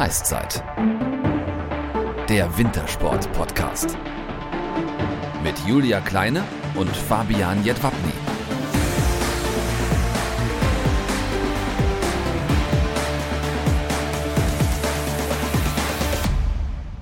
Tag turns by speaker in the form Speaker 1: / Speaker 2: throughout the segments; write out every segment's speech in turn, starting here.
Speaker 1: Heißzeit. Der Wintersport-Podcast. Mit Julia Kleine und Fabian Jedwabny.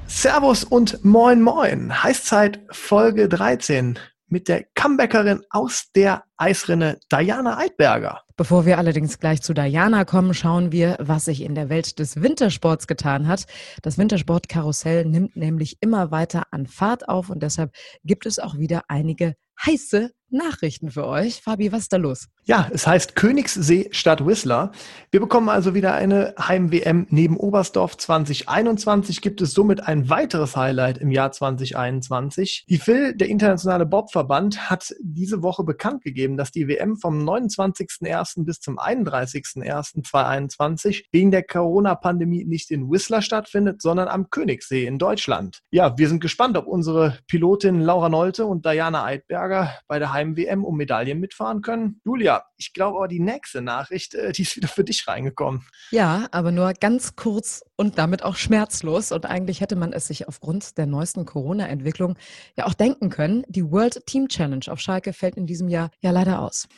Speaker 2: Servus und moin moin. Heißzeit Folge 13 mit der Comebackerin aus der Eisrinne Diana Eidberger.
Speaker 3: Bevor wir allerdings gleich zu Diana kommen, schauen wir, was sich in der Welt des Wintersports getan hat. Das Wintersportkarussell nimmt nämlich immer weiter an Fahrt auf und deshalb gibt es auch wieder einige heiße Nachrichten für euch. Fabi, was ist da los?
Speaker 2: Ja, es heißt Königssee statt Whistler. Wir bekommen also wieder eine Heim-WM neben Oberstdorf 2021. Gibt es somit ein weiteres Highlight im Jahr 2021. Die FIL, der internationale Bobverband, hat diese Woche bekannt gegeben, dass die WM vom 29.01. bis zum 31.01.2021 wegen der Corona-Pandemie nicht in Whistler stattfindet, sondern am Königssee in Deutschland. Ja, wir sind gespannt, ob unsere Pilotin Laura Nolte und Diana Eidberger bei der Heim-WM um Medaillen mitfahren können. Julia, ich glaube aber die nächste Nachricht, äh, die ist wieder für dich reingekommen.
Speaker 3: Ja, aber nur ganz kurz und damit auch schmerzlos. Und eigentlich hätte man es sich aufgrund der neuesten Corona-Entwicklung ja auch denken können. Die World Team Challenge auf Schalke fällt in diesem Jahr ja leider aus.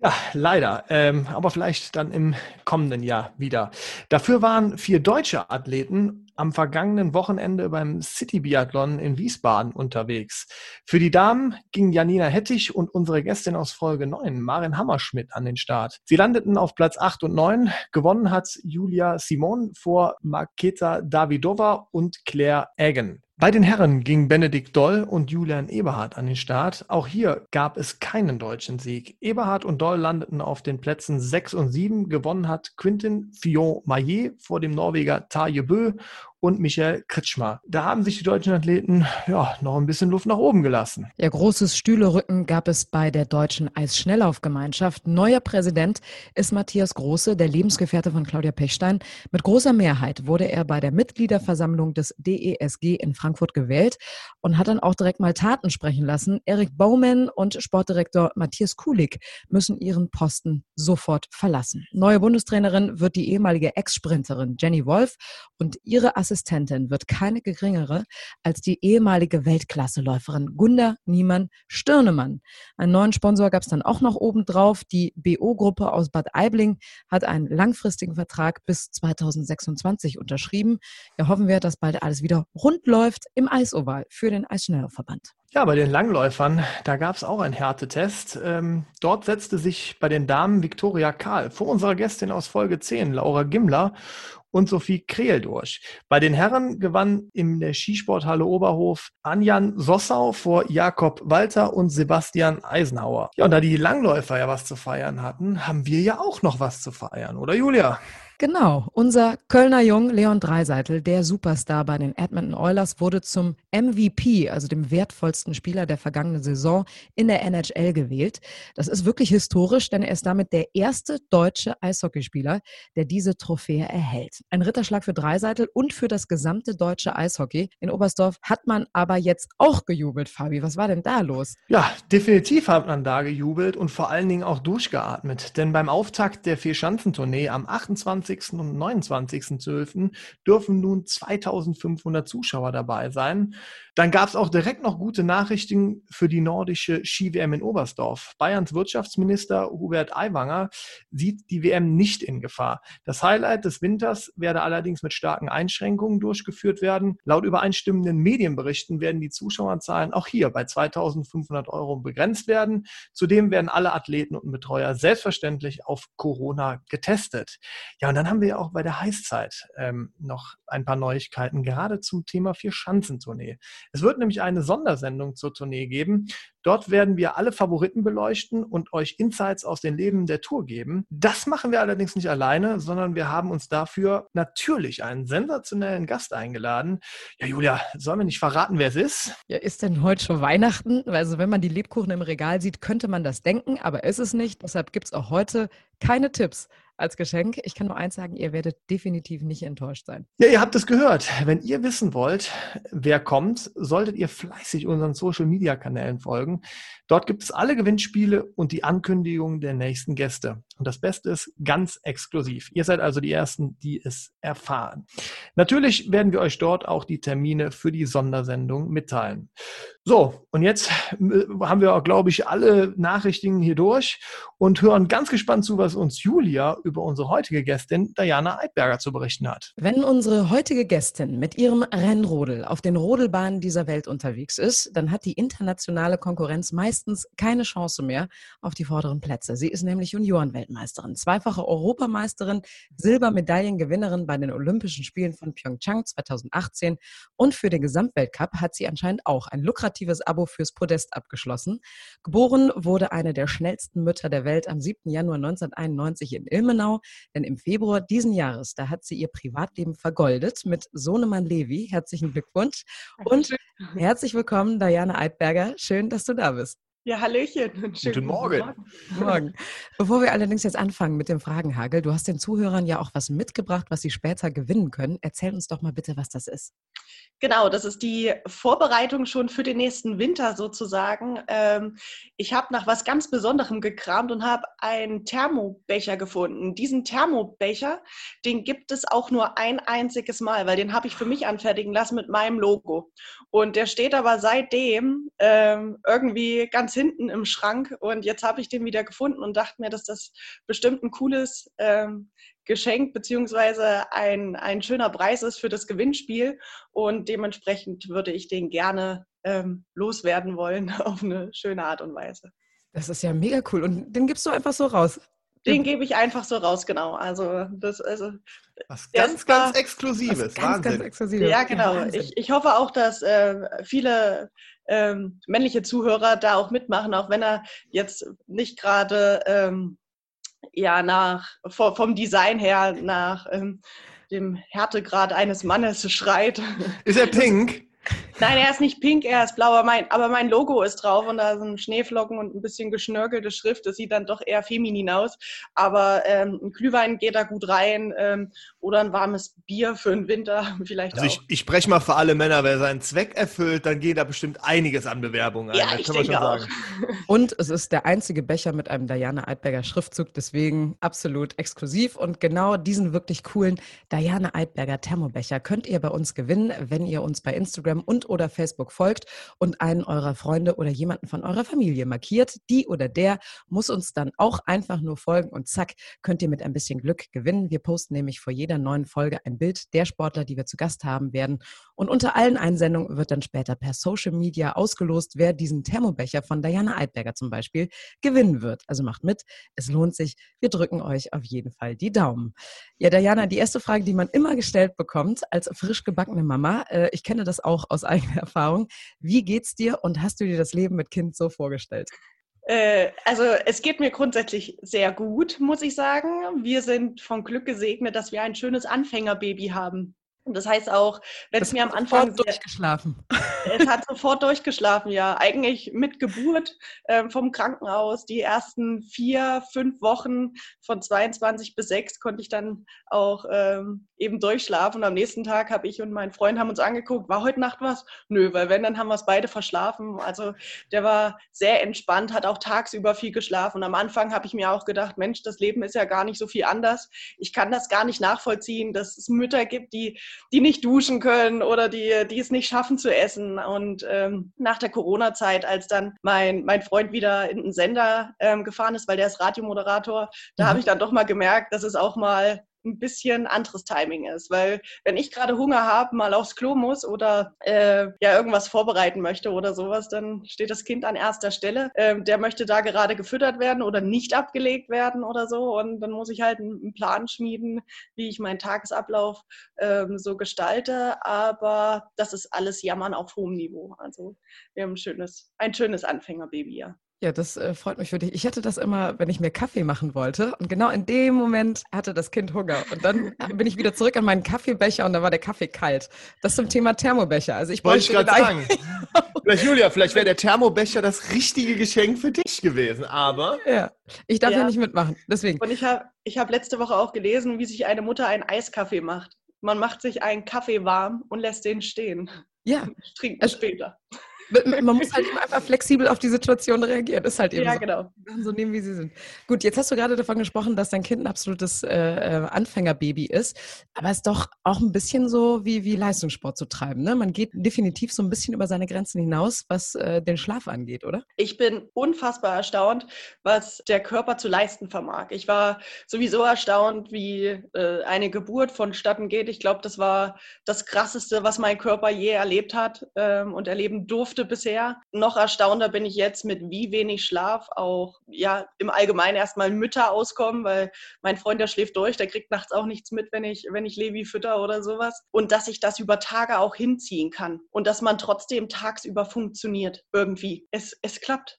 Speaker 2: Ja, leider. Ähm, aber vielleicht dann im kommenden Jahr wieder. Dafür waren vier deutsche Athleten am vergangenen Wochenende beim City Biathlon in Wiesbaden unterwegs. Für die Damen ging Janina Hettich und unsere Gästin aus Folge 9, Marin Hammerschmidt, an den Start. Sie landeten auf Platz 8 und 9. Gewonnen hat Julia Simon vor Marketa Davidova und Claire Eggen. Bei den Herren ging Benedikt Doll und Julian Eberhardt an den Start. Auch hier gab es keinen deutschen Sieg. Eberhardt und Doll landeten auf den Plätzen 6 und 7. Gewonnen hat Quintin Fillon-Maillet vor dem Norweger Tarje Bö und Michael Kritschmer. Da haben sich die deutschen Athleten ja noch ein bisschen Luft nach oben gelassen.
Speaker 3: Ja, großes Stühlerücken gab es bei der deutschen Eisschnelllaufgemeinschaft. Neuer Präsident ist Matthias Große, der Lebensgefährte von Claudia Pechstein. Mit großer Mehrheit wurde er bei der Mitgliederversammlung des DESG in Frankfurt gewählt und hat dann auch direkt mal Taten sprechen lassen. Erik Baumann und Sportdirektor Matthias Kulik müssen ihren Posten sofort verlassen. Neue Bundestrainerin wird die ehemalige Ex-Sprinterin Jenny Wolf und ihre Assistentin wird keine geringere als die ehemalige Weltklasseläuferin Gunda Niemann-Stirnemann. Einen neuen Sponsor gab es dann auch noch obendrauf. Die BO-Gruppe aus Bad Aibling hat einen langfristigen Vertrag bis 2026 unterschrieben. Ja, hoffen wir, dass bald alles wieder rund läuft im Eisoval für den Eisschnelllaufverband.
Speaker 2: Ja, bei den Langläufern, da gab es auch einen Härtetest. Ähm, dort setzte sich bei den Damen Viktoria Karl vor unserer Gästin aus Folge 10, Laura Gimmler, und Sophie Krehl durch. Bei den Herren gewann in der Skisporthalle Oberhof Anjan Sossau vor Jakob Walter und Sebastian Eisenhauer. Ja, und da die Langläufer ja was zu feiern hatten, haben wir ja auch noch was zu feiern, oder Julia?
Speaker 3: Genau, unser Kölner Jung Leon Dreiseitel, der Superstar bei den Edmonton Oilers, wurde zum MVP, also dem wertvollsten Spieler der vergangenen Saison in der NHL gewählt. Das ist wirklich historisch, denn er ist damit der erste deutsche Eishockeyspieler, der diese Trophäe erhält. Ein Ritterschlag für Dreiseitel und für das gesamte deutsche Eishockey. In Oberstdorf hat man aber jetzt auch gejubelt, Fabi. Was war denn da los?
Speaker 2: Ja, definitiv hat man da gejubelt und vor allen Dingen auch durchgeatmet. Denn beim Auftakt der Vier-Schanzentournee am 28 28. und 29.12. dürfen nun 2500 Zuschauer dabei sein. Dann gab es auch direkt noch gute Nachrichten für die nordische Ski-WM in Oberstdorf. Bayerns Wirtschaftsminister Hubert Aiwanger sieht die WM nicht in Gefahr. Das Highlight des Winters werde allerdings mit starken Einschränkungen durchgeführt werden. Laut übereinstimmenden Medienberichten werden die Zuschauerzahlen auch hier bei 2500 Euro begrenzt werden. Zudem werden alle Athleten und Betreuer selbstverständlich auf Corona getestet. Ja, dann haben wir auch bei der Heißzeit ähm, noch ein paar Neuigkeiten, gerade zum Thema Vier-Schanzentournee. Es wird nämlich eine Sondersendung zur Tournee geben. Dort werden wir alle Favoriten beleuchten und euch Insights aus den Leben der Tour geben. Das machen wir allerdings nicht alleine, sondern wir haben uns dafür natürlich einen sensationellen Gast eingeladen. Ja, Julia, sollen wir nicht verraten, wer es ist?
Speaker 3: Ja, ist denn heute schon Weihnachten? Also wenn man die Lebkuchen im Regal sieht, könnte man das denken, aber ist es nicht. Deshalb gibt es auch heute keine Tipps als Geschenk. Ich kann nur eins sagen, ihr werdet definitiv nicht enttäuscht sein.
Speaker 2: Ja, ihr habt es gehört. Wenn ihr wissen wollt, wer kommt, solltet ihr fleißig unseren Social-Media-Kanälen folgen. Dort gibt es alle Gewinnspiele und die Ankündigung der nächsten Gäste. Und das Beste ist ganz exklusiv. Ihr seid also die Ersten, die es erfahren. Natürlich werden wir euch dort auch die Termine für die Sondersendung mitteilen. So, und jetzt äh, haben wir, glaube ich, alle Nachrichten hier durch und hören ganz gespannt zu, was uns Julia über unsere heutige Gästin Diana Eidberger zu berichten hat.
Speaker 3: Wenn unsere heutige Gästin mit ihrem Rennrodel auf den Rodelbahnen dieser Welt unterwegs ist, dann hat die internationale Konkurrenz meistens keine Chance mehr auf die vorderen Plätze. Sie ist nämlich Juniorenweltmeisterin, zweifache Europameisterin, Silbermedaillengewinnerin bei den Olympischen Spielen von Pyeongchang 2018 und für den Gesamtweltcup hat sie anscheinend auch ein lukratives lukratives Abo fürs Podest abgeschlossen. Geboren wurde eine der schnellsten Mütter der Welt am 7. Januar 1991 in Ilmenau, denn im Februar diesen Jahres, da hat sie ihr Privatleben vergoldet mit Sohnemann Levi. Herzlichen Glückwunsch und herzlich willkommen, Diana Eidberger. Schön, dass du da bist.
Speaker 4: Ja, Hallöchen.
Speaker 2: Schönen guten Morgen.
Speaker 3: Guten Morgen. Bevor wir allerdings jetzt anfangen mit dem Fragenhagel, du hast den Zuhörern ja auch was mitgebracht, was sie später gewinnen können. Erzähl uns doch mal bitte, was das ist.
Speaker 4: Genau, das ist die Vorbereitung schon für den nächsten Winter sozusagen. Ähm, ich habe nach was ganz Besonderem gekramt und habe einen Thermobecher gefunden. Diesen Thermobecher, den gibt es auch nur ein einziges Mal, weil den habe ich für mich anfertigen lassen mit meinem Logo. Und der steht aber seitdem ähm, irgendwie ganz hinten im Schrank und jetzt habe ich den wieder gefunden und dachte mir, dass das bestimmt ein cooles ähm, Geschenk beziehungsweise ein, ein schöner Preis ist für das Gewinnspiel und dementsprechend würde ich den gerne ähm, loswerden wollen auf eine schöne Art und Weise.
Speaker 3: Das ist ja mega cool und den gibst du einfach so raus.
Speaker 4: Den gebe ich einfach so raus, genau. Also das also
Speaker 2: was ganz, ganz Exklusives.
Speaker 4: Ganz, ganz Exklusives. Ja, genau. ich, ich hoffe auch, dass äh, viele ähm, männliche Zuhörer da auch mitmachen, auch wenn er jetzt nicht gerade ähm, ja nach vom Design her nach ähm, dem Härtegrad eines Mannes schreit.
Speaker 2: Ist er pink?
Speaker 4: Nein, er ist nicht pink, er ist blau, aber mein, aber mein Logo ist drauf und da sind Schneeflocken und ein bisschen geschnörkelte Schrift. Das sieht dann doch eher feminin aus. Aber ähm, ein Glühwein geht da gut rein ähm, oder ein warmes Bier für den Winter vielleicht
Speaker 2: also
Speaker 4: auch.
Speaker 2: Ich, ich spreche mal für alle Männer, wer seinen Zweck erfüllt, dann geht da bestimmt einiges an Bewerbungen ein.
Speaker 4: Ja, das ich denke auch. Sagen.
Speaker 3: Und es ist der einzige Becher mit einem Diana Eidberger Schriftzug, deswegen absolut exklusiv. Und genau diesen wirklich coolen Diana Eidberger Thermobecher könnt ihr bei uns gewinnen, wenn ihr uns bei Instagram und oder Facebook folgt und einen eurer Freunde oder jemanden von eurer Familie markiert. Die oder der muss uns dann auch einfach nur folgen und zack, könnt ihr mit ein bisschen Glück gewinnen. Wir posten nämlich vor jeder neuen Folge ein Bild der Sportler, die wir zu Gast haben werden. Und unter allen Einsendungen wird dann später per Social Media ausgelost, wer diesen Thermobecher von Diana Eidberger zum Beispiel gewinnen wird. Also macht mit, es lohnt sich. Wir drücken euch auf jeden Fall die Daumen. Ja, Diana, die erste Frage, die man immer gestellt bekommt als frisch gebackene Mama, äh, ich kenne das auch aus eigener Erfahrung. Wie geht's dir und hast du dir das Leben mit Kind so vorgestellt?
Speaker 4: Äh, also es geht mir grundsätzlich sehr gut, muss ich sagen. Wir sind vom Glück gesegnet, dass wir ein schönes Anfängerbaby haben. Und das heißt auch, wenn es mir am Anfang.
Speaker 3: Sofort durchgeschlafen.
Speaker 4: Es hat sofort durchgeschlafen, ja. Eigentlich mit Geburt ähm, vom Krankenhaus. Die ersten vier, fünf Wochen von 22 bis 6 konnte ich dann auch ähm, eben durchschlafen. Und am nächsten Tag habe ich und mein Freund haben uns angeguckt, war heute Nacht was? Nö, weil wenn, dann haben wir es beide verschlafen. Also der war sehr entspannt, hat auch tagsüber viel geschlafen. Und am Anfang habe ich mir auch gedacht, Mensch, das Leben ist ja gar nicht so viel anders. Ich kann das gar nicht nachvollziehen, dass es Mütter gibt, die die nicht duschen können oder die, die es nicht schaffen zu essen. Und ähm, nach der Corona-Zeit, als dann mein, mein Freund wieder in den Sender ähm, gefahren ist, weil der ist Radiomoderator, da mhm. habe ich dann doch mal gemerkt, dass es auch mal ein bisschen anderes Timing ist. Weil wenn ich gerade Hunger habe, mal aufs Klo muss oder äh, ja irgendwas vorbereiten möchte oder sowas, dann steht das Kind an erster Stelle. Ähm, der möchte da gerade gefüttert werden oder nicht abgelegt werden oder so. Und dann muss ich halt einen Plan schmieden, wie ich meinen Tagesablauf ähm, so gestalte. Aber das ist alles Jammern auf hohem Niveau. Also wir haben ein schönes, ein schönes Anfängerbaby, ja.
Speaker 3: Ja, das äh, freut mich für dich. Ich hatte das immer, wenn ich mir Kaffee machen wollte. Und genau in dem Moment hatte das Kind Hunger. Und dann bin ich wieder zurück an meinen Kaffeebecher und da war der Kaffee kalt. Das zum Thema Thermobecher. Also ich
Speaker 2: wollte ich gerade sagen. vielleicht, Julia, vielleicht wäre der Thermobecher das richtige Geschenk für dich gewesen. Aber.
Speaker 3: Ja, ich darf ja, ja nicht mitmachen. Deswegen.
Speaker 4: Und ich habe ich hab letzte Woche auch gelesen, wie sich eine Mutter einen Eiskaffee macht. Man macht sich einen Kaffee warm und lässt den stehen.
Speaker 3: Ja.
Speaker 4: Trinkt es später.
Speaker 3: Man muss halt eben einfach flexibel auf die Situation reagieren. Ist halt eben
Speaker 4: ja,
Speaker 3: so.
Speaker 4: genau.
Speaker 3: So nehmen, wie sie sind. Gut, jetzt hast du gerade davon gesprochen, dass dein Kind ein absolutes äh, äh, Anfängerbaby ist. Aber es ist doch auch ein bisschen so wie, wie Leistungssport zu treiben. Ne? Man geht definitiv so ein bisschen über seine Grenzen hinaus, was äh, den Schlaf angeht, oder?
Speaker 4: Ich bin unfassbar erstaunt, was der Körper zu leisten vermag. Ich war sowieso erstaunt, wie äh, eine Geburt vonstatten geht. Ich glaube, das war das Krasseste, was mein Körper je erlebt hat ähm, und erleben durfte bisher. Noch erstaunter bin ich jetzt mit wie wenig Schlaf auch ja im Allgemeinen erstmal Mütter auskommen, weil mein Freund, der schläft durch, der kriegt nachts auch nichts mit, wenn ich, wenn ich Levi fütter oder sowas. Und dass ich das über Tage auch hinziehen kann und dass man trotzdem tagsüber funktioniert irgendwie. Es, es klappt.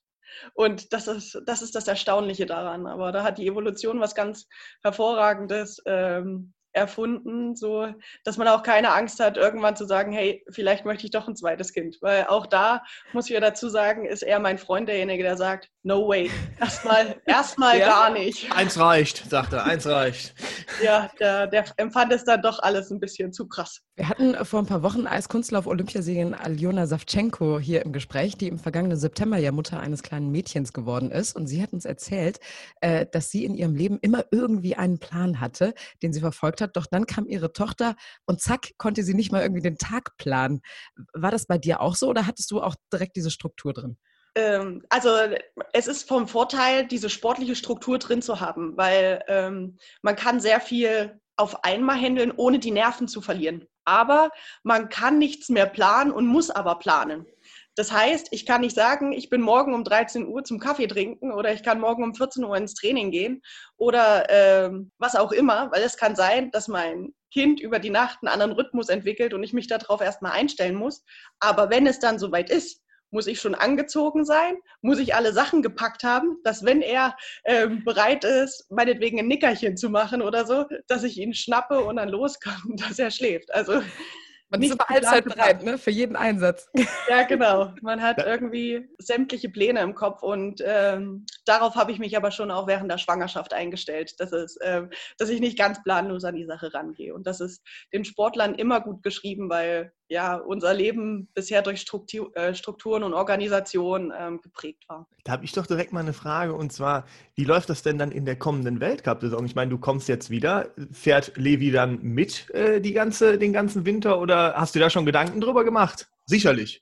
Speaker 4: Und das ist, das ist das Erstaunliche daran. Aber da hat die Evolution was ganz Hervorragendes ähm, erfunden, so dass man auch keine Angst hat, irgendwann zu sagen, hey, vielleicht möchte ich doch ein zweites Kind. Weil auch da muss ich ja dazu sagen, ist er mein Freund derjenige, der sagt, no way, erstmal erstmal ja. gar nicht.
Speaker 2: Eins reicht, sagt er, eins reicht.
Speaker 4: Ja, der, der empfand es dann doch alles ein bisschen zu krass.
Speaker 3: Wir hatten vor ein paar Wochen Eiskunstlauf-Olympiasiegerin Aljona Savchenko hier im Gespräch, die im vergangenen September ja Mutter eines kleinen Mädchens geworden ist. Und sie hat uns erzählt, äh, dass sie in ihrem Leben immer irgendwie einen Plan hatte, den sie verfolgt hat. Doch dann kam ihre Tochter und zack, konnte sie nicht mal irgendwie den Tag planen. War das bei dir auch so oder hattest du auch direkt diese Struktur drin?
Speaker 4: Ähm, also es ist vom Vorteil, diese sportliche Struktur drin zu haben, weil ähm, man kann sehr viel auf einmal handeln, ohne die Nerven zu verlieren. Aber man kann nichts mehr planen und muss aber planen. Das heißt, ich kann nicht sagen, ich bin morgen um 13 Uhr zum Kaffee trinken oder ich kann morgen um 14 Uhr ins Training gehen oder ähm, was auch immer, weil es kann sein, dass mein Kind über die Nacht einen anderen Rhythmus entwickelt und ich mich darauf erstmal einstellen muss. Aber wenn es dann soweit ist, muss ich schon angezogen sein? Muss ich alle Sachen gepackt haben, dass wenn er ähm, bereit ist, meinetwegen ein Nickerchen zu machen oder so, dass ich ihn schnappe und dann loskomme, dass er schläft. Also
Speaker 3: man ist immer allzeit bereit, ne? Für jeden Einsatz.
Speaker 4: Ja, genau. Man hat irgendwie sämtliche Pläne im Kopf und ähm, darauf habe ich mich aber schon auch während der Schwangerschaft eingestellt, dass, es, ähm, dass ich nicht ganz planlos an die Sache rangehe. Und das ist den Sportlern immer gut geschrieben, weil ja unser Leben bisher durch äh, Strukturen und Organisationen ähm, geprägt war.
Speaker 2: Da habe ich doch direkt mal eine Frage und zwar, wie läuft das denn dann in der kommenden Weltcup-Saison? Ich meine, du kommst jetzt wieder, fährt Levi dann mit äh, die ganze, den ganzen Winter oder hast du da schon Gedanken drüber gemacht? Sicherlich.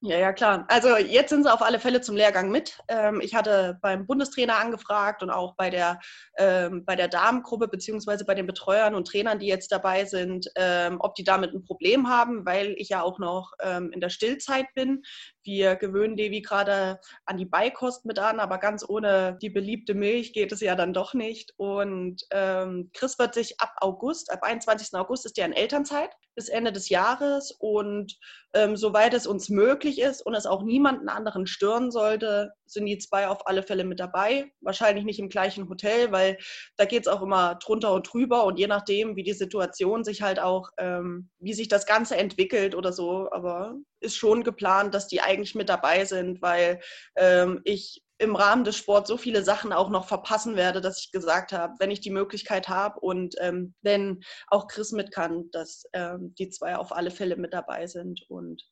Speaker 4: Ja, ja, klar. Also jetzt sind sie auf alle Fälle zum Lehrgang mit. Ähm, ich hatte beim Bundestrainer angefragt und auch bei der, ähm, bei der Damengruppe beziehungsweise bei den Betreuern und Trainern, die jetzt dabei sind, ähm, ob die damit ein Problem haben, weil ich ja auch noch ähm, in der Stillzeit bin. Wir gewöhnen Devi gerade an die Beikost mit an, aber ganz ohne die beliebte Milch geht es ja dann doch nicht. Und ähm, Chris wird sich ab August, ab 21. August ist ja in Elternzeit bis Ende des Jahres und ähm, soweit es uns möglich ist und es auch niemanden anderen stören sollte, sind die zwei auf alle Fälle mit dabei. Wahrscheinlich nicht im gleichen Hotel, weil da geht es auch immer drunter und drüber und je nachdem, wie die Situation sich halt auch, ähm, wie sich das Ganze entwickelt oder so. Aber ist schon geplant, dass die eigentlich mit dabei sind, weil ähm, ich im Rahmen des Sports so viele Sachen auch noch verpassen werde, dass ich gesagt habe, wenn ich die Möglichkeit habe und ähm, wenn auch Chris mit kann, dass ähm, die zwei auf alle Fälle mit dabei sind und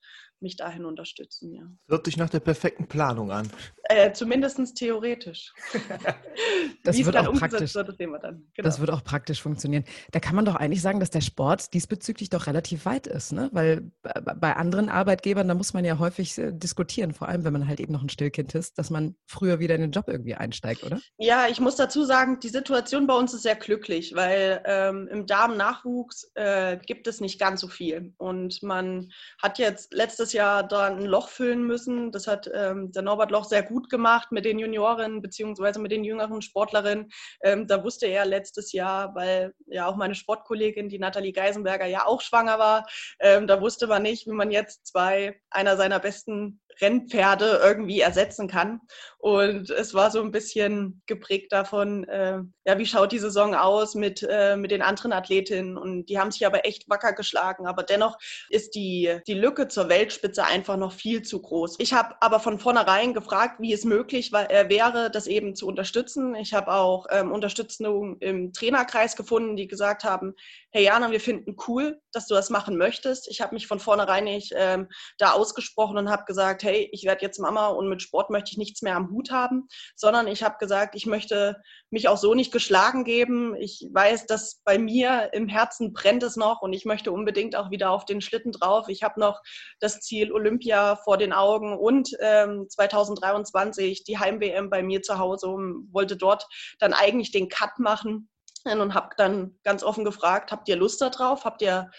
Speaker 4: mich dahin unterstützen. Ja.
Speaker 2: Hört sich nach der perfekten Planung an.
Speaker 4: Äh, Zumindest theoretisch.
Speaker 3: das Wie wird auch praktisch. Wird, das, genau. das wird auch praktisch funktionieren. Da kann man doch eigentlich sagen, dass der Sport diesbezüglich doch relativ weit ist, ne? Weil bei anderen Arbeitgebern, da muss man ja häufig äh, diskutieren, vor allem wenn man halt eben noch ein Stillkind ist, dass man früher wieder in den Job irgendwie einsteigt, oder?
Speaker 4: Ja, ich muss dazu sagen, die Situation bei uns ist sehr glücklich, weil ähm, im Damen-Nachwuchs äh, gibt es nicht ganz so viel. Und man hat jetzt letztes letztes Jahr da ein Loch füllen müssen. Das hat ähm, der Norbert Loch sehr gut gemacht mit den Juniorinnen beziehungsweise mit den jüngeren Sportlerinnen. Ähm, da wusste er letztes Jahr, weil ja auch meine Sportkollegin, die Nathalie Geisenberger, ja auch schwanger war, ähm, da wusste man nicht, wie man jetzt zwei einer seiner besten Rennpferde irgendwie ersetzen kann. Und es war so ein bisschen geprägt davon, äh, ja, wie schaut die Saison aus mit, äh, mit den anderen Athletinnen. Und die haben sich aber echt wacker geschlagen. Aber dennoch ist die, die Lücke zur Weltspitze einfach noch viel zu groß. Ich habe aber von vornherein gefragt, wie es möglich war, äh, wäre, das eben zu unterstützen. Ich habe auch ähm, Unterstützung im Trainerkreis gefunden, die gesagt haben, hey Jana, wir finden cool, dass du das machen möchtest. Ich habe mich von vornherein nicht ähm, da ausgesprochen und habe gesagt, hey, ich werde jetzt Mama und mit Sport möchte ich nichts mehr am Hut haben, sondern ich habe gesagt, ich möchte mich auch so nicht geschlagen geben. Ich weiß, dass bei mir im Herzen brennt es noch und ich möchte unbedingt auch wieder auf den Schlitten drauf. Ich habe noch das Ziel Olympia vor den Augen und ähm, 2023 die Heim-WM bei mir zu Hause und wollte dort dann eigentlich den Cut machen und habe dann ganz offen gefragt, habt ihr Lust darauf? Habt ihr,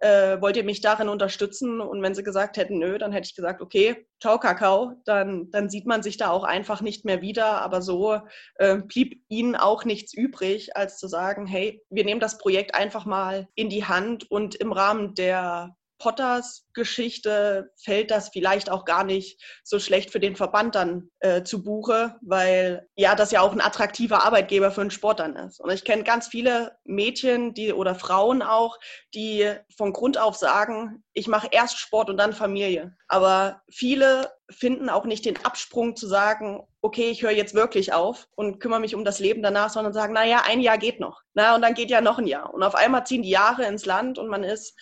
Speaker 4: äh, wollt ihr mich darin unterstützen? Und wenn sie gesagt hätten, nö, dann hätte ich gesagt, okay, ciao Kakao, dann, dann sieht man sich da auch einfach nicht mehr wieder. Aber so äh, blieb ihnen auch nichts übrig, als zu sagen, hey, wir nehmen das Projekt einfach mal in die Hand und im Rahmen der Potters Geschichte fällt das vielleicht auch gar nicht so schlecht für den Verband dann äh, zu Buche, weil ja das ja auch ein attraktiver Arbeitgeber für einen Sport dann ist. Und ich kenne ganz viele Mädchen, die oder Frauen auch, die von Grund auf sagen, ich mache erst Sport und dann Familie. Aber viele finden auch nicht den Absprung zu sagen, okay, ich höre jetzt wirklich auf und kümmere mich um das Leben danach, sondern sagen, naja, ein Jahr geht noch. Na, und dann geht ja noch ein Jahr. Und auf einmal ziehen die Jahre ins Land und man ist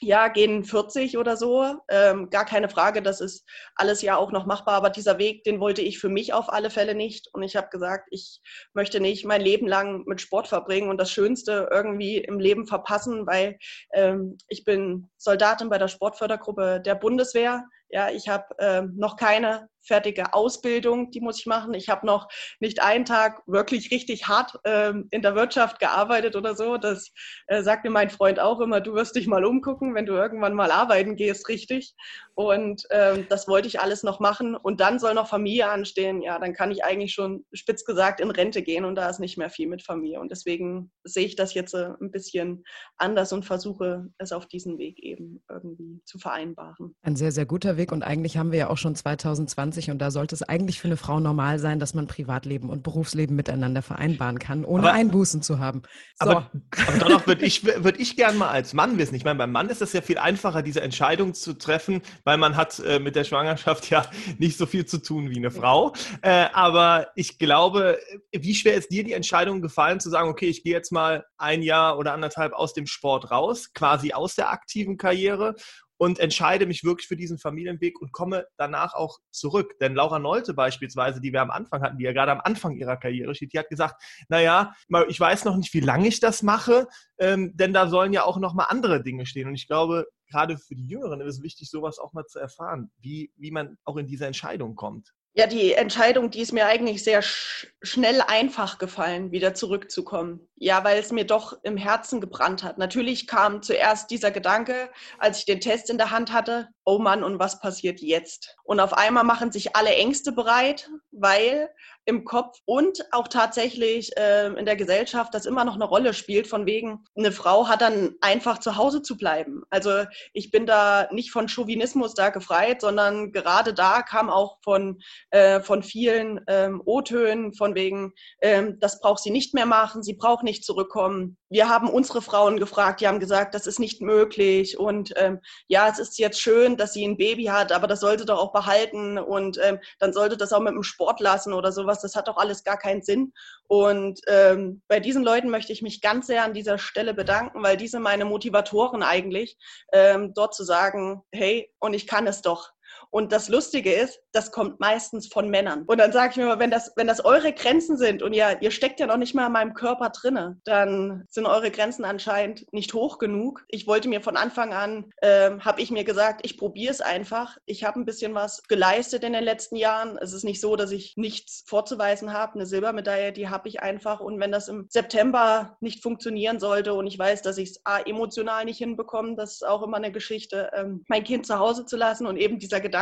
Speaker 4: ja, gehen 40 oder so. Ähm, gar keine Frage, das ist alles ja auch noch machbar. Aber dieser Weg, den wollte ich für mich auf alle Fälle nicht. Und ich habe gesagt, ich möchte nicht mein Leben lang mit Sport verbringen und das Schönste irgendwie im Leben verpassen, weil ähm, ich bin Soldatin bei der Sportfördergruppe der Bundeswehr. Ja, ich habe ähm, noch keine fertige Ausbildung, die muss ich machen. Ich habe noch nicht einen Tag wirklich richtig hart ähm, in der Wirtschaft gearbeitet oder so. Das äh, sagt mir mein Freund auch immer, du wirst dich mal umgucken, wenn du irgendwann mal arbeiten gehst, richtig. Und ähm, das wollte ich alles noch machen. Und dann soll noch Familie anstehen. Ja, dann kann ich eigentlich schon spitz gesagt in Rente gehen und da ist nicht mehr viel mit Familie. Und deswegen sehe ich das jetzt äh, ein bisschen anders und versuche es auf diesen Weg eben irgendwie zu vereinbaren.
Speaker 3: Ein sehr, sehr guter Weg. Und eigentlich haben wir ja auch schon 2020 und da sollte es eigentlich für eine Frau normal sein, dass man Privatleben und Berufsleben miteinander vereinbaren kann, ohne aber, Einbußen zu haben.
Speaker 2: So. Aber, aber danach würde ich, würd ich gern mal als Mann wissen. Ich meine, beim Mann ist es ja viel einfacher, diese Entscheidung zu treffen, weil man hat äh, mit der Schwangerschaft ja nicht so viel zu tun wie eine Frau. Äh, aber ich glaube, wie schwer ist dir die Entscheidung gefallen, zu sagen, okay, ich gehe jetzt mal ein Jahr oder anderthalb aus dem Sport raus, quasi aus der aktiven Karriere und entscheide mich wirklich für diesen Familienweg und komme danach auch zurück. Denn Laura Nolte beispielsweise, die wir am Anfang hatten, die ja gerade am Anfang ihrer Karriere steht, die hat gesagt, naja, ich weiß noch nicht, wie lange ich das mache, ähm, denn da sollen ja auch noch mal andere Dinge stehen. Und ich glaube, gerade für die Jüngeren ist es wichtig, sowas auch mal zu erfahren, wie, wie man auch in diese Entscheidung kommt.
Speaker 4: Ja, die Entscheidung, die ist mir eigentlich sehr sch schnell einfach gefallen, wieder zurückzukommen. Ja, weil es mir doch im Herzen gebrannt hat. Natürlich kam zuerst dieser Gedanke, als ich den Test in der Hand hatte, oh Mann, und was passiert jetzt? Und auf einmal machen sich alle Ängste bereit, weil im Kopf und auch tatsächlich äh, in der Gesellschaft das immer noch eine Rolle spielt, von wegen, eine Frau hat dann einfach zu Hause zu bleiben. Also ich bin da nicht von Chauvinismus da gefreit, sondern gerade da kam auch von, äh, von vielen ähm, O-Tönen, von wegen, ähm, das braucht sie nicht mehr machen, sie braucht nicht zurückkommen. Wir haben unsere Frauen gefragt, die haben gesagt, das ist nicht möglich und ähm, ja, es ist jetzt schön, dass sie ein Baby hat, aber das sollte doch auch behalten und ähm, dann sollte das auch mit dem Sport lassen oder sowas sowas, das hat doch alles gar keinen Sinn. Und ähm, bei diesen Leuten möchte ich mich ganz sehr an dieser Stelle bedanken, weil diese meine Motivatoren eigentlich, ähm, dort zu sagen, hey, und ich kann es doch. Und das Lustige ist, das kommt meistens von Männern. Und dann sage ich mir mal, wenn das, wenn das eure Grenzen sind und ihr, ihr steckt ja noch nicht mal in meinem Körper drinne, dann sind eure Grenzen anscheinend nicht hoch genug. Ich wollte mir von Anfang an, ähm, habe ich mir gesagt, ich probiere es einfach. Ich habe ein bisschen was geleistet in den letzten Jahren. Es ist nicht so, dass ich nichts vorzuweisen habe. Eine Silbermedaille, die habe ich einfach. Und wenn das im September nicht funktionieren sollte und ich weiß, dass ich es emotional nicht hinbekomme, das ist auch immer eine Geschichte, ähm, mein Kind zu Hause zu lassen und eben dieser Gedanke,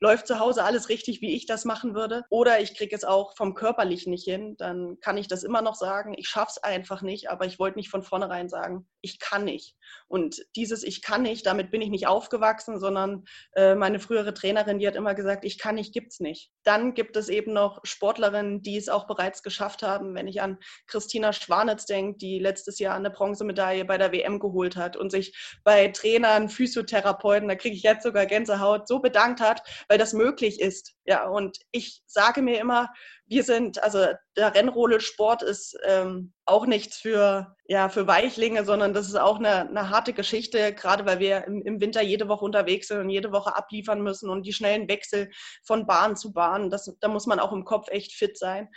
Speaker 4: läuft zu Hause alles richtig, wie ich das machen würde? Oder ich kriege es auch vom Körperlichen nicht hin, dann kann ich das immer noch sagen, ich schaffe es einfach nicht, aber ich wollte nicht von vornherein sagen, ich kann nicht. Und dieses Ich kann nicht, damit bin ich nicht aufgewachsen, sondern äh, meine frühere Trainerin, die hat immer gesagt, ich kann nicht, gibt's nicht. Dann gibt es eben noch Sportlerinnen, die es auch bereits geschafft haben. Wenn ich an Christina Schwanitz denke, die letztes Jahr eine Bronzemedaille bei der WM geholt hat und sich bei Trainern, Physiotherapeuten, da kriege ich jetzt sogar Gänsehaut, so bedankt hat, weil das möglich ist. Ja, und ich sage mir immer, wir sind, also der Rennrodelsport ist ähm, auch nichts für, ja, für Weichlinge, sondern das ist auch eine, eine harte Geschichte, gerade weil wir im, im, Winter jede Woche unterwegs sind und jede Woche abliefern müssen und die schnellen Wechsel von Bahn zu Bahn, das, da muss man auch im Kopf echt fit sein.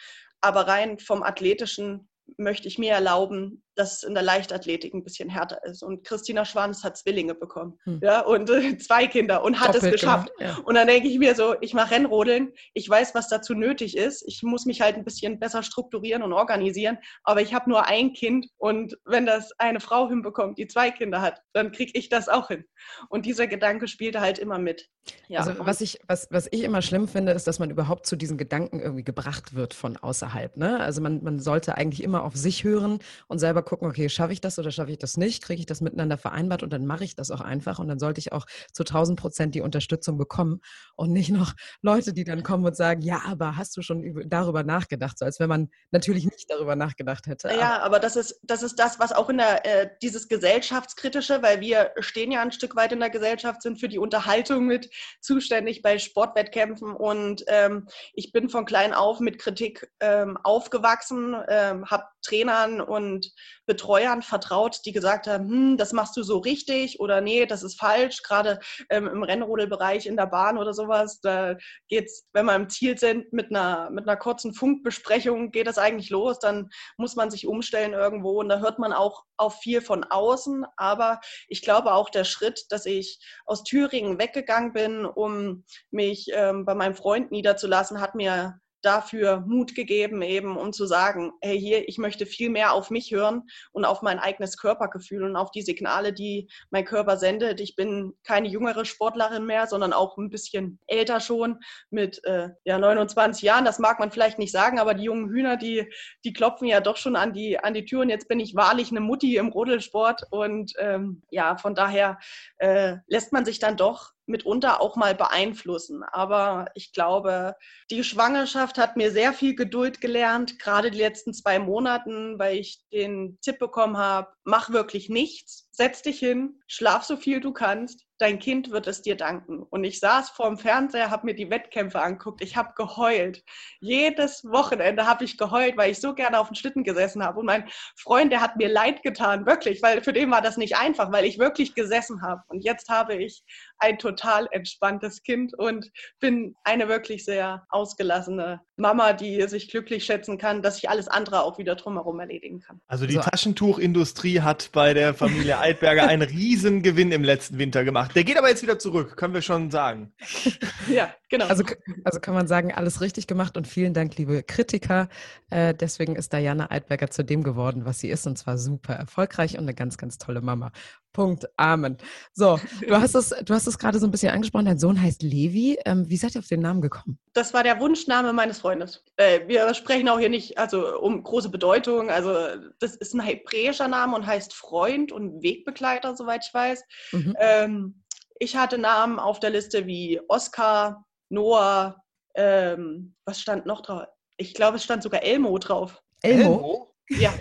Speaker 4: Aber rein vom Athletischen möchte ich mir erlauben, dass es in der Leichtathletik ein bisschen härter ist. Und Christina Schwanz hat Zwillinge bekommen hm. ja, und äh, zwei Kinder und hat Doppelt es geschafft. Gemacht, ja. Und dann denke ich mir so, ich mache Rennrodeln, ich weiß, was dazu nötig ist. Ich muss mich halt ein bisschen besser strukturieren und organisieren, aber ich habe nur ein Kind und wenn das eine Frau hinbekommt, die zwei Kinder hat, dann kriege ich das auch hin. Und dieser Gedanke spielt halt immer mit.
Speaker 3: Ja, also was ich, was, was ich immer schlimm finde, ist, dass man überhaupt zu diesen Gedanken irgendwie gebracht wird von außerhalb. Ne? Also man, man sollte eigentlich immer auf sich hören und selber gucken, okay, schaffe ich das oder schaffe ich das nicht? Kriege ich das miteinander vereinbart und dann mache ich das auch einfach und dann sollte ich auch zu 1000 Prozent die Unterstützung bekommen und nicht noch Leute, die dann kommen und sagen, ja, aber hast du schon darüber nachgedacht? So als wenn man natürlich nicht darüber nachgedacht hätte.
Speaker 4: Ja, aber, aber das ist, das ist das, was auch in der, äh, dieses gesellschaftskritische, weil wir stehen ja ein Stück weit in der Gesellschaft, sind für die Unterhaltung mit zuständig bei Sportwettkämpfen und ähm, ich bin von klein auf mit Kritik ähm, aufgewachsen, ähm, habe Trainern und Betreuern vertraut, die gesagt haben, hm, das machst du so richtig oder nee, das ist falsch. Gerade ähm, im Rennrodelbereich in der Bahn oder sowas, da geht's, wenn wir im Ziel sind, mit einer, mit einer kurzen Funkbesprechung geht das eigentlich los. Dann muss man sich umstellen irgendwo und da hört man auch auf viel von außen. Aber ich glaube auch der Schritt, dass ich aus Thüringen weggegangen bin, um mich ähm, bei meinem Freund niederzulassen, hat mir dafür Mut gegeben, eben um zu sagen, hey hier, ich möchte viel mehr auf mich hören und auf mein eigenes Körpergefühl und auf die Signale, die mein Körper sendet. Ich bin keine jüngere Sportlerin mehr, sondern auch ein bisschen älter schon mit äh, ja, 29 Jahren. Das mag man vielleicht nicht sagen, aber die jungen Hühner, die, die klopfen ja doch schon an die, an die Tür. Und jetzt bin ich wahrlich eine Mutti im Rodelsport. Und ähm, ja, von daher äh, lässt man sich dann doch mitunter auch mal beeinflussen. Aber ich glaube, die Schwangerschaft hat mir sehr viel Geduld gelernt, gerade die letzten zwei Monaten, weil ich den Tipp bekommen habe, mach wirklich nichts, setz dich hin, schlaf so viel du kannst, dein Kind wird es dir danken. Und ich saß vorm Fernseher, habe mir die Wettkämpfe anguckt, ich habe geheult. Jedes Wochenende habe ich geheult, weil ich so gerne auf dem Schlitten gesessen habe. Und mein Freund, der hat mir leid getan, wirklich, weil für den war das nicht einfach, weil ich wirklich gesessen habe. Und jetzt habe ich ein total entspanntes Kind und bin eine wirklich sehr ausgelassene Mama, die sich glücklich schätzen kann, dass ich alles andere auch wieder drumherum erledigen kann.
Speaker 2: Also die so. Taschentuchindustrie hat bei der Familie Altberger einen riesen Gewinn im letzten Winter gemacht. Der geht aber jetzt wieder zurück, können wir schon sagen.
Speaker 3: ja, genau. Also, also kann man sagen, alles richtig gemacht und vielen Dank, liebe Kritiker. Äh, deswegen ist Diana Altberger zu dem geworden, was sie ist und zwar super erfolgreich und eine ganz, ganz tolle Mama. Punkt. Amen. So, du hast es, du hast es gerade so ein bisschen angesprochen. Dein Sohn heißt Levi. Ähm, wie seid ihr auf den Namen gekommen?
Speaker 4: Das war der Wunschname meines Freundes. Äh, wir sprechen auch hier nicht also um große Bedeutung. Also das ist ein hebräischer Name und heißt Freund und Wegbegleiter, soweit ich weiß. Mhm. Ähm, ich hatte Namen auf der Liste wie Oscar, Noah. Ähm, was stand noch drauf? Ich glaube, es stand sogar Elmo drauf.
Speaker 3: Elmo?
Speaker 4: Ja.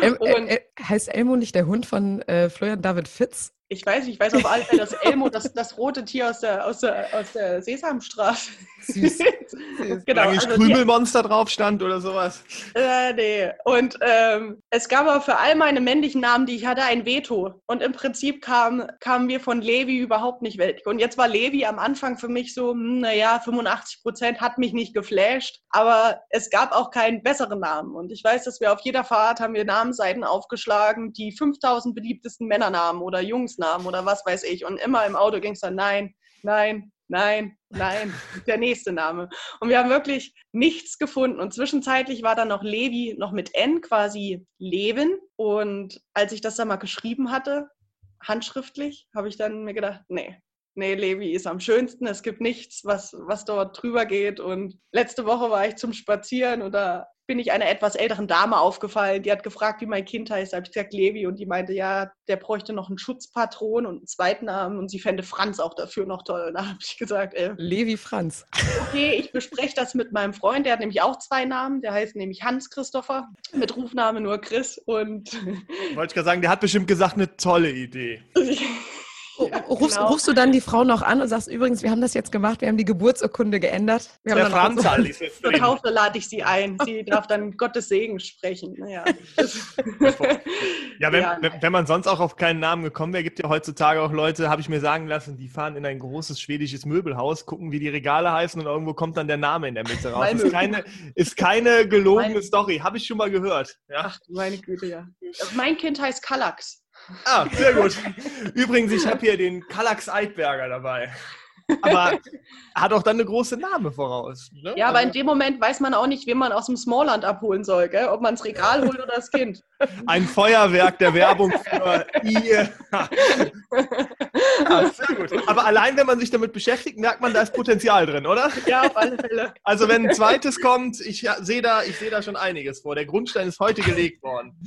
Speaker 3: El El heißt Elmo nicht der Hund von äh, Florian David Fitz?
Speaker 4: Ich weiß nicht, ich weiß auf alle Fälle, dass Elmo das, das rote Tier aus der, aus der, aus der Sesamstraße. Süß.
Speaker 2: Süß. genau. Also Krümelmonster drauf stand oder sowas.
Speaker 4: Äh, nee. Und ähm, es gab aber für all meine männlichen Namen, die ich hatte, ein Veto. Und im Prinzip kam, kamen wir von Levi überhaupt nicht weg. Und jetzt war Levi am Anfang für mich so, hm, naja, 85 Prozent hat mich nicht geflasht. Aber es gab auch keinen besseren Namen. Und ich weiß, dass wir auf jeder Fahrt haben wir Namenseiten aufgeschlagen, die 5000 beliebtesten Männernamen oder Jungsnamen oder was weiß ich. Und immer im Auto ging es dann, nein, nein, nein, nein, der nächste Name. Und wir haben wirklich nichts gefunden. Und zwischenzeitlich war dann noch Levi noch mit N quasi Levin. Und als ich das dann mal geschrieben hatte, handschriftlich, habe ich dann mir gedacht, nee, nee, Levi ist am schönsten. Es gibt nichts, was, was dort drüber geht. Und letzte Woche war ich zum Spazieren und da bin ich einer etwas älteren Dame aufgefallen. Die hat gefragt, wie mein Kind heißt. Da habe ich gesagt, Levi. Und die meinte, ja, der bräuchte noch einen Schutzpatron und einen zweiten Namen. Und sie fände Franz auch dafür noch toll. Und da habe ich gesagt, äh,
Speaker 3: Levi Franz.
Speaker 4: Okay, ich bespreche das mit meinem Freund. Der hat nämlich auch zwei Namen. Der heißt nämlich Hans Christopher. Mit Rufname nur Chris. Und
Speaker 2: wollte ich gerade sagen, der hat bestimmt gesagt, eine tolle Idee.
Speaker 3: Rufst, genau. rufst, du dann die Frau noch an und sagst, übrigens, wir haben das jetzt gemacht, wir haben die Geburtsurkunde geändert. Wir
Speaker 2: Der Franzal ist
Speaker 4: jetzt Zur Taufe lade ich sie ein. Sie darf dann Gottes Segen sprechen. Naja.
Speaker 2: ja, wenn, ja, wenn, man sonst auch auf keinen Namen gekommen wäre, gibt ja heutzutage auch Leute, habe ich mir sagen lassen, die fahren in ein großes schwedisches Möbelhaus, gucken, wie die Regale heißen und irgendwo kommt dann der Name in der Mitte raus. Ist keine, ist keine gelogene. Story, habe ich schon mal gehört.
Speaker 4: Ja? Ach, meine Güte, ja. Mein Kind heißt Kallax.
Speaker 2: Ah, sehr gut. Übrigens, ich habe hier den Kallax Eidberger dabei. Aber hat auch dann eine große Name voraus.
Speaker 4: Ne? Ja, aber also, in dem Moment weiß man auch nicht, wen man aus dem Smallland abholen soll, gell? ob man das Regal holt oder das Kind.
Speaker 2: Ein Feuerwerk der Werbung für ihr. ja, sehr gut. Aber allein, wenn man sich damit beschäftigt, merkt man, da ist Potenzial drin, oder?
Speaker 4: Ja, auf alle Fälle.
Speaker 2: Also wenn ein zweites kommt, ich sehe da, seh da schon einiges vor. Der Grundstein ist heute gelegt worden.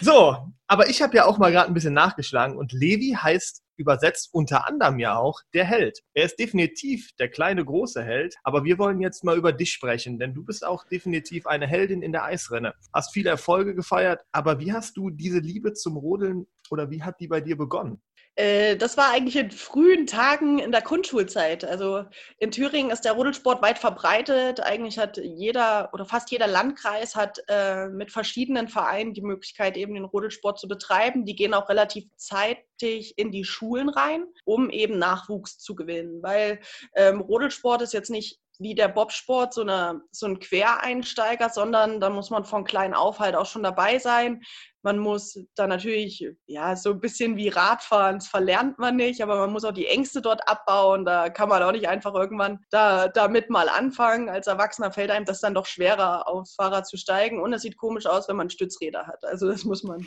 Speaker 2: So, aber ich habe ja auch mal gerade ein bisschen nachgeschlagen und Levi heißt übersetzt unter anderem ja auch der Held. Er ist definitiv der kleine große Held, aber wir wollen jetzt mal über dich sprechen, denn du bist auch definitiv eine Heldin in der Eisrenne. Hast viele Erfolge gefeiert, aber wie hast du diese Liebe zum Rodeln oder wie hat die bei dir begonnen?
Speaker 4: Äh, das war eigentlich in frühen Tagen in der Grundschulzeit. Also in Thüringen ist der Rodelsport weit verbreitet. Eigentlich hat jeder oder fast jeder Landkreis hat äh, mit verschiedenen Vereinen die Möglichkeit, eben den Rodelsport zu betreiben. Die gehen auch relativ zeitig in die Schulen rein, um eben Nachwuchs zu gewinnen. Weil ähm, Rodelsport ist jetzt nicht wie der Bobsport so, eine, so ein Quereinsteiger, sondern da muss man von klein auf halt auch schon dabei sein. Man muss da natürlich, ja, so ein bisschen wie Radfahren, das verlernt man nicht, aber man muss auch die Ängste dort abbauen. Da kann man auch nicht einfach irgendwann da, damit mal anfangen. Als Erwachsener fällt einem das dann doch schwerer, aufs Fahrrad zu steigen. Und es sieht komisch aus, wenn man Stützräder hat. Also das muss man,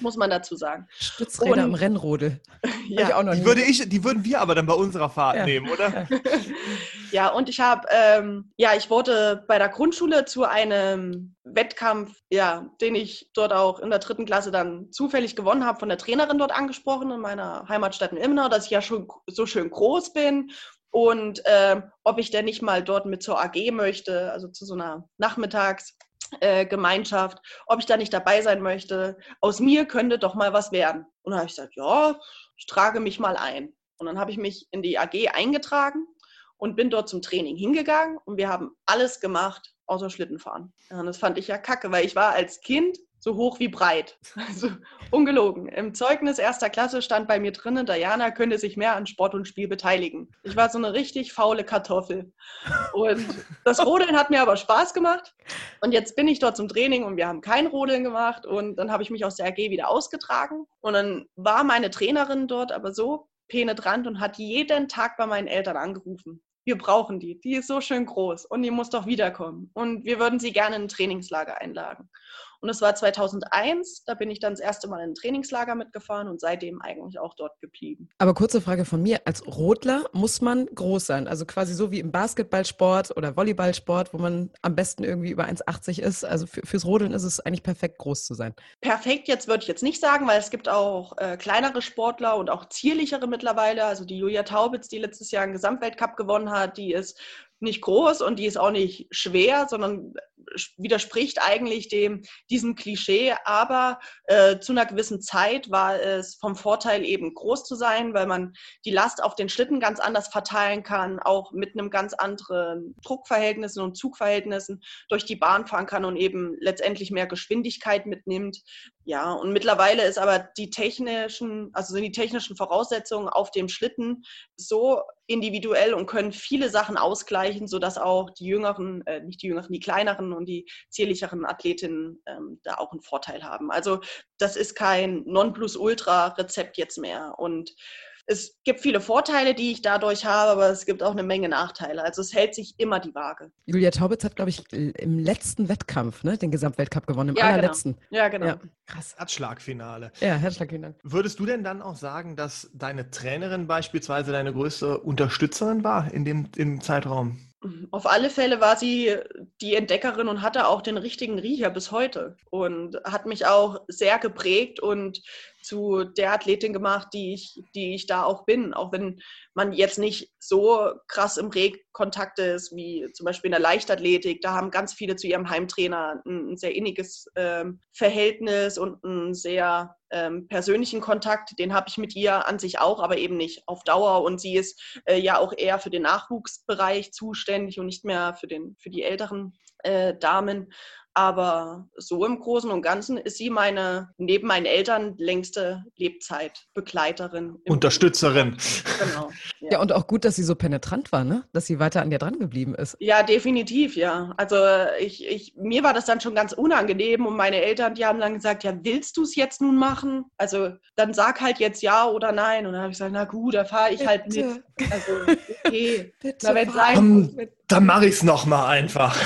Speaker 4: muss man dazu sagen.
Speaker 3: Stützräder und, im Rennrodel.
Speaker 2: ja. Ich auch noch die, würde ich, die würden wir aber dann bei unserer Fahrt ja. nehmen, oder?
Speaker 4: ja, und ich habe, ähm, ja, ich wurde bei der Grundschule zu einem Wettkampf, ja, den ich dort auch in der dritten Klasse dann zufällig gewonnen habe, von der Trainerin dort angesprochen in meiner Heimatstadt in Immenau, dass ich ja schon so schön groß bin und äh, ob ich denn nicht mal dort mit zur AG möchte, also zu so einer Nachmittagsgemeinschaft, äh, ob ich da nicht dabei sein möchte. Aus mir könnte doch mal was werden. Und dann habe ich gesagt, ja, ich trage mich mal ein. Und dann habe ich mich in die AG eingetragen und bin dort zum Training hingegangen und wir haben alles gemacht, außer Schlittenfahren. Ja, und das fand ich ja kacke, weil ich war als Kind so hoch wie breit. Also ungelogen. Im Zeugnis erster Klasse stand bei mir drinnen, Diana könnte sich mehr an Sport und Spiel beteiligen. Ich war so eine richtig faule Kartoffel. Und das Rodeln hat mir aber Spaß gemacht. Und jetzt bin ich dort zum Training und wir haben kein Rodeln gemacht. Und dann habe ich mich aus der AG wieder ausgetragen. Und dann war meine Trainerin dort aber so penetrant und hat jeden Tag bei meinen Eltern angerufen wir brauchen die. Die ist so schön groß und die muss doch wiederkommen. Und wir würden sie gerne in ein Trainingslager einladen. Und es war 2001, da bin ich dann das erste Mal in ein Trainingslager mitgefahren und seitdem eigentlich auch dort geblieben.
Speaker 3: Aber kurze Frage von mir, als Rodler muss man groß sein, also quasi so wie im Basketballsport oder Volleyballsport, wo man am besten irgendwie über 1,80 ist. Also für, fürs Rodeln ist es eigentlich perfekt, groß zu sein.
Speaker 4: Perfekt jetzt würde ich jetzt nicht sagen, weil es gibt auch äh, kleinere Sportler und auch zierlichere mittlerweile. Also die Julia Taubitz, die letztes Jahr einen Gesamtweltcup gewonnen hat, die ist nicht groß und die ist auch nicht schwer, sondern widerspricht eigentlich dem, diesem Klischee. Aber äh, zu einer gewissen Zeit war es vom Vorteil eben groß zu sein, weil man die Last auf den Schlitten ganz anders verteilen kann, auch mit einem ganz anderen Druckverhältnissen und Zugverhältnissen durch die Bahn fahren kann und eben letztendlich mehr Geschwindigkeit mitnimmt. Ja, und mittlerweile ist aber die technischen, also sind die technischen Voraussetzungen auf dem Schlitten so individuell und können viele Sachen ausgleichen, sodass auch die jüngeren, äh, nicht die jüngeren, die kleineren und die zierlicheren Athletinnen ähm, da auch einen Vorteil haben. Also das ist kein Nonplusultra-Rezept jetzt mehr. Und es gibt viele Vorteile, die ich dadurch habe, aber es gibt auch eine Menge Nachteile. Also es hält sich immer die Waage.
Speaker 3: Julia Taubitz hat, glaube ich, im letzten Wettkampf ne, den Gesamtweltcup gewonnen, im
Speaker 4: Ja, genau.
Speaker 3: allerletzten.
Speaker 4: Ja, genau.
Speaker 3: Ja, krass.
Speaker 2: Herzschlagfinale.
Speaker 3: Ja, herzlichen Dank.
Speaker 2: Würdest du denn dann auch sagen, dass deine Trainerin beispielsweise deine größte Unterstützerin war in dem, im Zeitraum?
Speaker 4: Auf alle Fälle war sie die Entdeckerin und hatte auch den richtigen Riecher bis heute und hat mich auch sehr geprägt und zu der Athletin gemacht, die ich, die ich da auch bin. Auch wenn man jetzt nicht so krass im Rehkontakt ist wie zum Beispiel in der Leichtathletik. Da haben ganz viele zu ihrem Heimtrainer ein, ein sehr inniges ähm, Verhältnis und einen sehr ähm, persönlichen Kontakt. Den habe ich mit ihr an sich auch, aber eben nicht auf Dauer. Und sie ist äh, ja auch eher für den Nachwuchsbereich zuständig und nicht mehr für, den, für die älteren äh, Damen. Aber so im Großen und Ganzen ist sie meine, neben meinen Eltern, längste Lebzeitbegleiterin.
Speaker 2: Unterstützerin.
Speaker 4: Genau.
Speaker 3: Ja. und auch gut, dass sie so penetrant war, ne? Dass sie weiter an dir dran geblieben ist.
Speaker 4: Ja, definitiv, ja. Also ich, ich, mir war das dann schon ganz unangenehm und meine Eltern, die haben dann gesagt, ja, willst du es jetzt nun machen? Also dann sag halt jetzt ja oder nein. Und dann habe ich gesagt, na gut, da fahre ich halt mit. Also okay.
Speaker 3: Bitte,
Speaker 4: Na, wenn
Speaker 3: fahr
Speaker 4: sein
Speaker 2: muss. Dann mache ich es nochmal einfach.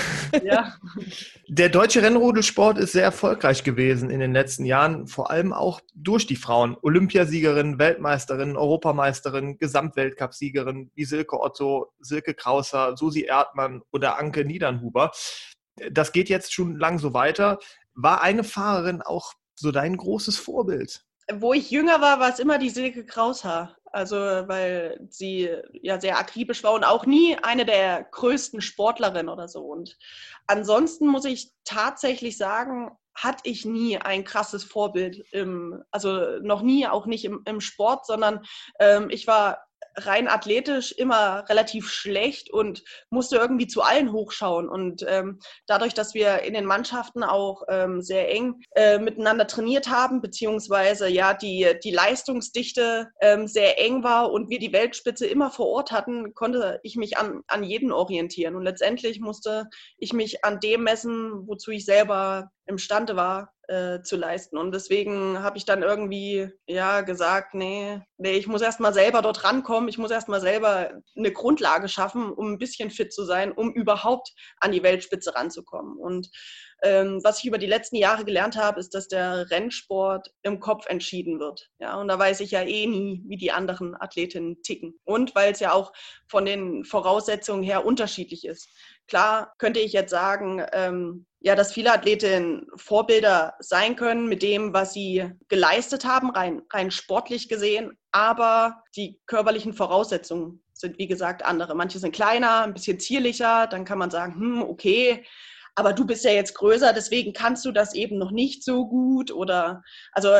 Speaker 4: Ja.
Speaker 2: Der deutsche Rennrodelsport ist sehr erfolgreich gewesen in den letzten Jahren, vor allem auch durch die Frauen. Olympiasiegerin, Weltmeisterin, Europameisterin, Gesamtweltcupsiegerin wie Silke Otto, Silke Krauser, Susi Erdmann oder Anke Niedernhuber. Das geht jetzt schon lang so weiter. War eine Fahrerin auch so dein großes Vorbild?
Speaker 4: Wo ich jünger war, war es immer die Silke Kraushaar. Also, weil sie ja sehr akribisch war und auch nie eine der größten Sportlerinnen oder so. Und ansonsten muss ich tatsächlich sagen, hatte ich nie ein krasses Vorbild im, also noch nie, auch nicht im, im Sport, sondern ähm, ich war rein athletisch immer relativ schlecht und musste irgendwie zu allen hochschauen. Und ähm, dadurch, dass wir in den Mannschaften auch ähm, sehr eng äh, miteinander trainiert haben, beziehungsweise ja die, die Leistungsdichte ähm, sehr eng war und wir die Weltspitze immer vor Ort hatten, konnte ich mich an, an jeden orientieren. Und letztendlich musste ich mich an dem messen, wozu ich selber imstande war äh, zu leisten. Und deswegen habe ich dann irgendwie ja gesagt, nee, nee, ich muss erst mal selber dort rankommen, ich muss erst mal selber eine Grundlage schaffen, um ein bisschen fit zu sein, um überhaupt an die Weltspitze ranzukommen. Und ähm, was ich über die letzten Jahre gelernt habe, ist, dass der Rennsport im Kopf entschieden wird. Ja, und da weiß ich ja eh nie, wie die anderen Athletinnen ticken. Und weil es ja auch von den Voraussetzungen her unterschiedlich ist. Klar könnte ich jetzt sagen, ähm, ja, dass viele Athletinnen Vorbilder sein können mit dem, was sie geleistet haben, rein, rein sportlich gesehen. Aber die körperlichen Voraussetzungen sind, wie gesagt, andere. Manche sind kleiner, ein bisschen zierlicher. Dann kann man sagen, hm, okay, aber du bist ja jetzt größer, deswegen kannst du das eben noch nicht so gut oder also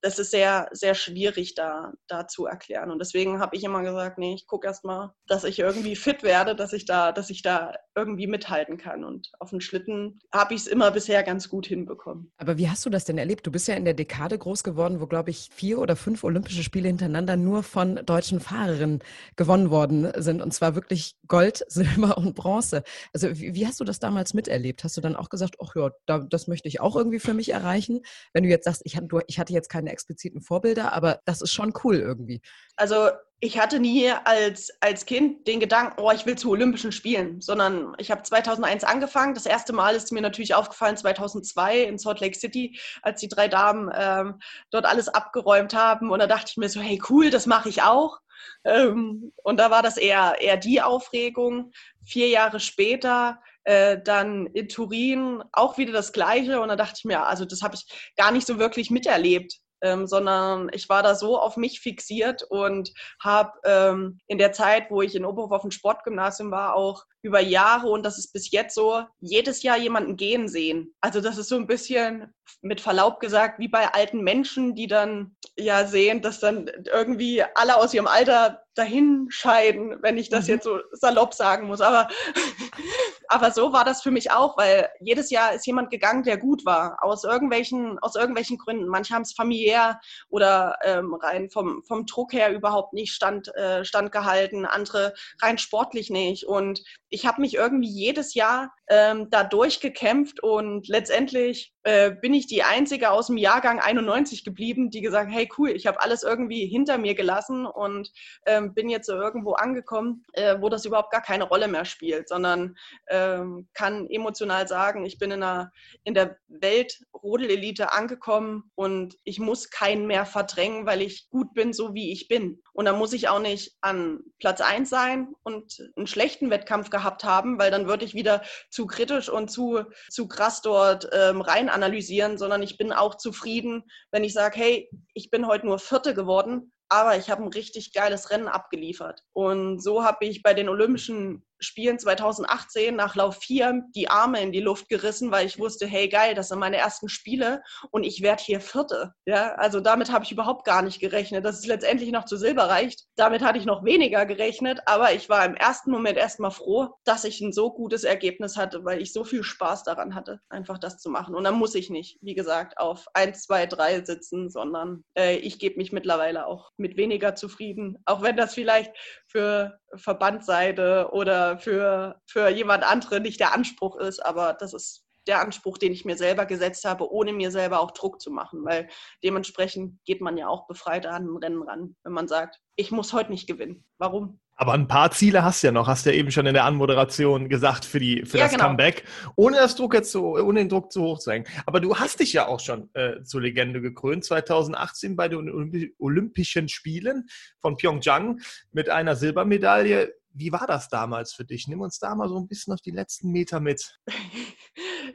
Speaker 4: das ist sehr, sehr schwierig da, da zu erklären. Und deswegen habe ich immer gesagt, nee, ich gucke erst mal, dass ich irgendwie fit werde, dass ich da, dass ich da irgendwie mithalten kann. Und auf den Schlitten habe ich es immer bisher ganz gut hinbekommen.
Speaker 3: Aber wie hast du das denn erlebt? Du bist ja in der Dekade groß geworden, wo, glaube ich, vier oder fünf Olympische Spiele hintereinander nur von deutschen Fahrerinnen gewonnen worden sind. Und zwar wirklich Gold, Silber und Bronze. Also wie, wie hast du das damals miterlebt? Hast du dann auch gesagt, ach ja, da, das möchte ich auch irgendwie für mich erreichen? Wenn du jetzt sagst, ich, hatte, ich hatte jetzt keine expliziten Vorbilder, aber das ist schon cool irgendwie.
Speaker 4: Also ich hatte nie als, als Kind den Gedanken, oh, ich will zu Olympischen Spielen, sondern ich habe 2001 angefangen. Das erste Mal ist mir natürlich aufgefallen 2002 in Salt Lake City, als die drei Damen ähm, dort alles abgeräumt haben. Und da dachte ich mir so, hey cool, das mache ich auch. Ähm, und da war das eher, eher die Aufregung. Vier Jahre später äh, dann in Turin auch wieder das Gleiche. Und da dachte ich mir, also das habe ich gar nicht so wirklich miterlebt ähm, sondern ich war da so auf mich fixiert und habe ähm, in der Zeit, wo ich in Oberhof auf dem Sportgymnasium war, auch über Jahre und das ist bis jetzt so, jedes Jahr jemanden gehen sehen. Also das ist so ein bisschen mit Verlaub gesagt, wie bei alten Menschen, die dann ja sehen, dass dann irgendwie alle aus ihrem Alter dahin scheiden, wenn ich das mhm. jetzt so salopp sagen muss. Aber, aber so war das für mich auch, weil jedes Jahr ist jemand gegangen, der gut war, aus irgendwelchen, aus irgendwelchen Gründen. Manche haben es familiär oder ähm, rein vom, vom Druck her überhaupt nicht stand, äh, standgehalten, andere rein sportlich nicht. Und ich habe mich irgendwie jedes Jahr ähm, da durchgekämpft und letztendlich äh, bin ich die Einzige aus dem Jahrgang 91 geblieben, die gesagt, hey cool, ich habe alles irgendwie hinter mir gelassen und ähm, bin jetzt so irgendwo angekommen, äh, wo das überhaupt gar keine Rolle mehr spielt, sondern ähm, kann emotional sagen, ich bin in, einer, in der Welt-Rodelelite angekommen und ich muss keinen mehr verdrängen, weil ich gut bin, so wie ich bin. Und dann muss ich auch nicht an Platz 1 sein und einen schlechten Wettkampf gehabt haben, weil dann würde ich wieder zu kritisch und zu, zu krass dort ähm, rein analysieren, sondern ich bin auch zufrieden, wenn ich sage, hey, ich bin heute nur Vierte geworden, aber ich habe ein richtig geiles Rennen abgeliefert. Und so habe ich bei den Olympischen Spielen 2018 nach Lauf 4 die Arme in die Luft gerissen, weil ich wusste, hey geil, das sind meine ersten Spiele und ich werde hier Vierte. Ja, also damit habe ich überhaupt gar nicht gerechnet, dass es letztendlich noch zu Silber reicht. Damit hatte ich noch weniger gerechnet, aber ich war im ersten Moment erstmal froh, dass ich ein so gutes Ergebnis hatte, weil ich so viel Spaß daran hatte, einfach das zu machen. Und dann muss ich nicht, wie gesagt, auf 1, 2, 3 sitzen, sondern äh, ich gebe mich mittlerweile auch mit weniger zufrieden, auch wenn das vielleicht für Verbandseite oder für, für jemand andere nicht der Anspruch ist, aber das ist der Anspruch, den ich mir selber gesetzt habe, ohne mir selber auch Druck zu machen, weil dementsprechend geht man ja auch befreiter an ein Rennen ran, wenn man sagt, ich muss heute nicht gewinnen. Warum?
Speaker 2: Aber ein paar Ziele hast du ja noch, hast du ja eben schon in der Anmoderation gesagt für, die, für
Speaker 4: Ja,
Speaker 2: das
Speaker 4: genau.
Speaker 2: Comeback, ohne das Druck jetzt so, ohne den Druck zu hoch zu hängen. Aber du hast dich ja auch schon äh, zur Legende gekrönt, 2018 bei den Olympi Olympischen Spielen von Pyeongchang mit einer Silbermedaille. Wie war das damals für dich? Nimm uns da mal so ein bisschen auf die letzten Meter mit.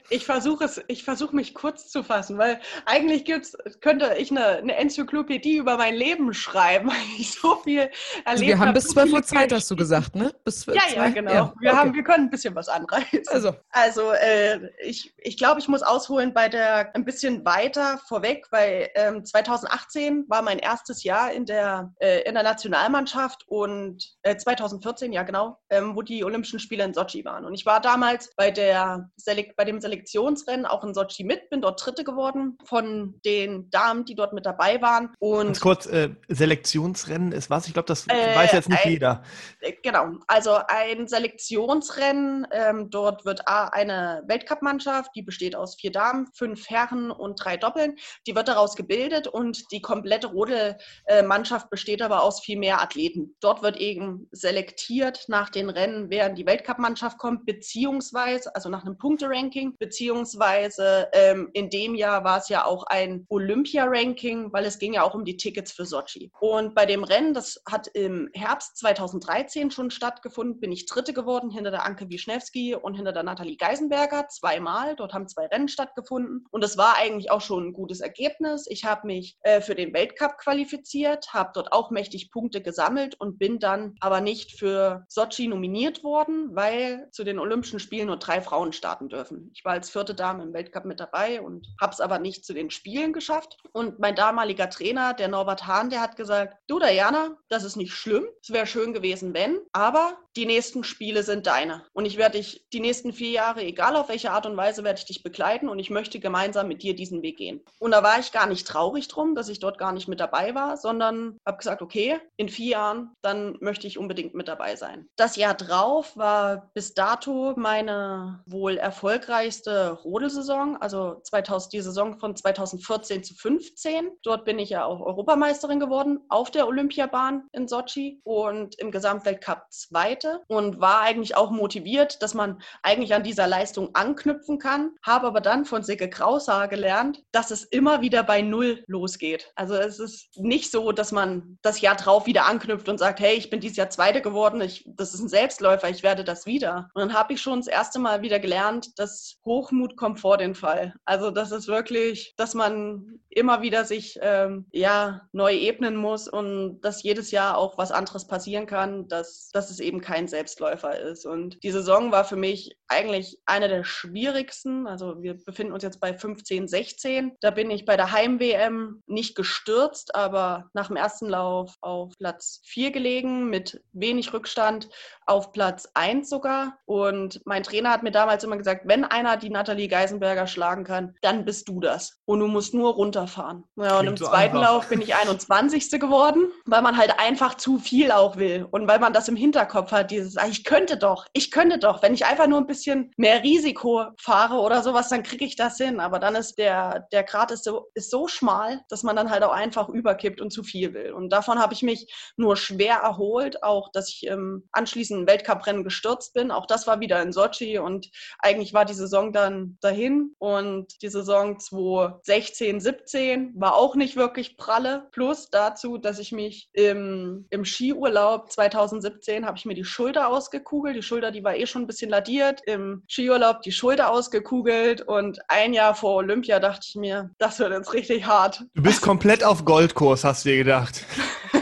Speaker 4: Ich versuche es, ich versuche mich kurz zu fassen, weil eigentlich gibt's, könnte ich eine, eine Enzyklopädie über mein Leben schreiben, weil ich so viel erlebt
Speaker 3: Also wir haben
Speaker 4: habe,
Speaker 3: bis
Speaker 4: so
Speaker 3: 12
Speaker 4: viele
Speaker 3: Uhr Zeit, hast du gesagt, ne? Bis
Speaker 4: Ja, ja,
Speaker 3: 12?
Speaker 4: genau.
Speaker 3: Ja,
Speaker 4: wir,
Speaker 3: okay.
Speaker 4: haben, wir können ein bisschen was anreißen.
Speaker 3: Also,
Speaker 4: Also äh, ich, ich glaube, ich muss ausholen bei der ein bisschen weiter vorweg, weil ähm, 2018 war mein erstes Jahr in der, äh, in der Nationalmannschaft und äh, 2014, ja genau, ähm, wo die Olympischen Spiele in Sochi waren. Und ich war damals bei, der Selek bei dem Selektionsrennen auch in Sochi mit, bin dort Dritte geworden von den Damen, die dort mit dabei waren. Und
Speaker 2: Ganz kurz, äh, Selektionsrennen ist was? Ich glaube, das
Speaker 4: Äh,
Speaker 2: weiß jetzt nicht
Speaker 4: ein-
Speaker 2: jeder.
Speaker 4: Äh, Genau, also ein Selektionsrennen. Ähm, dort wird A, eine Weltcup-Mannschaft, die besteht aus vier Damen, fünf Herren und drei Doppeln. Die wird daraus gebildet und die komplette Rodel-Mannschaft besteht aber aus viel mehr Athleten. Dort wird eben selektiert nach den Rennen, wer in die Weltcup-Mannschaft kommt, beziehungsweise, also nach einem Punkte-Ranking, beziehungsweise ähm, in dem Jahr war es ja auch ein Olympia-Ranking, weil es ging ja auch um die Tickets für Sochi. Und bei dem Rennen, das hat im Herbst 2013 schon stattgefunden, bin ich Dritte geworden, hinter der Anke Wischnewski und hinter der Nathalie Geisenberger, zweimal. Dort haben zwei Rennen stattgefunden. Und es war eigentlich auch schon ein gutes Ergebnis. Ich habe mich äh, für den Weltcup qualifiziert, habe dort auch mächtig Punkte gesammelt und bin dann aber nicht für Sochi nominiert worden, weil zu den Olympischen Spielen nur drei Frauen starten dürfen. Ich war als vierte Dame im Weltcup mit dabei und habe es aber nicht zu den Spielen geschafft. Und mein damaliger Trainer, der Norbert Hahn, der hat gesagt, du Diana, das ist nicht schlimm. Es wäre schön gewesen, wenn, aber die nächsten Spiele sind deine. Und ich werde dich die nächsten vier Jahre, egal auf welche Art und Weise, werde ich dich begleiten und ich möchte gemeinsam mit dir diesen Weg gehen. Und da war ich gar nicht traurig drum, dass ich dort gar nicht mit dabei war, sondern habe gesagt, okay, in vier Jahren, dann möchte ich unbedingt mit dabei sein. Das Jahr drauf war bis dato meine wohl erfolgreichste Rodelsaison, also 2000, die Saison von 2014 zu 15. Dort bin ich ja auch Europameisterin geworden auf der Olympiabahn in Sochi und im Gesamtweltcup Zweite und war eigentlich auch motiviert, dass man eigentlich an dieser Leistung anknüpfen kann, habe aber dann von Silke Kraushaar gelernt, dass es immer wieder bei Null losgeht. Also es ist nicht so, dass man das Jahr drauf wieder anknüpft und sagt, hey, ich bin dieses Jahr Zweite geworden, ich, das ist ein Selbstläufer, ich werde das wieder. Und dann habe ich schon das erste Mal wieder gelernt, dass Hochmut kommt vor den Fall. Also das ist wirklich, dass man immer wieder sich ähm, ja neu ebnen muss und dass jedes Jahr auch was anderes passieren kann, dass, dass es eben kein Selbstläufer ist. Und die Saison war für mich eigentlich eine der schwierigsten. Also wir befinden uns jetzt bei 15, 16. Da bin ich bei der Heim-WM nicht gestürzt, aber nach dem ersten Lauf auf Platz 4 gelegen mit wenig Rückstand auf Platz 1 sogar. Und mein Trainer hat mir damals immer gesagt, wenn einer keiner die Nathalie Geisenberger schlagen kann, dann bist du das. Und du musst nur runterfahren. Ja, und im
Speaker 2: so
Speaker 4: zweiten
Speaker 2: einfach.
Speaker 4: Lauf bin ich 21. geworden, weil man halt einfach zu viel auch will. Und weil man das im Hinterkopf hat, dieses, ah, ich könnte doch, ich könnte doch. Wenn ich einfach nur ein bisschen mehr Risiko fahre oder sowas, dann kriege ich das hin. Aber dann ist der, der Grat ist so, ist so schmal, dass man dann halt auch einfach überkippt und zu viel will. Und davon habe ich mich nur schwer erholt. Auch, dass ich ähm, anschließend im Weltcuprennen gestürzt bin. Auch das war wieder in Sochi und eigentlich war die Saison dann dahin. Und die Saison 2016, 17 war auch nicht wirklich pralle. Plus dazu, dass ich mich im, im Skiurlaub 2017 habe ich mir die Schulter ausgekugelt. Die Schulter, die war eh schon ein bisschen ladiert. Im Skiurlaub die Schulter ausgekugelt. Und ein Jahr vor Olympia dachte ich mir, das wird jetzt richtig hart.
Speaker 2: Du bist komplett auf Goldkurs, hast du dir gedacht.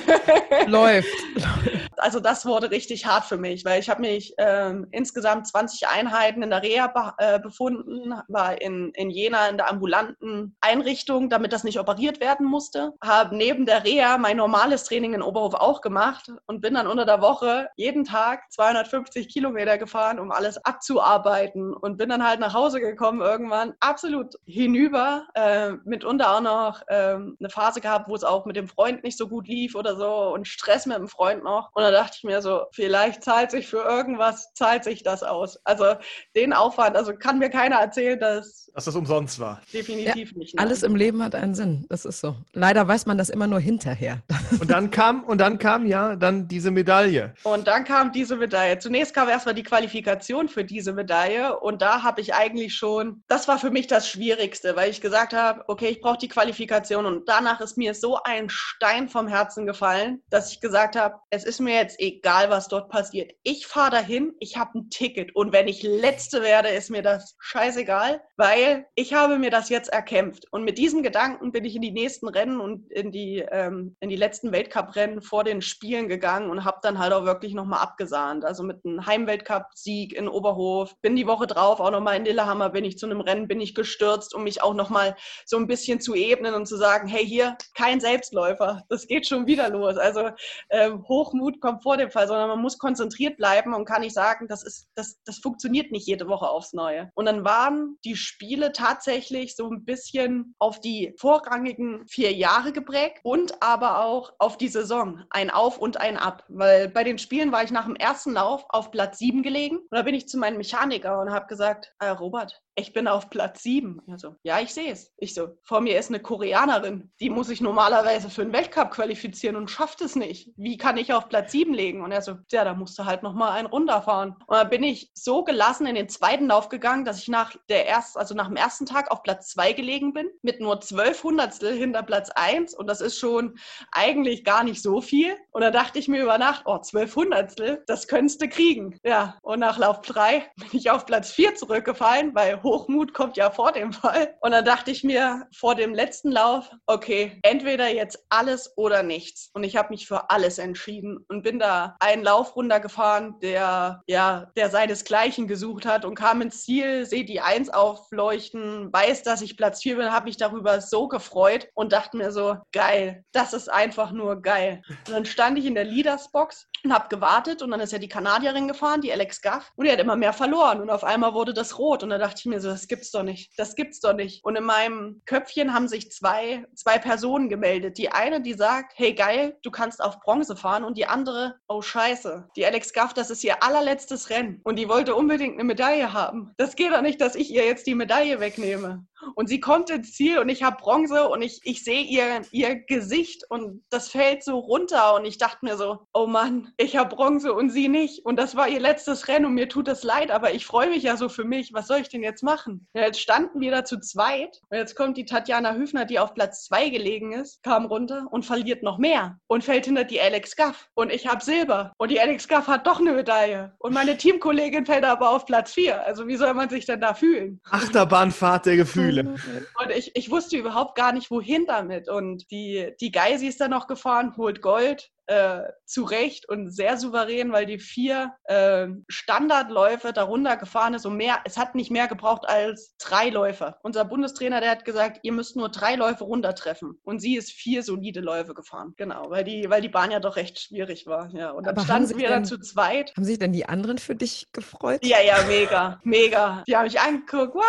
Speaker 3: Läuft.
Speaker 4: Also das wurde richtig hart für mich, weil ich habe mich ähm, insgesamt 20 Einheiten in der Reha be äh, befunden, war in, in Jena in der ambulanten Einrichtung, damit das nicht operiert werden musste. Habe neben der Reha mein normales Training in Oberhof auch gemacht und bin dann unter der Woche jeden Tag 250 Kilometer gefahren, um alles abzuarbeiten und bin dann halt nach Hause gekommen irgendwann absolut hinüber, äh, mitunter auch noch äh, eine Phase gehabt, wo es auch mit dem Freund nicht so gut lief oder so und Stress mit dem Freund noch. Und da dachte ich mir so, vielleicht zahlt sich für irgendwas, zahlt sich das aus. Also den Aufwand, also kann mir keiner erzählen, dass
Speaker 2: Dass das umsonst war.
Speaker 4: definitiv nicht. nein.
Speaker 3: Alles im Leben hat einen Sinn. Das ist so. Leider weiß man das immer nur hinterher.
Speaker 2: Und dann kam, und dann kam ja dann diese Medaille.
Speaker 4: Und dann kam diese Medaille. Zunächst kam erstmal die Qualifikation für diese Medaille und da habe ich eigentlich schon, das war für mich das Schwierigste, weil ich gesagt habe, okay, ich brauche die Qualifikation und danach ist mir so ein Stein vom Herzen gefallen, dass ich gesagt habe, es ist mir jetzt egal, was dort passiert. Ich fahre dahin, ich habe ein Ticket und wenn ich Letzte werde, ist mir das scheißegal, weil ich habe mir das jetzt erkämpft. Und mit diesen Gedanken bin ich in die nächsten Rennen und in die, ähm, in die letzten Weltcuprennen vor den Spielen gegangen und habe dann halt auch wirklich nochmal abgesahnt. Also mit einem Heimweltcup-Sieg in Oberhof. Bin die Woche drauf auch nochmal in Lillehammer, bin ich zu einem Rennen, bin ich gestürzt, um mich auch nochmal so ein bisschen zu ebnen und zu sagen, hey, hier, kein Selbstläufer. Das geht schon wieder los. Also ähm, Hochmut kommt vor dem Fall, sondern man muss konzentriert bleiben und kann nicht sagen, das ist, das, das funktioniert nicht jede Woche aufs Neue. Und dann waren die Spiele tatsächlich so ein bisschen auf die vorrangigen vier Jahre geprägt und aber auch auf die Saison. Ein Auf und ein Ab. Weil bei den Spielen war ich nach dem ersten Lauf auf Platz sieben gelegen. Und da bin ich zu meinem Mechaniker und habe gesagt, äh, Robert, ich bin auf Platz sieben. Er so, ja, ich sehe es. Ich so, vor mir ist eine Koreanerin, die muss sich normalerweise für einen Weltcup qualifizieren und schafft es nicht. Wie kann ich auf Platz sieben legen? Und er so, ja, da musst du halt nochmal einen runterfahren. Und dann bin ich so gelassen in den zweiten Lauf gegangen, dass ich nach der erst, also nach dem ersten Tag auf Platz zwei gelegen bin, mit nur zwölf Hundertstel hinter Platz eins. Und das ist schon eigentlich gar nicht so viel. Und da dachte ich mir über Nacht, oh, zwölf Hundertstel, das könntest du kriegen. Ja, und nach Lauf drei bin ich auf Platz vier zurückgefallen, weil Hochmut kommt ja vor dem Fall. Und dann dachte ich mir vor dem letzten Lauf, okay, entweder jetzt alles oder nichts. Und ich habe mich für alles entschieden und bin da einen Lauf runtergefahren, der ja, der seinesgleichen gesucht hat und kam ins Ziel, sehe die Eins aufleuchten, weiß, dass ich Platz vier bin, habe mich darüber so gefreut und dachte mir so, geil, das ist einfach nur geil. Und dann stand ich in der Leadersbox und habe gewartet und dann ist ja die Kanadierin gefahren, die Alex Gaff, und die hat immer mehr verloren und auf einmal wurde das rot und da dachte ich mir so, das gibt's doch nicht, das gibt's doch nicht. Und in meinem Köpfchen haben sich zwei, zwei Personen gemeldet. Die eine, die sagt, hey geil, du kannst auf Bronze fahren und die andere, oh scheiße, die Alex Gaff, das ist ihr allerletztes Rennen und die wollte unbedingt eine Medaille haben. Das geht doch nicht, dass ich ihr jetzt die Medaille wegnehme. Und sie kommt ins Ziel und ich habe Bronze und ich, ich sehe ihr, ihr Gesicht und das fällt so runter und ich dachte mir so, oh Mann, ich habe Bronze und sie nicht. Und das war ihr letztes Rennen und mir tut das leid, aber ich freue mich ja so für mich. Was soll ich denn jetzt machen? Ja, jetzt standen wir da zu zweit und jetzt kommt die Tatjana Hüfner, die auf Platz zwei gelegen ist, kam runter und verliert noch mehr und fällt hinter die Alex Gaff. Und ich habe Silber und die Alex Gaff hat doch eine Medaille. Und meine Teamkollegin fällt aber auf Platz vier. Also wie soll man sich denn da fühlen?
Speaker 2: Achterbahnfahrt der Gefühle.
Speaker 4: Und ich, ich wusste überhaupt gar nicht, wohin damit. Und die, die Geisi ist dann noch gefahren, holt Gold. Äh, zu Recht und sehr souverän, weil die vier äh, Standardläufe darunter gefahren ist und mehr, es hat nicht mehr gebraucht als drei Läufe. Unser Bundestrainer, der hat gesagt, ihr müsst nur drei Läufe runtertreffen. Und sie ist vier solide Läufe gefahren. Genau, weil die, weil die Bahn ja doch recht schwierig war. Ja. Und dann
Speaker 3: Aber
Speaker 4: standen wir dann zu zweit.
Speaker 3: Haben sich denn die anderen für dich gefreut?
Speaker 4: Ja, ja, mega, mega. Die haben mich angeguckt, wow.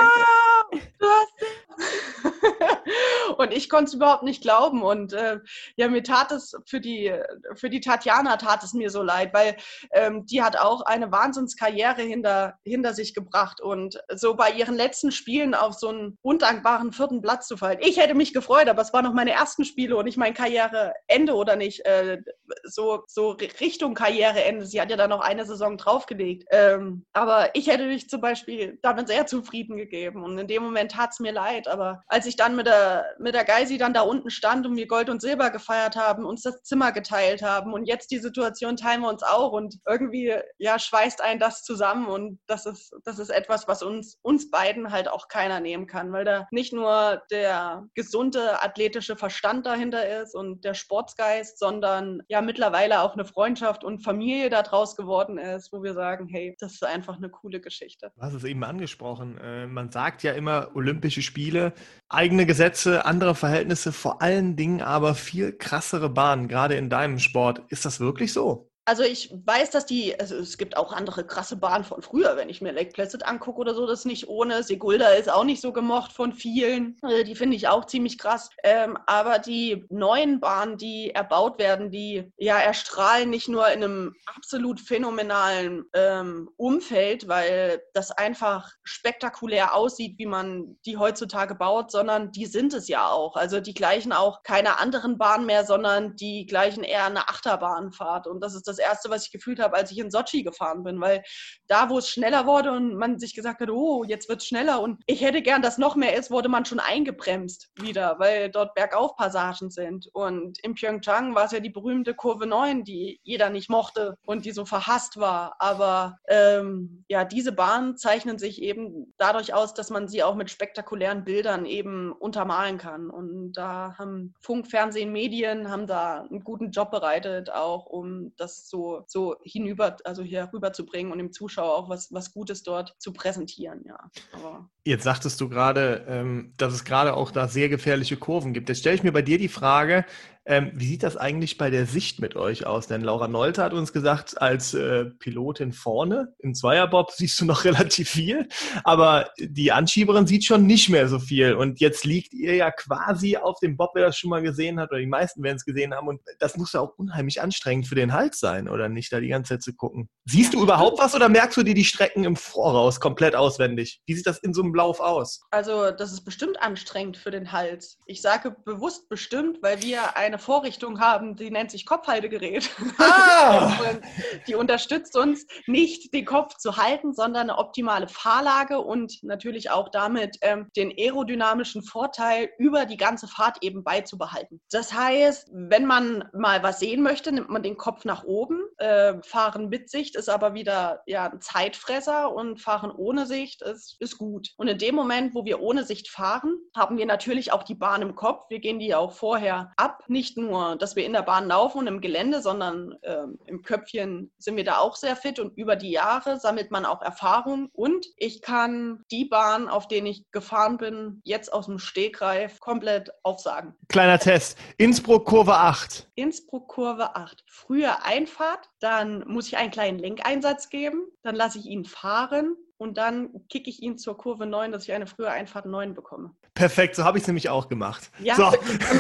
Speaker 4: Und ich konnte es überhaupt nicht glauben. Und äh, ja, mir tat es für die, für die Tatjana tat es mir so leid, weil ähm, die hat auch eine Wahnsinnskarriere hinter, hinter sich gebracht. Und so bei ihren letzten Spielen auf so einen undankbaren vierten Platz zu fallen. Ich hätte mich gefreut, aber es waren noch meine ersten Spiele und nicht mein Karriereende oder nicht. Äh, so, so Richtung Karriereende. Sie hat ja dann noch eine Saison draufgelegt. Ähm, aber ich hätte mich zum Beispiel damit sehr zufrieden gegeben. Und in dem Moment tat es mir leid. Aber als ich dann mit der, mit der Geisi dann da unten stand und wir Gold und Silber gefeiert haben, uns das Zimmer geteilt haben und jetzt die Situation teilen wir uns auch und irgendwie ja schweißt ein das zusammen und das ist, das ist etwas, was uns, uns beiden halt auch keiner nehmen kann, weil da nicht nur der gesunde athletische Verstand dahinter ist und der Sportsgeist, sondern ja mittlerweile auch eine Freundschaft und Familie daraus geworden ist, wo wir sagen, hey, das ist einfach eine coole Geschichte.
Speaker 2: Du hast es eben angesprochen. Äh, Man sagt ja immer Olympische Spiele, eigene Gesetze, andere Verhältnisse, vor allen Dingen aber viel krassere Bahnen, gerade in deinem Sport. Ist das wirklich so?
Speaker 4: Also ich weiß, dass die, also es gibt auch andere krasse Bahnen von früher, wenn ich mir Lake Placid angucke oder so, das ist nicht ohne. Segulda ist auch nicht so gemocht von vielen. Äh, Die finde ich auch ziemlich krass. Ähm, aber die neuen Bahnen, die erbaut werden, die ja erstrahlen nicht nur in einem absolut phänomenalen ähm, Umfeld, weil das einfach spektakulär aussieht, wie man die heutzutage baut, sondern die sind es ja auch. Also die gleichen auch keine anderen Bahnen mehr, sondern die gleichen eher eine Achterbahnfahrt. Und das ist das Erste, was ich gefühlt habe, als ich in Sochi gefahren bin, weil da, wo es schneller wurde und man sich gesagt hat, oh, jetzt wird es schneller und ich hätte gern, dass noch mehr ist, wurde man schon eingebremst wieder, weil dort Bergaufpassagen sind. Und in Pyeongchang war es ja die berühmte Kurve 9, die jeder nicht mochte und die so verhasst war. Aber ähm, ja, diese Bahnen zeichnen sich eben dadurch aus, dass man sie auch mit spektakulären Bildern eben untermalen kann. Und da haben Funk, Fernsehen, Medien haben da einen guten Job bereitet, auch um das so, so hinüber, also hier rüber zu bringen und dem Zuschauer auch was, was Gutes dort zu präsentieren, ja. Aber
Speaker 2: Jetzt sagtest du gerade, ähm, dass es gerade auch da sehr gefährliche Kurven gibt. Jetzt stelle ich mir bei dir die Frage, ähm, wie sieht das eigentlich bei der Sicht mit euch aus? Denn Laura Nolte hat uns gesagt, als äh, Pilotin vorne im Zweierbob siehst du noch relativ viel, aber die Anschieberin sieht schon nicht mehr so viel. Und jetzt liegt ihr ja quasi auf dem Bob, wer das schon mal gesehen hat, oder die meisten werden es gesehen haben. Und das muss ja auch unheimlich anstrengend für den Hals sein, oder nicht, da die ganze Zeit zu gucken. Siehst du überhaupt was oder merkst du dir die Strecken im Voraus komplett auswendig? Wie sieht das in so einem Lauf aus?
Speaker 4: Also, das ist bestimmt anstrengend für den Hals. Ich sage bewusst bestimmt, weil wir eine Vorrichtung haben, die nennt sich Kopfhaltegerät.
Speaker 2: Ah!
Speaker 4: Die unterstützt uns nicht, den Kopf zu halten, sondern eine optimale Fahrlage und natürlich auch damit ähm, den aerodynamischen Vorteil über die ganze Fahrt eben beizubehalten. Das heißt, wenn man mal was sehen möchte, nimmt man den Kopf nach oben. Äh, fahren mit Sicht ist aber wieder ja, ein Zeitfresser und fahren ohne Sicht ist, ist gut. Und in dem Moment, wo wir ohne Sicht fahren, haben wir natürlich auch die Bahn im Kopf. Wir gehen die auch vorher ab. Nicht nur, dass wir in der Bahn laufen und im Gelände, sondern ähm, im Köpfchen sind wir da auch sehr fit und über die Jahre sammelt man auch Erfahrung. Und ich kann die Bahn, auf denen ich gefahren bin, jetzt aus dem Stegreif komplett aufsagen.
Speaker 2: Kleiner Test. Innsbruck Kurve 8.
Speaker 4: Innsbruck Kurve 8. Frühe Einfahrt, dann muss ich einen kleinen Lenkeinsatz geben, dann lasse ich ihn fahren und dann kicke ich ihn zur Kurve 9, dass ich eine frühe Einfahrt 9 bekomme.
Speaker 2: Perfekt, so habe ich es nämlich auch gemacht.
Speaker 4: Ja.
Speaker 2: So,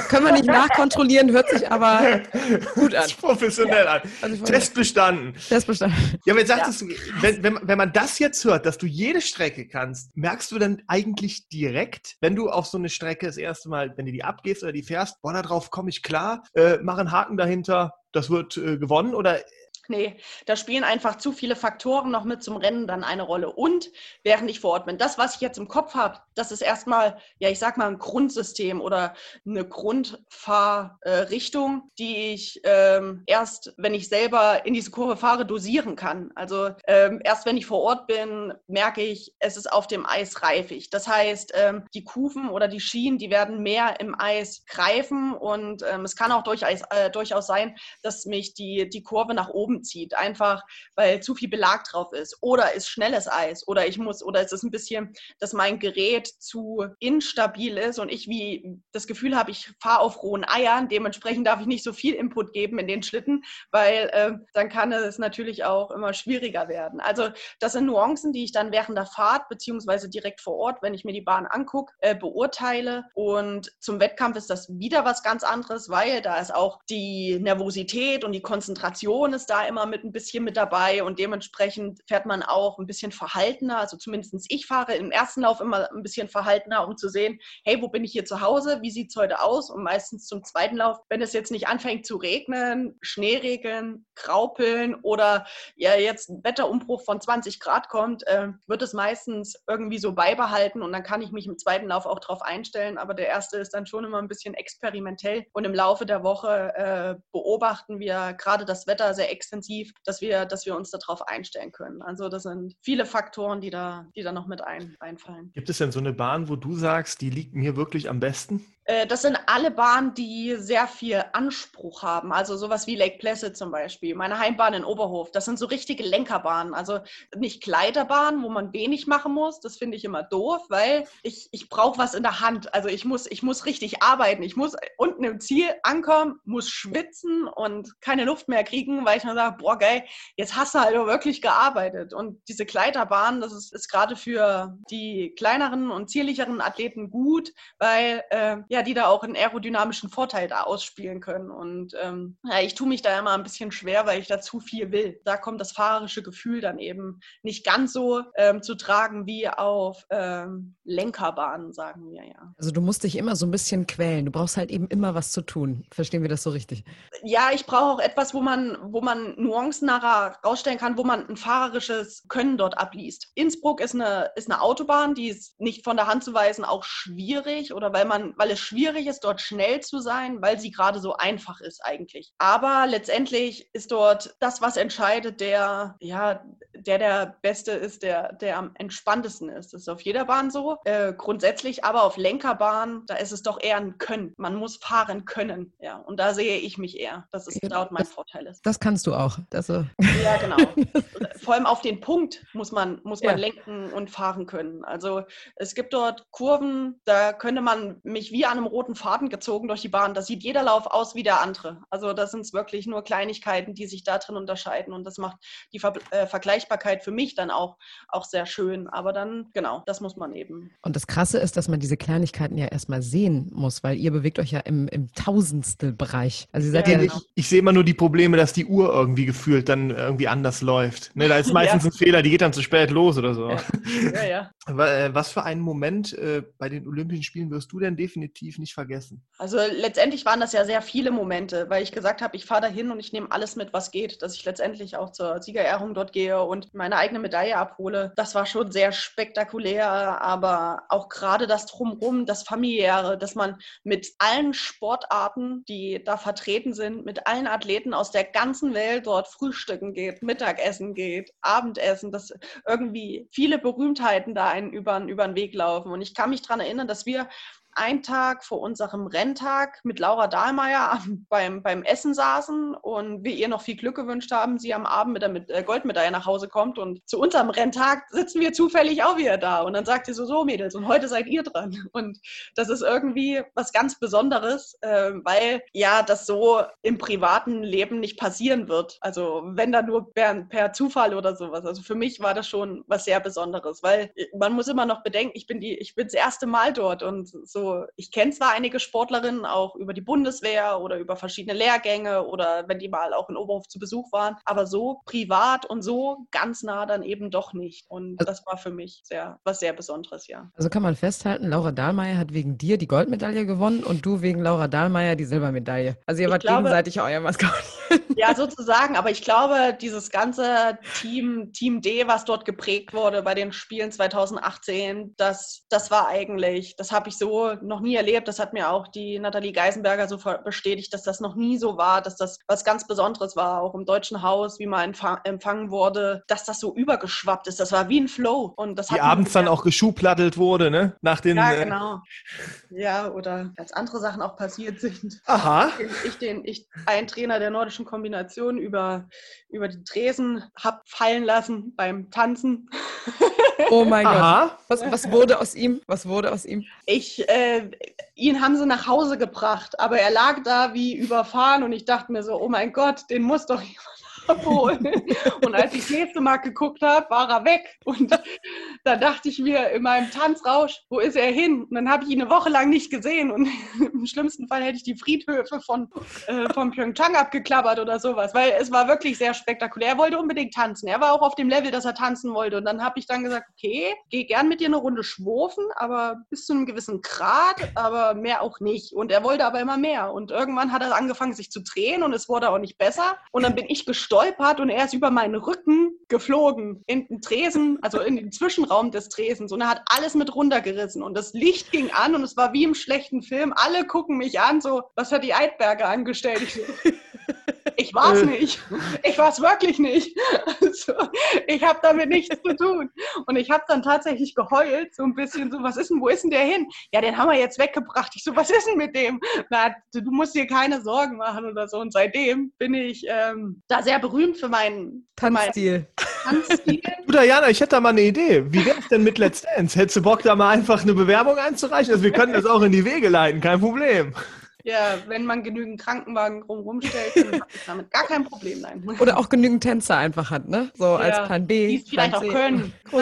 Speaker 3: Können wir nicht nachkontrollieren, hört sich aber gut an.
Speaker 2: professionell an.
Speaker 3: Also
Speaker 2: Test bestanden.
Speaker 3: Test bestanden.
Speaker 2: Ja, aber jetzt sagtest du, wenn, wenn, wenn man das jetzt hört, dass du jede Strecke kannst, merkst du dann eigentlich direkt, wenn du auf so eine Strecke das erste Mal, wenn du die abgehst oder die fährst, boah, darauf komme ich klar, äh, mach einen Haken dahinter, das wird äh, gewonnen oder
Speaker 4: Nee, da spielen einfach zu viele Faktoren noch mit zum Rennen dann eine Rolle. Und während ich vor Ort bin, das, was ich jetzt im Kopf habe, das ist erstmal, ja, ich sag mal, ein Grundsystem oder eine Grundfahrrichtung, die ich ähm, erst, wenn ich selber in diese Kurve fahre, dosieren kann. Also ähm, erst wenn ich vor Ort bin, merke ich, es ist auf dem Eis reifig. Das heißt, ähm, die Kufen oder die Schienen, die werden mehr im Eis greifen und ähm, es kann auch durchaus, äh, durchaus sein, dass mich die, die Kurve nach oben zieht, einfach weil zu viel Belag drauf ist. Oder ist schnelles Eis oder ich muss, oder ist es ein bisschen, dass mein Gerät zu instabil ist und ich wie das Gefühl habe, ich fahre auf rohen Eiern. Dementsprechend darf ich nicht so viel Input geben in den Schlitten, weil äh, dann kann es natürlich auch immer schwieriger werden. Also das sind Nuancen, die ich dann während der Fahrt beziehungsweise direkt vor Ort, wenn ich mir die Bahn angucke, äh, beurteile. Und zum Wettkampf ist das wieder was ganz anderes, weil da ist auch die Nervosität und die Konzentration ist da immer mit ein bisschen mit dabei und dementsprechend fährt man auch ein bisschen verhaltener. Also zumindest ich fahre im ersten Lauf immer ein bisschen verhaltener, um zu sehen, hey, wo bin ich hier zu Hause? Wie sieht es heute aus? Und meistens zum zweiten Lauf, wenn es jetzt nicht anfängt zu regnen, Schneeregeln, Graupeln oder ja jetzt ein Wetterumbruch von 20 Grad kommt, äh, wird es meistens irgendwie so beibehalten und dann kann ich mich im zweiten Lauf auch drauf einstellen. Aber der erste ist dann schon immer ein bisschen experimentell und im Laufe der Woche äh, beobachten wir gerade das Wetter sehr extensiv dass wir, dass wir uns darauf einstellen können. Also das sind viele Faktoren, die da, die da noch mit ein, einfallen.
Speaker 2: Gibt es denn so eine Bahn, wo du sagst, die liegt mir wirklich am besten?
Speaker 4: Äh, das sind alle Bahnen, die sehr viel Anspruch haben. Also sowas wie Lake Placid zum Beispiel. Meine Heimbahn in Oberhof. Das sind so richtige Lenkerbahnen. Also nicht Kleiderbahnen, wo man wenig machen muss. Das finde ich immer doof, weil ich, ich brauche was in der Hand. Also ich muss, ich muss richtig arbeiten. Ich muss unten im Ziel ankommen, muss schwitzen und keine Luft mehr kriegen, weil ich nur sage, boah geil, jetzt hast du halt wirklich gearbeitet. Und diese Kleiderbahn, das ist, ist gerade für die kleineren und zierlicheren Athleten gut, weil äh, ja, die da auch einen aerodynamischen Vorteil da ausspielen können. Und ähm, ja, ich tue mich da immer ein bisschen schwer, weil ich da zu viel will. Da kommt das fahrerische Gefühl dann eben nicht ganz so ähm, zu tragen wie auf ähm, Lenkerbahnen, sagen wir ja.
Speaker 3: Also du musst dich immer so ein bisschen quälen. Du brauchst halt eben immer was zu tun. Verstehen wir das so richtig?
Speaker 4: Ja, ich brauche auch etwas, wo man, wo man Nuancen nachher rausstellen kann, wo man ein fahrerisches Können dort abliest. Innsbruck ist eine, ist eine Autobahn, die ist nicht von der Hand zu weisen, auch schwierig oder weil man, weil es schwierig ist, dort schnell zu sein, weil sie gerade so einfach ist eigentlich. Aber letztendlich ist dort das, was entscheidet, der, ja, der der Beste ist, der, der am entspanntesten ist. Das ist auf jeder Bahn so. Äh, grundsätzlich, aber auf Lenkerbahn, da ist es doch eher ein Können. Man muss fahren können. Ja, und da sehe ich mich eher, dass es ja, dort mein
Speaker 3: das,
Speaker 4: Vorteil ist.
Speaker 3: Das kannst du auch. Also.
Speaker 4: Ja, genau. Vor allem auf den Punkt muss man, muss man ja. lenken und fahren können. Also es gibt dort Kurven, da könnte man mich wie an einem roten Faden gezogen durch die Bahn. Da sieht jeder Lauf aus wie der andere. Also das sind wirklich nur Kleinigkeiten, die sich da drin unterscheiden. Und das macht die Ver äh, Vergleichbarkeit für mich dann auch, auch sehr schön. Aber dann, genau, das muss man eben.
Speaker 3: Und das Krasse ist, dass man diese Kleinigkeiten ja erstmal sehen muss, weil ihr bewegt euch ja im, im Tausendstelbereich.
Speaker 2: Also ihr seid ja, ja genau. ich, ich sehe immer nur die Probleme, dass die Uhr irgendwie gefühlt dann irgendwie anders läuft. Ne, da ist meistens ja. ein Fehler, die geht dann zu spät los oder so. Ja, ja. ja. Äh, was für einen Moment äh, bei den Olympischen Spielen wirst du denn definitiv nicht vergessen?
Speaker 4: Also letztendlich waren das ja sehr viele Momente, weil ich gesagt habe, ich fahre dahin und ich nehme alles mit, was geht, dass ich letztendlich auch zur Siegerehrung dort gehe und meine eigene Medaille abhole. Das war schon sehr spektakulär, aber auch gerade das Drumherum, das Familiäre, dass man mit allen Sportarten, die da vertreten sind, mit allen Athleten aus der ganzen Welt dort frühstücken geht, Mittagessen geht, Abendessen, dass irgendwie viele Berühmtheiten da einen über, über den Weg laufen. Und ich kann mich daran erinnern, dass wir einen Tag vor unserem Renntag mit Laura Dahlmeier beim, beim Essen saßen und wir ihr noch viel Glück gewünscht haben, sie am Abend mit der mit, äh, Goldmedaille nach Hause kommt und zu unserem Renntag sitzen wir zufällig auch wieder da. Und dann sagt sie so, so Mädels und heute seid ihr dran. Und das ist irgendwie was ganz Besonderes, äh, weil ja das so im privaten Leben nicht passieren wird, also wenn da nur per, per Zufall oder sowas, also für mich war das schon was sehr Besonderes, weil man muss immer noch bedenken, ich bin die, ich bin das erste Mal dort und so so, ich kenne zwar einige Sportlerinnen auch über die Bundeswehr oder über verschiedene Lehrgänge oder wenn die mal auch in Oberhof zu Besuch waren, aber so privat und so ganz nah dann eben doch nicht. Und also, das war für mich sehr, was sehr Besonderes, ja.
Speaker 3: Also kann man festhalten, Laura Dahlmeier hat wegen dir die Goldmedaille gewonnen und du wegen Laura Dahlmeier die Silbermedaille. Also ihr wart glaube, gegenseitig euer Maskottchen.
Speaker 4: Ja, sozusagen. Aber ich glaube, dieses ganze Team, Team D, was dort geprägt wurde bei den Spielen 2018, das, das war eigentlich, das habe ich so noch nie erlebt. Das hat mir auch die Nathalie Geisenberger so bestätigt, dass das noch nie so war, dass das was ganz Besonderes war, auch im Deutschen Haus, wie man empfangen wurde, dass das so übergeschwappt ist. Das war wie ein Flow. Und das
Speaker 2: die abends dann auch geschuhplattelt wurde, ne? Nach den,
Speaker 4: ja, äh, genau. Ja, oder ganz andere Sachen auch passiert sind.
Speaker 2: Aha.
Speaker 4: Ich, den, ich ein Trainer der nordischen Kombination über, über die Tresen hab fallen lassen beim Tanzen.
Speaker 3: Oh mein Aha. Gott. Was, was wurde aus ihm? Was wurde aus ihm?
Speaker 4: Ich, äh, ihn haben sie nach Hause gebracht, aber er lag da wie überfahren und ich dachte mir so, oh mein Gott, den muss doch jemand abholen. Und als ich das nächste Mal geguckt habe, war er weg. Und da dachte ich mir in meinem Tanzrausch, wo ist er hin? Und dann habe ich ihn eine Woche lang nicht gesehen. Und im schlimmsten Fall hätte ich die Friedhöfe von, äh, von Pyeongchang abgeklappert oder sowas. Weil es war wirklich sehr spektakulär. Er wollte unbedingt tanzen. Er war auch auf dem Level, dass er tanzen wollte. Und dann habe ich dann gesagt, okay, geh gern mit dir eine Runde schwurfen, aber bis zu einem gewissen Grad, aber mehr auch nicht. Und er wollte aber immer mehr. Und irgendwann hat er angefangen, sich zu drehen und es wurde auch nicht besser. Und dann bin ich gestorben gestolpert und er ist über meinen Rücken geflogen in den Tresen, also in den Zwischenraum des Tresens und er hat alles mit runtergerissen und das Licht ging an und es war wie im schlechten Film. Alle gucken mich an, so, was hat die Eidberger angestellt? Ich so, ich war es äh. nicht. Ich war es wirklich nicht. Also, ich habe damit nichts zu tun. Und ich habe dann tatsächlich geheult, so ein bisschen so, was ist denn, wo ist denn der hin? Ja, den haben wir jetzt weggebracht. Ich so, was ist denn mit dem? Na, du musst dir keine Sorgen machen oder so. Und seitdem bin ich ähm, da sehr berühmt für meinen
Speaker 3: Tanzstil.
Speaker 2: Tanzstil. Du, Diana, ich hätte da mal eine Idee. Wie wäre es denn mit Let's Dance? Hättest du Bock, da mal einfach eine Bewerbung einzureichen? Also wir können das auch in die Wege leiten, kein Problem.
Speaker 4: Ja, wenn man genügend Krankenwagen drumherum stellt, dann ich damit gar kein Problem. Nein.
Speaker 3: Oder auch genügend Tänzer einfach hat, ne? So ja, als Plan B.
Speaker 4: Die es vielleicht auch können.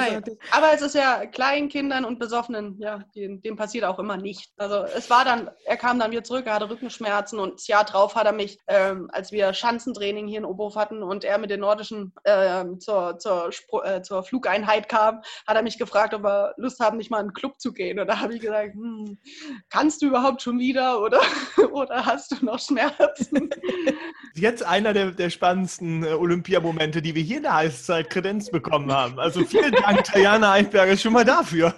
Speaker 4: Aber es ist ja kleinen Kindern und Besoffenen, ja, dem, dem, passiert auch immer nicht. Also es war dann, er kam dann wieder zurück, er hatte Rückenschmerzen und das Jahr drauf hat er mich, ähm, als wir Schanzentraining hier in Oberhof hatten und er mit den Nordischen äh, zur, zur, äh, zur Flugeinheit kam, hat er mich gefragt, ob wir Lust haben, nicht mal in einen Club zu gehen. Und da habe ich gesagt, hm, kannst du überhaupt schon wieder? Oder oder hast du noch Schmerzen?
Speaker 2: Jetzt einer der, der spannendsten äh, Olympiamomente, die wir hier in der Heißzeit Kredenz bekommen haben. Also vielen Dank, Tajana Eichberger, schon mal dafür.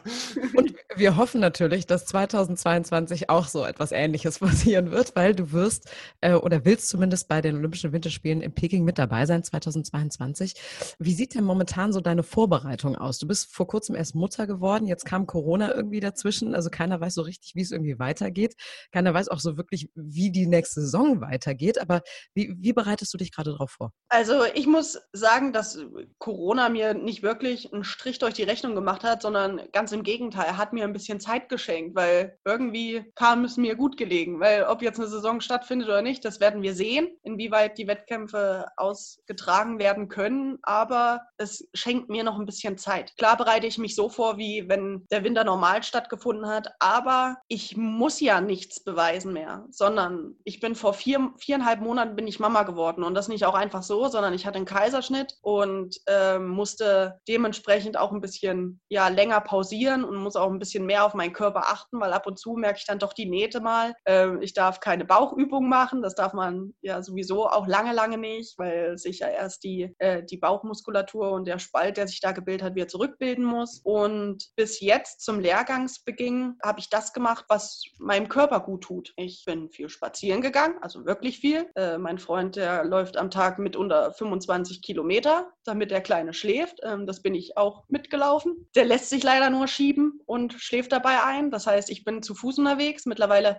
Speaker 3: Und wir hoffen natürlich, dass 2022 auch so etwas Ähnliches passieren wird, weil du wirst äh, oder willst zumindest bei den Olympischen Winterspielen in Peking mit dabei sein 2022. Wie sieht denn momentan so deine Vorbereitung aus? Du bist vor kurzem erst Mutter geworden, jetzt kam Corona irgendwie dazwischen, also keiner weiß so richtig, wie es irgendwie weitergeht. Keiner weiß auch so wirklich, wie die nächste Saison weitergeht. Aber wie, wie bereitest du dich gerade darauf vor?
Speaker 4: Also ich muss sagen, dass Corona mir nicht wirklich einen Strich durch die Rechnung gemacht hat, sondern ganz im Gegenteil, hat mir ein bisschen Zeit geschenkt, weil irgendwie kam es mir gut gelegen. Weil ob jetzt eine Saison stattfindet oder nicht, das werden wir sehen, inwieweit die Wettkämpfe ausgetragen werden können. Aber es schenkt mir noch ein bisschen Zeit. Klar bereite ich mich so vor, wie wenn der Winter normal stattgefunden hat, aber ich muss ja nichts beweisen mehr sondern ich bin vor vier, viereinhalb Monaten bin ich Mama geworden und das nicht auch einfach so, sondern ich hatte einen Kaiserschnitt und äh, musste dementsprechend auch ein bisschen ja, länger pausieren und muss auch ein bisschen mehr auf meinen Körper achten, weil ab und zu merke ich dann doch die Nähte mal. Äh, ich darf keine Bauchübung machen, das darf man ja sowieso auch lange, lange nicht, weil sich ja erst die, äh, die Bauchmuskulatur und der Spalt, der sich da gebildet hat, wieder zurückbilden muss. Und bis jetzt zum Lehrgangsbeginn habe ich das gemacht, was meinem Körper gut tut. Ich bin viel spazieren gegangen, also wirklich viel. Äh, mein Freund, der läuft am Tag mit unter 25 Kilometer, damit der Kleine schläft. Ähm, das bin ich auch mitgelaufen. Der lässt sich leider nur schieben und schläft dabei ein. Das heißt, ich bin zu Fuß unterwegs. Mittlerweile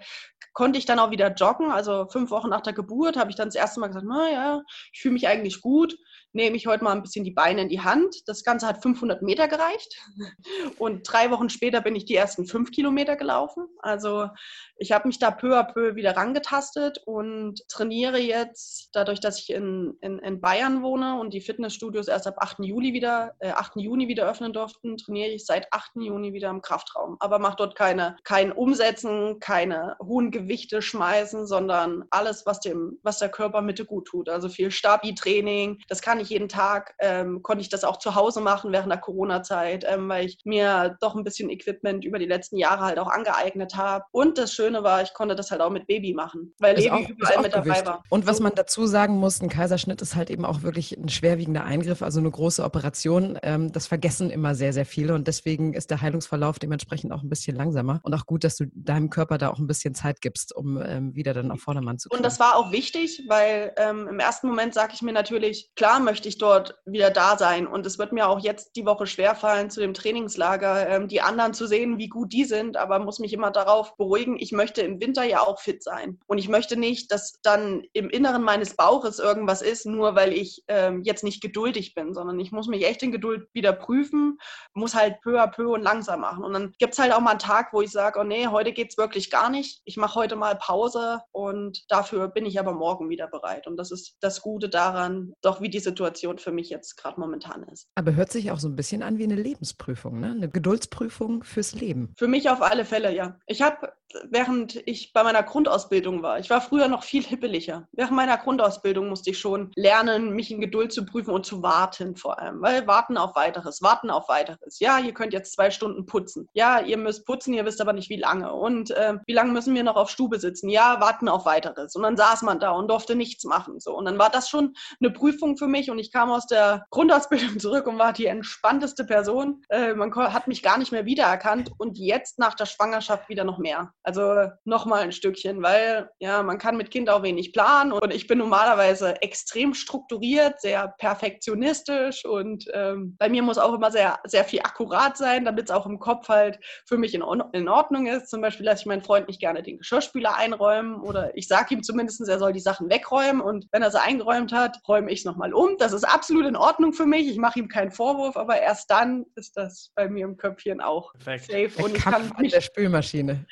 Speaker 4: konnte ich dann auch wieder joggen. Also fünf Wochen nach der Geburt habe ich dann das erste Mal gesagt, naja, ich fühle mich eigentlich gut nehme ich heute mal ein bisschen die Beine in die Hand. Das Ganze hat 500 Meter gereicht. Und drei Wochen später bin ich die ersten fünf Kilometer gelaufen. Also ich habe mich da peu à peu wieder rangetastet und trainiere jetzt, dadurch, dass ich in, in, in Bayern wohne und die Fitnessstudios erst ab 8. Juli wieder, äh, 8. Juni wieder öffnen durften, trainiere ich seit 8. Juni wieder im Kraftraum. Aber mach dort keine, kein Umsetzen, keine hohen Gewichte schmeißen, sondern alles, was dem, was der Körpermitte gut tut. Also viel Stabi-Training, das kann ich jeden Tag, ähm, konnte ich das auch zu Hause machen während der Corona-Zeit, ähm, weil ich mir doch ein bisschen Equipment über die letzten Jahre halt auch angeeignet habe. Und das Schöne war, ich konnte das halt auch mit Baby machen, weil
Speaker 3: Ist
Speaker 4: Levi
Speaker 3: auch-
Speaker 4: überall mit dabei
Speaker 3: Gewicht.
Speaker 4: war.
Speaker 3: Und was man dazu sagen muss, ein Kaiserschnitt ist halt eben auch wirklich ein schwerwiegender Eingriff, also eine große Operation. Ähm, das vergessen immer sehr, sehr viele und deswegen ist der Heilungsverlauf dementsprechend auch ein bisschen langsamer und auch gut, dass du deinem Körper da auch ein bisschen Zeit gibst, um ähm, wieder dann auf Vordermann zu kommen.
Speaker 4: Und das war auch wichtig, weil ähm, im ersten Moment sage ich mir natürlich, klar möchte ich dort wieder da sein. Und es wird mir auch jetzt die Woche schwerfallen, zu dem Trainingslager ähm, die anderen zu sehen, wie gut die sind, aber muss mich immer darauf beruhigen, ich möchte im Winter ja auch fit sein. Und ich möchte nicht, dass dann im Inneren meines Bauches irgendwas ist, nur weil ich ähm, jetzt nicht geduldig bin, sondern ich muss mich echt in Geduld wieder prüfen, muss halt peu à peu und langsam machen. Und dann gibt es halt auch mal einen Tag, wo ich sage, oh nee, heute geht es wirklich gar nicht. Ich mache heute mal Pause und dafür bin ich aber morgen wieder bereit. Und das ist das Gute daran, doch wie die Situation für mich jetzt gerade momentan ist.
Speaker 3: Aber hört sich auch so ein bisschen an wie eine Lebensprüfung, ne? eine Geduldsprüfung fürs Leben.
Speaker 4: Für mich auf alle Fälle, ja. Ich habe, während ich bei meiner Grundausbildung war, ich war früher noch viel hippeliger. Während meiner Grundausbildung musste ich schon lernen, mich in Geduld zu prüfen und zu warten vor allem. Weil warten auf weiteres, warten auf weiteres. Ja, ihr könnt jetzt zwei Stunden putzen. Ja, ihr müsst putzen, ihr wisst aber nicht wie lange. Und äh, wie lange müssen wir noch auf Stube sitzen? Ja, warten auf weiteres. Und dann saß man da und durfte nichts machen. So. Und dann war das schon eine Prüfung für mich und ich kam aus der Grundausbildung zurück und war die entspannteste Person. Äh, man hat mich gar nicht mehr wiedererkannt und jetzt nach der Schwangerschaft wieder noch mehr. Also noch mal ein Stückchen, weil ja, man kann mit Kind auch wenig planen und ich bin normalerweise extrem strukturiert, sehr perfektionistisch und ähm, bei mir muss auch immer sehr, sehr viel akkurat sein, damit es auch im Kopf halt für mich in, in Ordnung ist. Zum Beispiel lasse ich meinen Freund nicht gerne den Geschirrspüler einräumen oder ich sage ihm zumindest, er soll die Sachen wegräumen und wenn er sie eingeräumt hat, räume ich es nochmal um. Das ist absolut in Ordnung für mich. Ich mache ihm keinen Vorwurf, aber erst dann ist das bei mir im Köpfchen auch
Speaker 2: Perfekt.
Speaker 4: safe
Speaker 3: Der
Speaker 4: und ich kann, mich,
Speaker 3: der Spülmaschine.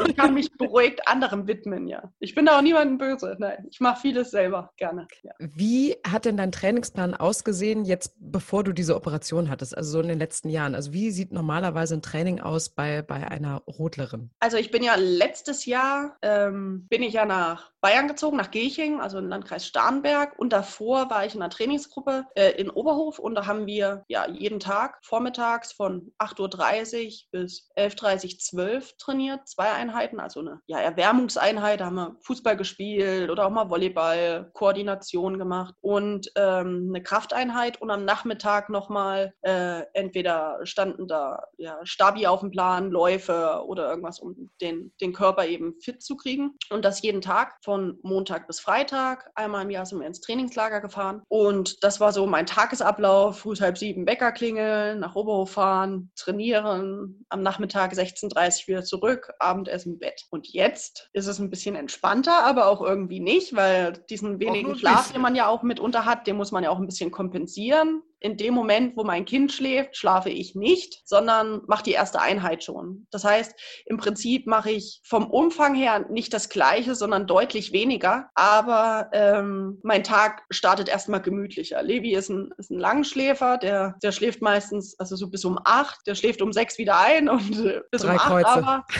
Speaker 4: und ich kann mich beruhigt anderem widmen, ja. Ich bin da auch niemandem böse. Nein, ich mache vieles selber gerne. Ja.
Speaker 3: Wie hat denn dein Trainingsplan ausgesehen, jetzt bevor du diese Operation hattest, also so in den letzten Jahren? Also wie sieht normalerweise ein Training aus bei, bei einer Rotlerin?
Speaker 4: Also ich bin ja letztes Jahr, ähm, bin ich ja nach Bayern gezogen, nach Gelching, also im Landkreis Starnberg. Und davor war ich in einer Trainingsgruppe äh, in Oberhof und da haben wir ja jeden Tag vormittags von 8.30 Uhr bis 11.30 Uhr 12 trainiert, zwei Einheiten, also eine ja, Erwärmungseinheit, da haben wir Fußball gespielt oder auch mal Volleyball, Koordination gemacht und ähm, eine Krafteinheit und am Nachmittag nochmal äh, entweder standen da ja, Stabi auf dem Plan, Läufe oder irgendwas, um den, den Körper eben fit zu kriegen. Und das jeden Tag von Montag bis Freitag. Einmal im Jahr sind wir ins Trainingslager gefahren. Und das war so mein Tagesablauf. Früh halb sieben Wecker klingeln, nach Oberhof fahren, trainieren, am Nachmittag 16.30 Uhr wieder zurück, Abendessen, Bett. Und jetzt ist es ein bisschen entspannter, aber auch irgendwie nicht, weil diesen wenigen Schlaf, den man ja auch mitunter hat, den muss man ja auch ein bisschen kompensieren. In dem Moment, wo mein Kind schläft, schlafe ich nicht, sondern mache die erste Einheit schon. Das heißt, im Prinzip mache ich vom Umfang her nicht das Gleiche, sondern deutlich weniger. Aber ähm, mein Tag startet erstmal gemütlicher. Levi ist ein, ist ein Langschläfer, der, der schläft meistens, also so bis um acht, der schläft um sechs wieder ein und äh, bis
Speaker 3: Drei
Speaker 4: um acht
Speaker 3: Kreuze.
Speaker 4: aber.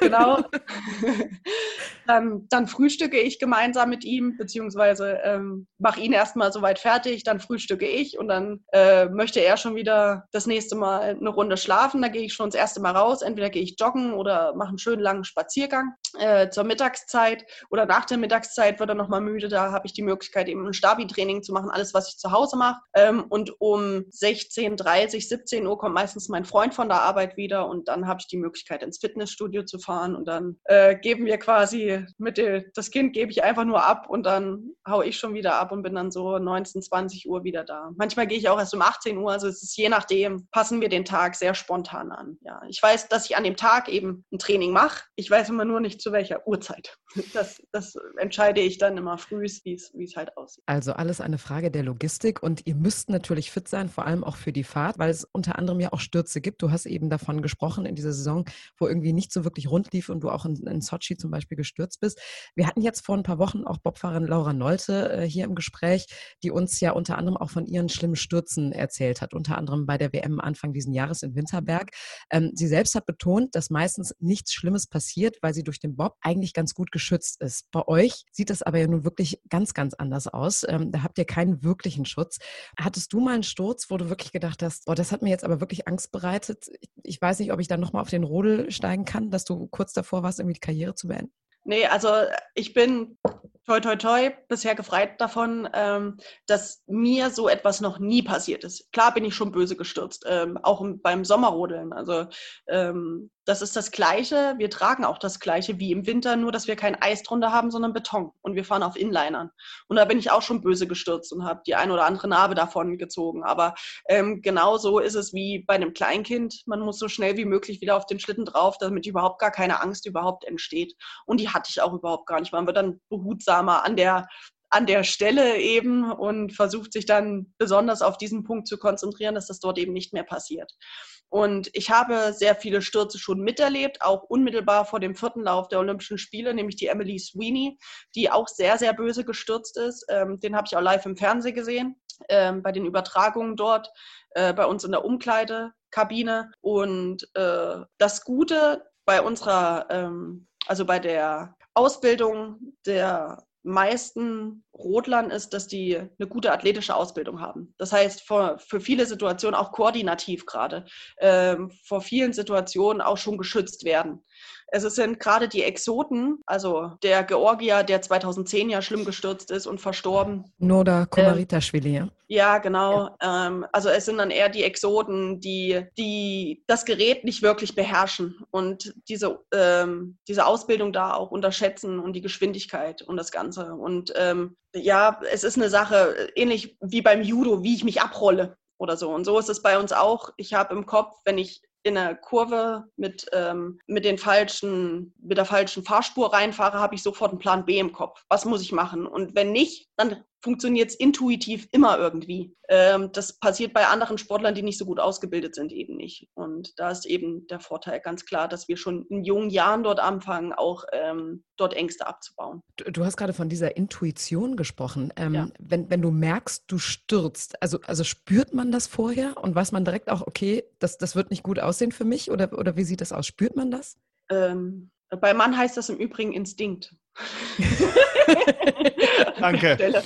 Speaker 4: Genau. dann, dann frühstücke ich gemeinsam mit ihm, beziehungsweise ähm, mache ihn erstmal soweit fertig, dann frühstücke ich und dann äh, möchte er schon wieder das nächste Mal eine Runde schlafen. Da gehe ich schon das erste Mal raus. Entweder gehe ich joggen oder mache einen schönen langen Spaziergang äh, zur Mittagszeit oder nach der Mittagszeit wird er nochmal müde. Da habe ich die Möglichkeit, eben ein Stabi-Training zu machen, alles, was ich zu Hause mache. Ähm, und um 16.30, 17 Uhr kommt meistens mein Freund von der Arbeit wieder und dann habe ich die Möglichkeit, ins Fitnessstudio zu fahren und dann äh, geben wir quasi mit der, das Kind gebe ich einfach nur ab und dann hau ich schon wieder ab und bin dann so 19, 20 Uhr wieder da. Manchmal gehe ich auch erst um 18 Uhr, also es ist je nachdem, passen wir den Tag sehr spontan an. Ja, ich weiß, dass ich an dem Tag eben ein Training mache. Ich weiß immer nur nicht zu welcher Uhrzeit. Das, das entscheide ich dann immer früh, wie es halt aussieht.
Speaker 3: Also alles eine Frage der Logistik und ihr müsst natürlich fit sein, vor allem auch für die Fahrt, weil es unter anderem ja auch Stürze gibt. Du hast eben davon gesprochen in dieser Saison, wo irgendwie nicht so wirklich rund lief und du auch in, in Sochi zum Beispiel gestürzt bist. Wir hatten jetzt vor ein paar Wochen auch Bobfahrerin Laura Nolte äh, hier im Gespräch, die uns ja unter anderem auch von ihren schlimmen Stürzen Stürzen erzählt hat, unter anderem bei der WM Anfang diesen Jahres in Winterberg. Ähm, sie selbst hat betont, dass meistens nichts Schlimmes passiert, weil sie durch den Bob eigentlich ganz gut geschützt ist. Bei euch sieht das aber ja nun wirklich ganz, ganz anders aus. Ähm, da habt ihr keinen wirklichen Schutz. Hattest du mal einen Sturz, wo du wirklich gedacht hast, boah, das hat mir jetzt aber wirklich Angst bereitet? Ich, ich weiß nicht, ob ich dann nochmal auf den Rodel steigen kann, dass du kurz davor warst, irgendwie die Karriere zu beenden?
Speaker 4: Nee, also ich bin toi toi toi bisher gefreit davon, ähm, dass mir so etwas noch nie passiert ist. Klar bin ich schon böse gestürzt, ähm, auch beim Sommerrodeln. Also ähm, das ist das Gleiche. Wir tragen auch das Gleiche wie im Winter, nur dass wir kein Eis drunter haben, sondern Beton. Und wir fahren auf Inlinern. Und da bin ich auch schon böse gestürzt und habe die ein oder andere Narbe davon gezogen. Aber ähm, genauso ist es wie bei einem Kleinkind. Man muss so schnell wie möglich wieder auf den Schlitten drauf, damit überhaupt gar keine Angst überhaupt entsteht. Und die hatte ich auch überhaupt gar nicht. Man wird dann behutsamer an der an der Stelle eben und versucht sich dann besonders auf diesen Punkt zu konzentrieren, dass das dort eben nicht mehr passiert. Und ich habe sehr viele Stürze schon miterlebt, auch unmittelbar vor dem vierten Lauf der Olympischen Spiele, nämlich die Emily Sweeney, die auch sehr, sehr böse gestürzt ist. Ähm, den habe ich auch live im Fernsehen gesehen, ähm, bei den Übertragungen dort, äh, bei uns in der Umkleidekabine. Und äh, das Gute bei unserer, ähm, also bei der Ausbildung der meisten Rodlern ist, dass die eine gute athletische Ausbildung haben. Das heißt, für, für viele Situationen auch koordinativ gerade, ähm, vor vielen Situationen auch schon geschützt werden. Es sind gerade die Exoten, also der Georgier, der 2010 ja schlimm gestürzt ist und verstorben.
Speaker 3: Noda
Speaker 4: ähm, ja. genau. Ja. Ähm, also es sind dann eher die Exoten, die, die das Gerät nicht wirklich beherrschen und diese, ähm, diese Ausbildung da auch unterschätzen und die Geschwindigkeit und das Ganze. Und ähm, ja, es ist eine Sache, ähnlich wie beim Judo, wie ich mich abrolle oder so. Und so ist es bei uns auch. Ich habe im Kopf, wenn ich in einer Kurve mit, ähm, mit, den falschen, mit der falschen Fahrspur reinfahre, habe ich sofort einen Plan B im Kopf. Was muss ich machen? Und wenn nicht, dann funktioniert es intuitiv immer irgendwie. Ähm, das passiert bei anderen Sportlern, die nicht so gut ausgebildet sind, eben nicht. Und da ist eben der Vorteil ganz klar, dass wir schon in jungen Jahren dort anfangen, auch ähm, dort Ängste abzubauen.
Speaker 3: Du, du, hast gerade von dieser Intuition gesprochen. Ähm, ja. wenn, wenn du merkst, du stürzt, also, also spürt man das vorher und weiß man direkt auch, okay, das, das wird nicht gut aussehen für mich? Oder, oder wie sieht das aus? Spürt man das?
Speaker 4: Ähm, bei Mann heißt das im Übrigen Instinkt.
Speaker 2: Danke.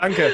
Speaker 2: Danke.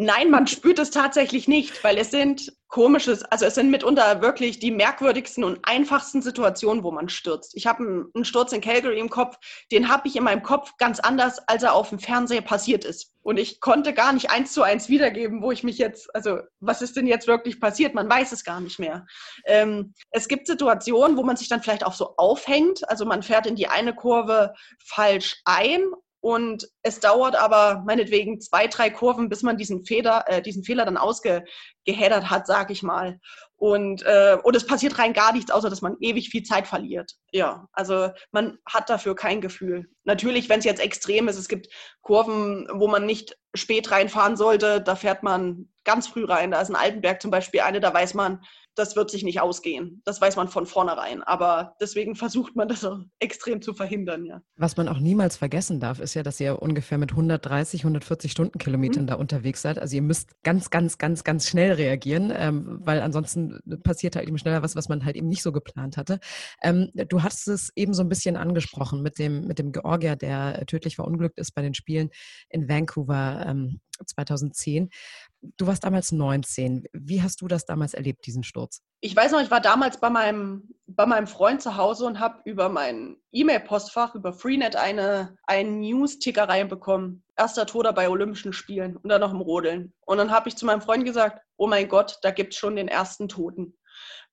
Speaker 4: Nein, man spürt es tatsächlich nicht, weil es sind komisches, also es sind mitunter wirklich die merkwürdigsten und einfachsten Situationen, wo man stürzt. Ich habe einen, Sturz in Calgary im Kopf, den habe ich in meinem Kopf ganz anders, als er auf dem Fernseher passiert ist. Und ich konnte gar nicht eins zu eins wiedergeben, wo ich mich jetzt, also was ist denn jetzt wirklich passiert? Man weiß es gar nicht mehr. Ähm, es gibt Situationen, wo man sich dann vielleicht auch so aufhängt. Also man fährt in die eine Kurve falsch ein und es dauert aber meinetwegen zwei, drei Kurven, bis man diesen, Feder, äh, diesen Fehler dann ausgehädert hat, sag ich mal. Und, äh, und es passiert rein gar nichts, außer dass man ewig viel Zeit verliert. Ja, also man hat dafür kein Gefühl. Natürlich, wenn es jetzt extrem ist, es gibt Kurven, wo man nicht spät reinfahren sollte, da fährt man ganz früh rein. Da ist ein Altenberg zum Beispiel eine, da weiß man, das wird sich nicht ausgehen. Das weiß man von vornherein. Aber deswegen versucht man das auch extrem zu verhindern, ja.
Speaker 3: Was man auch niemals vergessen darf, ist ja, dass ihr ungefähr mit 130, 140 Stundenkilometern mhm. da unterwegs seid. Also ihr müsst ganz, ganz, ganz, ganz schnell reagieren, ähm, weil ansonsten passiert halt eben schneller was, was man halt eben nicht so geplant hatte. Ähm, du hast es eben so ein bisschen angesprochen mit dem, mit dem Georgier, der tödlich verunglückt ist bei den Spielen in Vancouver ähm, 2010. Du warst damals 19. Wie hast du das damals erlebt, diesen Sturz?
Speaker 4: Ich weiß noch, ich war damals bei meinem, bei meinem Freund zu Hause und habe über mein E-Mail-Postfach, über Freenet, eine, einen News-Ticker reinbekommen. Erster Toter bei Olympischen Spielen und dann noch im Rodeln. Und dann habe ich zu meinem Freund gesagt, oh mein Gott, da gibt es schon den ersten Toten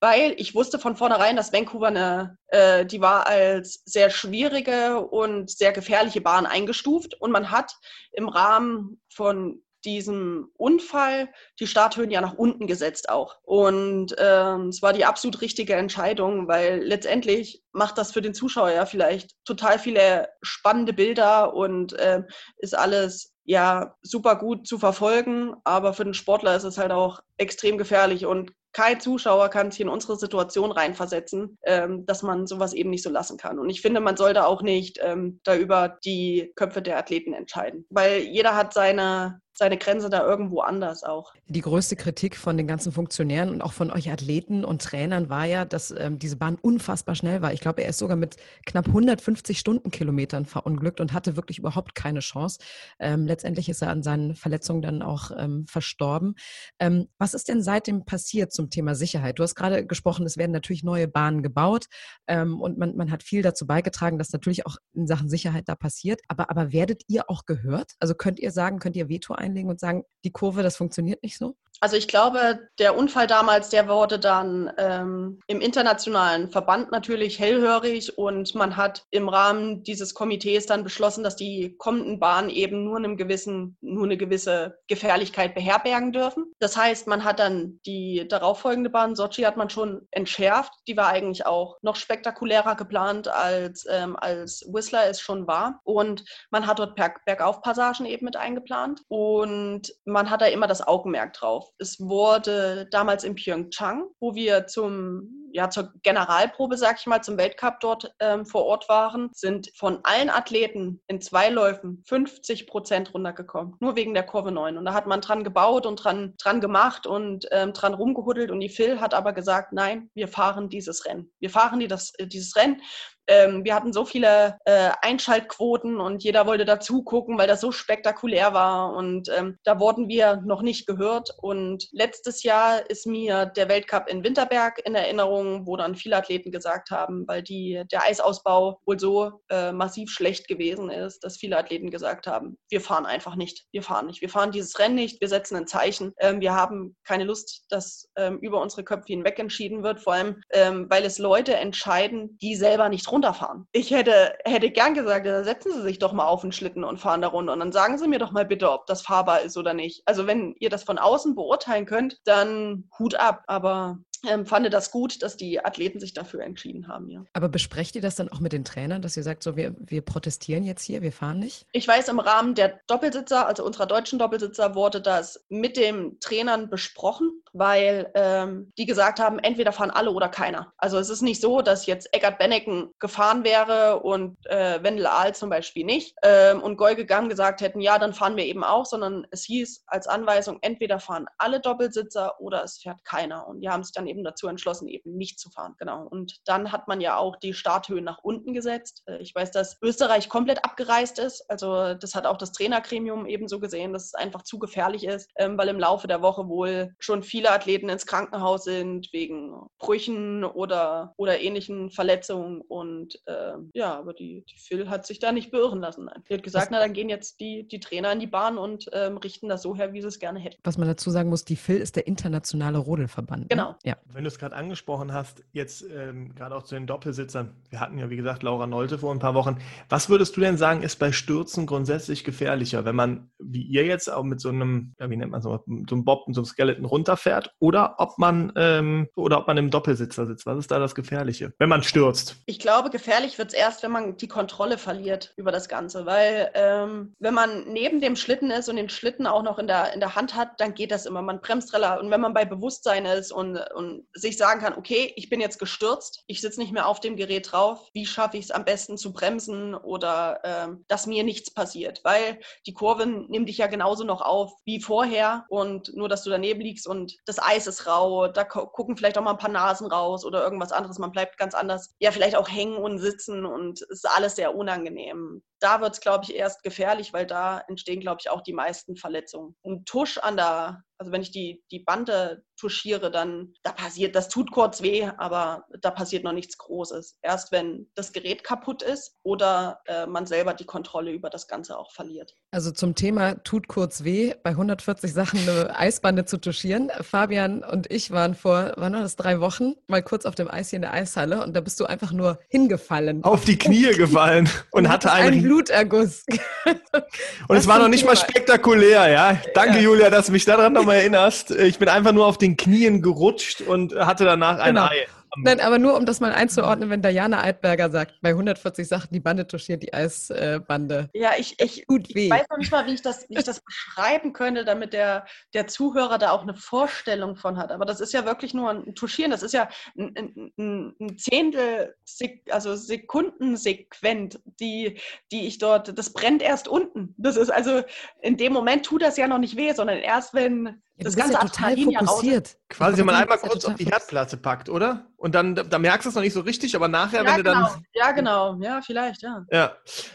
Speaker 4: weil ich wusste von vornherein, dass Vancouver eine, äh, die war als sehr schwierige und sehr gefährliche Bahn eingestuft und man hat im Rahmen von diesem Unfall die Starthöhen ja nach unten gesetzt auch. Und ähm, es war die absolut richtige Entscheidung, weil letztendlich macht das für den Zuschauer ja vielleicht total viele spannende Bilder und äh, ist alles ja super gut zu verfolgen, aber für den Sportler ist es halt auch extrem gefährlich und kein Zuschauer kann sich in unsere Situation reinversetzen, ähm, dass man sowas eben nicht so lassen kann. Und ich finde, man sollte auch nicht ähm, da über die Köpfe der Athleten entscheiden, weil jeder hat seine seine Grenze da irgendwo anders auch.
Speaker 3: Die größte Kritik von den ganzen Funktionären und auch von euch Athleten und Trainern war ja, dass ähm, diese Bahn unfassbar schnell war. Ich glaube, er ist sogar mit knapp 150 Stundenkilometern verunglückt und hatte wirklich überhaupt keine Chance. Ähm, letztendlich ist er an seinen Verletzungen dann auch ähm, verstorben. Ähm, was ist denn seitdem passiert zum Thema Sicherheit? Du hast gerade gesprochen, es werden natürlich neue Bahnen gebaut ähm, und man, man hat viel dazu beigetragen, dass natürlich auch in Sachen Sicherheit da passiert. Aber, aber werdet ihr auch gehört? Also könnt ihr sagen, könnt ihr Veto einlegen und sagen, die Kurve, das funktioniert nicht so?
Speaker 4: Also ich glaube, der Unfall damals, der wurde dann ähm, im internationalen Verband natürlich hellhörig und man hat im Rahmen dieses Komitees dann beschlossen, dass die kommenden Bahnen eben nur, einem gewissen, nur eine gewisse Gefährlichkeit beherbergen dürfen. Das heißt, man hat dann die darauffolgende Bahn, Sochi, hat man schon entschärft. Die war eigentlich auch noch spektakulärer geplant, als, ähm, als Whistler es schon war. Und man hat dort Berg Bergaufpassagen eben mit eingeplant und man hat da immer das Augenmerk drauf. Es wurde damals in Pyeongchang, wo wir zum, ja, zur Generalprobe, sag ich mal, zum Weltcup dort ähm, vor Ort waren, sind von allen Athleten in zwei Läufen 50 Prozent runtergekommen. Nur wegen der Kurve 9. Und da hat man dran gebaut und dran, dran gemacht und ähm, dran rumgehuddelt. Und die Phil hat aber gesagt, nein, wir fahren dieses Rennen. Wir fahren die, das, äh, dieses Rennen ähm, wir hatten so viele äh, Einschaltquoten und jeder wollte dazu gucken, weil das so spektakulär war. Und ähm, da wurden wir noch nicht gehört. Und letztes Jahr ist mir der Weltcup in Winterberg in Erinnerung, wo dann viele Athleten gesagt haben, weil die, der Eisausbau wohl so äh, massiv schlecht gewesen ist, dass viele Athleten gesagt haben, wir fahren einfach nicht. Wir fahren nicht. Wir fahren dieses Rennen nicht. Wir setzen ein Zeichen. Ähm, wir haben keine Lust, dass ähm, über unsere Köpfe hinweg entschieden wird. Vor allem, ähm, weil es Leute entscheiden, die selber nicht runterfahren. Ich hätte, hätte gern gesagt, ja, setzen Sie sich doch mal auf den Schlitten und fahren da runter und dann sagen Sie mir doch mal bitte, ob das fahrbar ist oder nicht. Also wenn ihr das von außen beurteilen könnt, dann Hut ab. Aber ähm, fand das gut, dass die Athleten sich dafür entschieden haben, ja.
Speaker 3: Aber besprecht ihr das dann auch mit den Trainern, dass ihr sagt, so wir, wir protestieren jetzt hier, wir fahren nicht?
Speaker 4: Ich weiß, im Rahmen der Doppelsitzer, also unserer deutschen Doppelsitzer, wurde das mit den Trainern besprochen, weil ähm, die gesagt haben, entweder fahren alle oder keiner. Also es ist nicht so, dass jetzt Eckart Benneken gefahren wäre und äh, Wendel Ahl zum Beispiel nicht ähm, und Goy gegangen gesagt hätten, ja, dann fahren wir eben auch, sondern es hieß als Anweisung, entweder fahren alle Doppelsitzer oder es fährt keiner. Und die haben sich dann eben dazu entschlossen, eben nicht zu fahren. Genau. Und dann hat man ja auch die Starthöhe nach unten gesetzt. Äh, ich weiß, dass Österreich komplett abgereist ist. Also das hat auch das Trainergremium eben so gesehen, dass es einfach zu gefährlich ist, ähm, weil im Laufe der Woche wohl schon viele Athleten ins Krankenhaus sind wegen Brüchen oder, oder ähnlichen Verletzungen. Und äh, ja, aber die, die Phil hat sich da nicht beirren lassen. Die hat gesagt, na dann gehen jetzt die, die Trainer in die Bahn und ähm, richten das so her, wie sie es gerne hätten.
Speaker 3: Was man dazu sagen muss, die Phil ist der internationale Rodelverband. Ne?
Speaker 4: Genau.
Speaker 2: Wenn du es gerade angesprochen hast, jetzt ähm, gerade auch zu den Doppelsitzern, wir hatten ja wie gesagt Laura Nolte vor ein paar Wochen. Was würdest du denn sagen, ist bei Stürzen grundsätzlich gefährlicher, wenn man, wie ihr jetzt, auch mit so einem, ja, wie nennt man so, so einem Bob, so einem Skeleton runterfährt, oder ob man ähm, oder ob man im Doppelsitzer sitzt? Was ist da das Gefährliche, wenn man stürzt?
Speaker 4: Ich glaube, gefährlich wird es erst, wenn man die Kontrolle verliert über das Ganze, weil ähm, wenn man neben dem Schlitten ist und den Schlitten auch noch in der, in der Hand hat, dann geht das immer. Man bremst relativ und wenn man bei Bewusstsein ist und, und sich sagen kann, okay, ich bin jetzt gestürzt, ich sitze nicht mehr auf dem Gerät drauf, wie schaffe ich es am besten zu bremsen oder ähm, dass mir nichts passiert, weil die Kurve nimmt dich ja genauso noch auf wie vorher und nur, dass du daneben liegst und das Eis ist rau, da gucken vielleicht auch mal ein paar Nasen raus oder irgendwas anderes, man bleibt ganz anders, ja, vielleicht auch hängen und sitzen und es ist alles sehr unangenehm da wird es, glaube ich, erst gefährlich, weil da entstehen, glaube ich, auch die meisten Verletzungen. Ein Tusch an der, also wenn ich die, die Bande touchiere, dann da passiert, das tut kurz weh, aber da passiert noch nichts Großes. Erst wenn das Gerät kaputt ist oder äh, man selber die Kontrolle über das Ganze auch verliert.
Speaker 3: Also zum Thema tut kurz weh, bei 140 Sachen eine Eisbande zu touchieren. Fabian und ich waren vor, wann war das, drei Wochen, mal kurz auf dem Eis hier in der Eishalle und da bist du einfach nur hingefallen.
Speaker 2: Auf die Knie gefallen und, und hatte einen
Speaker 3: Bluterguss.
Speaker 2: und es war noch nicht Thema. mal spektakulär, ja. Danke, ja. Julia, dass du mich daran nochmal erinnerst. Ich bin einfach nur auf den Knien gerutscht und hatte danach ein genau. Ei.
Speaker 3: Nein, aber nur um das mal einzuordnen, wenn Diana Eidberger sagt, bei 140 Sachen die Bande touchiert die Eisbande.
Speaker 4: Ja, ich, ich,
Speaker 3: Gut
Speaker 4: ich weiß noch nicht mal, wie ich das, wie ich das beschreiben könnte, damit der, der Zuhörer da auch eine Vorstellung von hat. Aber das ist ja wirklich nur ein Touchieren. Das ist ja ein, ein, ein Zehntel, also Sekundensequent, die, die ich dort, das brennt erst unten. Das ist also, in dem Moment tut das ja noch nicht weh, sondern erst wenn
Speaker 3: ja, das ganze ja total fokussiert.
Speaker 2: Quasi, wenn man einmal kurz auf die Herdplatte packt, oder? Und dann, da merkst du es noch nicht so richtig, aber nachher,
Speaker 4: ja,
Speaker 2: wenn du
Speaker 4: genau.
Speaker 2: dann.
Speaker 4: Ja, genau. Ja, vielleicht, ja.
Speaker 2: ja.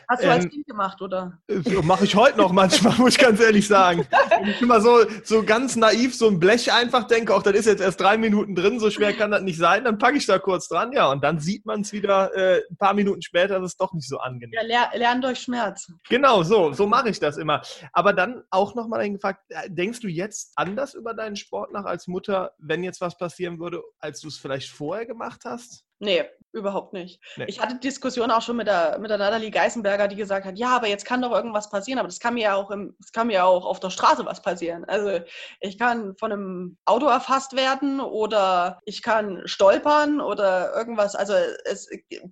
Speaker 4: Hast du ähm, als Kind gemacht, oder?
Speaker 2: Mache ich heute noch manchmal, muss ich ganz ehrlich sagen. Wenn ich immer so, so ganz naiv so ein Blech einfach denke, auch das ist jetzt erst drei Minuten drin, so schwer kann das nicht sein, dann packe ich da kurz dran, ja. Und dann sieht man es wieder äh, ein paar Minuten später, das ist doch nicht so angenehm.
Speaker 4: Ja, ler lernen durch Schmerz.
Speaker 2: Genau, so, so mache ich das immer. Aber dann auch nochmal gefragt, äh, denkst du jetzt anders über deinen Sport? Nach als Mutter, wenn jetzt was passieren würde, als du es vielleicht vorher gemacht hast?
Speaker 4: Nee, überhaupt nicht. Nee. Ich hatte Diskussionen auch schon mit der, mit der Natalie Geisenberger, die gesagt hat, ja, aber jetzt kann doch irgendwas passieren, aber das kann mir ja auch im, das kann mir auch auf der Straße was passieren. Also ich kann von einem Auto erfasst werden oder ich kann stolpern oder irgendwas. Also es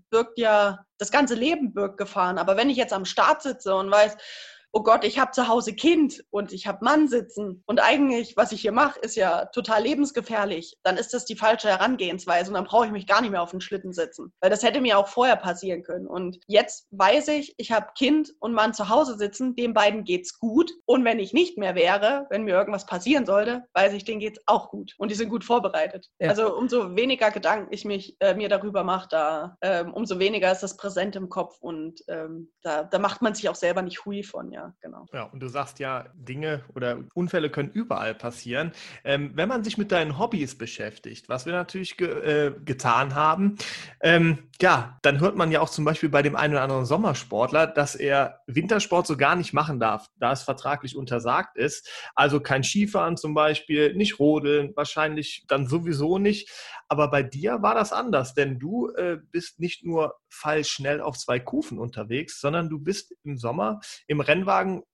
Speaker 4: birgt ja, das ganze Leben birgt Gefahren. Aber wenn ich jetzt am Start sitze und weiß, oh Gott, ich habe zu Hause Kind und ich habe Mann sitzen und eigentlich, was ich hier mache, ist ja total lebensgefährlich, dann ist das die falsche Herangehensweise und dann brauche ich mich gar nicht mehr auf den Schlitten setzen. Weil das hätte mir auch vorher passieren können. Und jetzt weiß ich, ich habe Kind und Mann zu Hause sitzen, den beiden geht's gut. Und wenn ich nicht mehr wäre, wenn mir irgendwas passieren sollte, weiß ich, denen geht's auch gut. Und die sind gut vorbereitet. Ja. Also umso weniger Gedanken ich mich, äh, mir darüber mache, da, ähm, umso weniger ist das präsent im Kopf und ähm, da, da macht man sich auch selber nicht hui von, ja ja, genau.
Speaker 2: Ja, und du sagst ja, Dinge oder Unfälle können überall passieren. Ähm, wenn man sich mit deinen Hobbys beschäftigt, was wir natürlich ge äh, getan haben, ähm, ja, dann hört man ja auch zum Beispiel bei dem einen oder anderen Sommersportler, dass er Wintersport so gar nicht machen darf, da es vertraglich untersagt ist. Also kein Skifahren zum Beispiel, nicht rodeln, wahrscheinlich dann sowieso nicht. Aber bei dir war das anders, denn du äh, bist nicht nur fallschnell auf zwei Kufen unterwegs, sondern du bist im Sommer im Rennwagen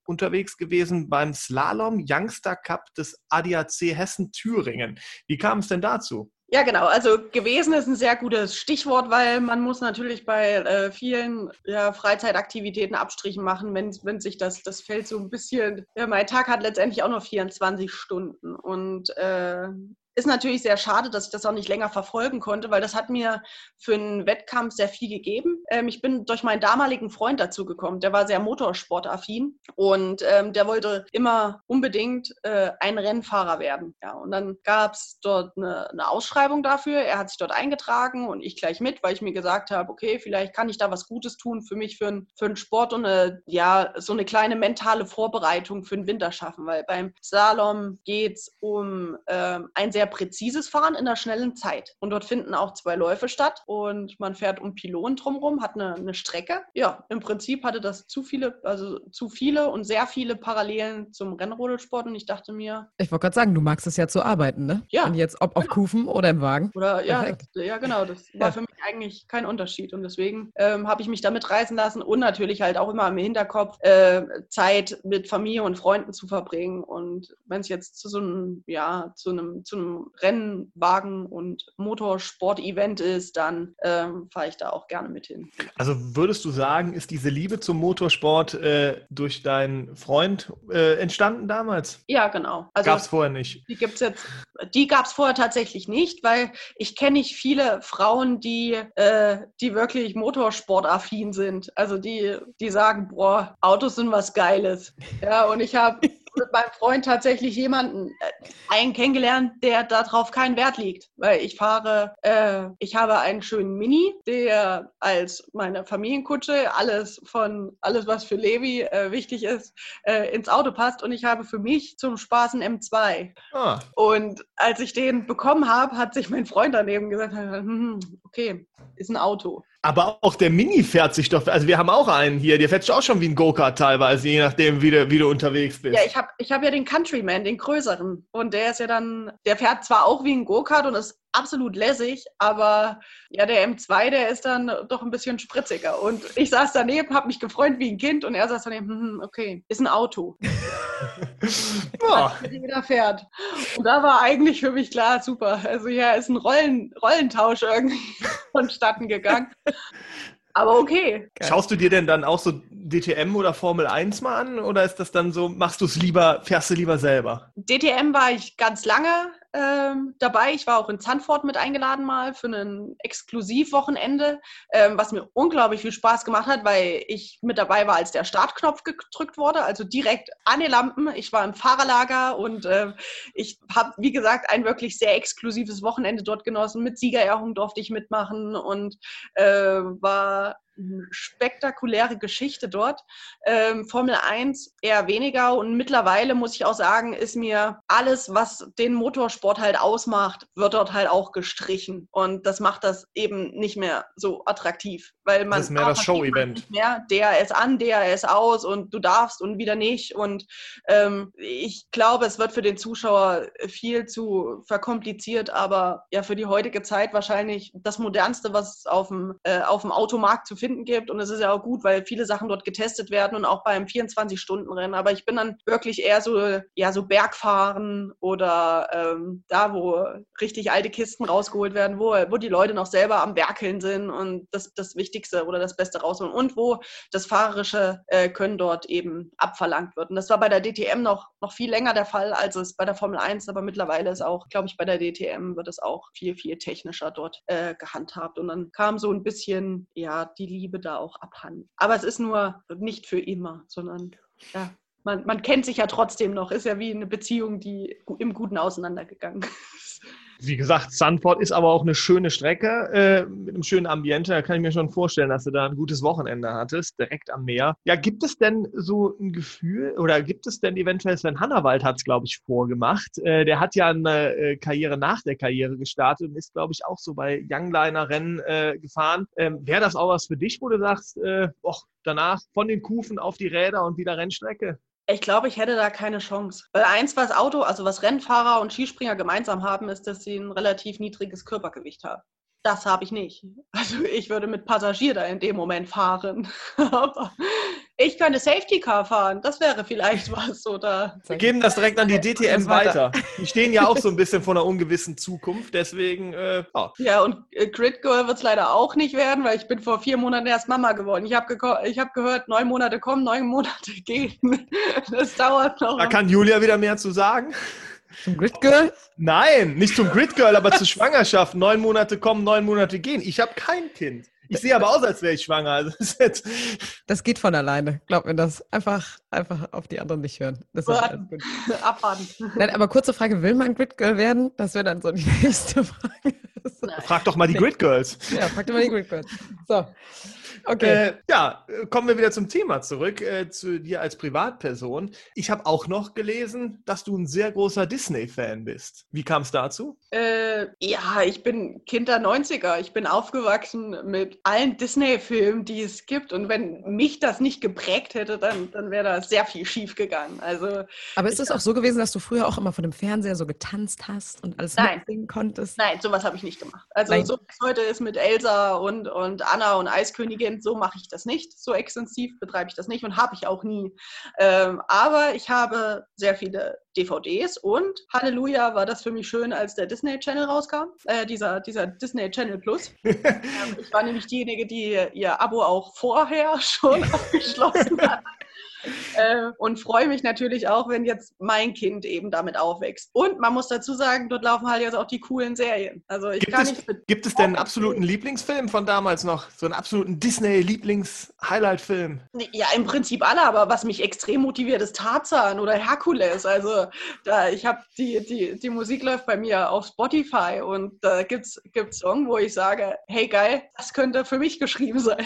Speaker 2: unterwegs gewesen beim Slalom Youngster Cup des ADAC Hessen Thüringen. Wie kam es denn dazu?
Speaker 4: Ja, genau. Also gewesen ist ein sehr gutes Stichwort, weil man muss natürlich bei äh, vielen ja, Freizeitaktivitäten Abstrichen machen, wenn, wenn sich das, das Feld so ein bisschen, ja, mein Tag hat letztendlich auch nur 24 Stunden und äh, ist natürlich sehr schade, dass ich das auch nicht länger verfolgen konnte, weil das hat mir für einen Wettkampf sehr viel gegeben. Ähm, ich bin durch meinen damaligen Freund dazu gekommen. Der war sehr motorsportaffin und ähm, der wollte immer unbedingt äh, ein Rennfahrer werden. Ja, und dann gab es dort eine, eine, Ausschreibung dafür. Er hat sich dort eingetragen und ich gleich mit, weil ich mir gesagt habe, okay, vielleicht kann ich da was Gutes tun für mich, für, ein, für einen Sport und eine, ja, so eine kleine mentale Vorbereitung für den Winter schaffen, weil beim Slalom geht es um ähm, ein sehr sehr präzises Fahren in einer schnellen Zeit. Und dort finden auch zwei Läufe statt und man fährt um Pylonen drumherum, hat eine, eine Strecke. Ja, im Prinzip hatte das zu viele, also zu viele und sehr viele Parallelen zum Rennrodelsport und ich dachte mir.
Speaker 3: Ich wollte gerade sagen, du magst es ja zu arbeiten, ne?
Speaker 4: Ja.
Speaker 3: Und jetzt ob auf Kufen oder im Wagen.
Speaker 4: Oder ja, das, ja, genau. Das war ja. für mich eigentlich kein Unterschied und deswegen ähm, habe ich mich damit reißen lassen und natürlich halt auch immer im Hinterkopf äh, Zeit mit Familie und Freunden zu verbringen und wenn es jetzt zu so einem, ja, zu einem, zu einem Rennwagen- und Motorsport-Event ist, dann ähm, fahre ich da auch gerne mit hin.
Speaker 2: Also würdest du sagen, ist diese Liebe zum Motorsport äh, durch deinen Freund äh, entstanden damals?
Speaker 4: Ja, genau.
Speaker 2: Also, gab es vorher nicht?
Speaker 4: Die gibt's jetzt, die gab es vorher tatsächlich nicht, weil ich kenne nicht viele Frauen, die, äh, die wirklich motorsportaffin sind. Also die, die sagen, boah, Autos sind was Geiles. Ja, und ich habe mit meinem Freund tatsächlich jemanden, äh, einen kennengelernt, der darauf keinen Wert legt. Weil ich fahre, äh, ich habe einen schönen Mini, der als meine Familienkutsche alles von, alles was für Levi äh, wichtig ist, äh, ins Auto passt. Und ich habe für mich zum Spaß einen M2. Ah. Und als ich den bekommen habe, hat sich mein Freund daneben gesagt, hm, okay, ist ein Auto.
Speaker 2: Aber auch der Mini fährt sich doch, also wir haben auch einen hier, der fährt sich auch schon wie ein Go-Kart teilweise, je nachdem, wie du, wie du unterwegs bist.
Speaker 4: Ja, ich habe ich hab ja den Countryman, den größeren. Und der ist ja dann, der fährt zwar auch wie ein Go-Kart und ist absolut lässig, aber ja, der M2, der ist dann doch ein bisschen spritziger. Und ich saß daneben, habe mich gefreut wie ein Kind und er saß daneben, hm, hm okay, ist ein Auto. Boah. wieder fährt. Und da war eigentlich für mich klar, super. Also ja, ist ein Rollen, Rollentausch irgendwie vonstatten gegangen. Aber okay.
Speaker 2: Schaust du dir denn dann auch so DTM oder Formel 1 mal an oder ist das dann so, machst du es lieber, fährst du lieber selber?
Speaker 4: DTM war ich ganz lange ähm, dabei. Ich war auch in Zandvoort mit eingeladen mal für ein Exklusivwochenende, ähm, was mir unglaublich viel Spaß gemacht hat, weil ich mit dabei war, als der Startknopf gedrückt wurde, also direkt an die Lampen. Ich war im Fahrerlager und äh, ich habe, wie gesagt, ein wirklich sehr exklusives Wochenende dort genossen. Mit Siegerehrung durfte ich mitmachen und äh, war spektakuläre Geschichte dort. Ähm, Formel 1 eher weniger und mittlerweile muss ich auch sagen, ist mir alles, was den Motorsport halt ausmacht, wird dort halt auch gestrichen und das macht das eben nicht mehr so attraktiv, weil man
Speaker 2: das ist mehr das Show-Event.
Speaker 4: Der ist an, der ist aus und du darfst und wieder nicht und ähm, ich glaube, es wird für den Zuschauer viel zu verkompliziert, aber ja für die heutige Zeit wahrscheinlich das modernste, was auf dem äh, auf dem Automarkt zu finden finden gibt. Und es ist ja auch gut, weil viele Sachen dort getestet werden und auch beim 24-Stunden-Rennen. Aber ich bin dann wirklich eher so, ja, so Bergfahren oder ähm, da, wo richtig alte Kisten rausgeholt werden, wo, wo die Leute noch selber am Werkeln sind und das, das Wichtigste oder das Beste rausholen. Und wo das fahrerische äh, Können dort eben abverlangt wird. Und das war bei der DTM noch, noch viel länger der Fall, als es bei der Formel 1, aber mittlerweile ist auch, glaube ich, bei der DTM wird es auch viel, viel technischer dort äh, gehandhabt. Und dann kam so ein bisschen, ja, die Liebe da auch abhanden. Aber es ist nur nicht für immer, sondern ja, man, man kennt sich ja trotzdem noch. Ist ja wie eine Beziehung, die im Guten auseinandergegangen ist.
Speaker 2: Wie gesagt, Sandford ist aber auch eine schöne Strecke äh, mit einem schönen Ambiente. Da kann ich mir schon vorstellen, dass du da ein gutes Wochenende hattest, direkt am Meer. Ja, gibt es denn so ein Gefühl oder gibt es denn eventuell, Sven Hannawald hat es, glaube ich, vorgemacht. Äh, der hat ja eine äh, Karriere nach der Karriere gestartet und ist, glaube ich, auch so bei Youngliner-Rennen äh, gefahren. Ähm, Wäre das auch was für dich, wo du sagst, äh, och, danach von den Kufen auf die Räder und wieder Rennstrecke?
Speaker 4: Ich glaube, ich hätte da keine Chance. Weil eins, was Auto, also was Rennfahrer und Skispringer gemeinsam haben, ist, dass sie ein relativ niedriges Körpergewicht haben. Das habe ich nicht. Also ich würde mit Passagier da in dem Moment fahren. Aber ich könnte Safety Car fahren. Das wäre vielleicht was. Oder
Speaker 2: Wir geben das direkt an die DTM weiter. Die stehen ja auch so ein bisschen vor einer ungewissen Zukunft. Deswegen, äh,
Speaker 4: oh. Ja, und äh, Grid Girl wird es leider auch nicht werden, weil ich bin vor vier Monaten erst Mama geworden. Ich habe hab gehört, neun Monate kommen, neun Monate gehen. Das dauert noch.
Speaker 2: Da kann Julia wieder mehr zu sagen.
Speaker 3: Zum Grid Girl?
Speaker 2: Nein, nicht zum Grid Girl, aber zur Schwangerschaft. Neun Monate kommen, neun Monate gehen. Ich habe kein Kind. Ich sehe aber aus, als wäre ich schwanger. Also
Speaker 3: das, das, geht von alleine. Glaub mir das. Einfach, einfach auf die anderen nicht hören. Das ist alles gut. Abwarten. Nein, aber kurze Frage: Will man Grid Girl werden? Das wäre dann so die nächste Frage.
Speaker 2: Frag doch mal die Grid Girls.
Speaker 3: Ja, frag doch mal die Grid Girls. So.
Speaker 2: Okay. Äh, ja, kommen wir wieder zum Thema zurück, äh, zu dir als Privatperson. Ich habe auch noch gelesen, dass du ein sehr großer Disney-Fan bist. Wie kam es dazu?
Speaker 4: Äh, ja, ich bin Kind der 90er. Ich bin aufgewachsen mit allen Disney-Filmen, die es gibt. Und wenn mich das nicht geprägt hätte, dann, dann wäre da sehr viel schief gegangen. Also,
Speaker 3: Aber ist es auch so gewesen, dass du früher auch immer vor dem Fernseher so getanzt hast und alles
Speaker 4: Nein.
Speaker 3: mitsingen konntest?
Speaker 4: Nein, sowas habe ich nicht gemacht. Also Nein. so wie es heute ist mit Elsa und, und Anna und Eiskönigin, so mache ich das nicht, so extensiv betreibe ich das nicht und habe ich auch nie. Ähm, aber ich habe sehr viele DVDs und Halleluja war das für mich schön, als der Disney Channel rauskam, äh, dieser, dieser Disney Channel Plus. ähm, ich war nämlich diejenige, die ihr Abo auch vorher schon abgeschlossen hat. äh, und freue mich natürlich auch, wenn jetzt mein Kind eben damit aufwächst. Und man muss dazu sagen, dort laufen halt jetzt auch die coolen Serien. Also ich
Speaker 2: gibt
Speaker 4: kann
Speaker 2: es,
Speaker 4: nicht
Speaker 2: Gibt es denn einen absoluten Lieblingsfilm von damals noch? So einen absoluten Disney-Lieblings-Highlight-Film?
Speaker 4: Ja, im Prinzip alle, aber was mich extrem motiviert, ist Tarzan oder Herkules. Also da, ich habe die, die, die Musik läuft bei mir auf Spotify und da gibt es Song, wo ich sage, hey geil, das könnte für mich geschrieben sein.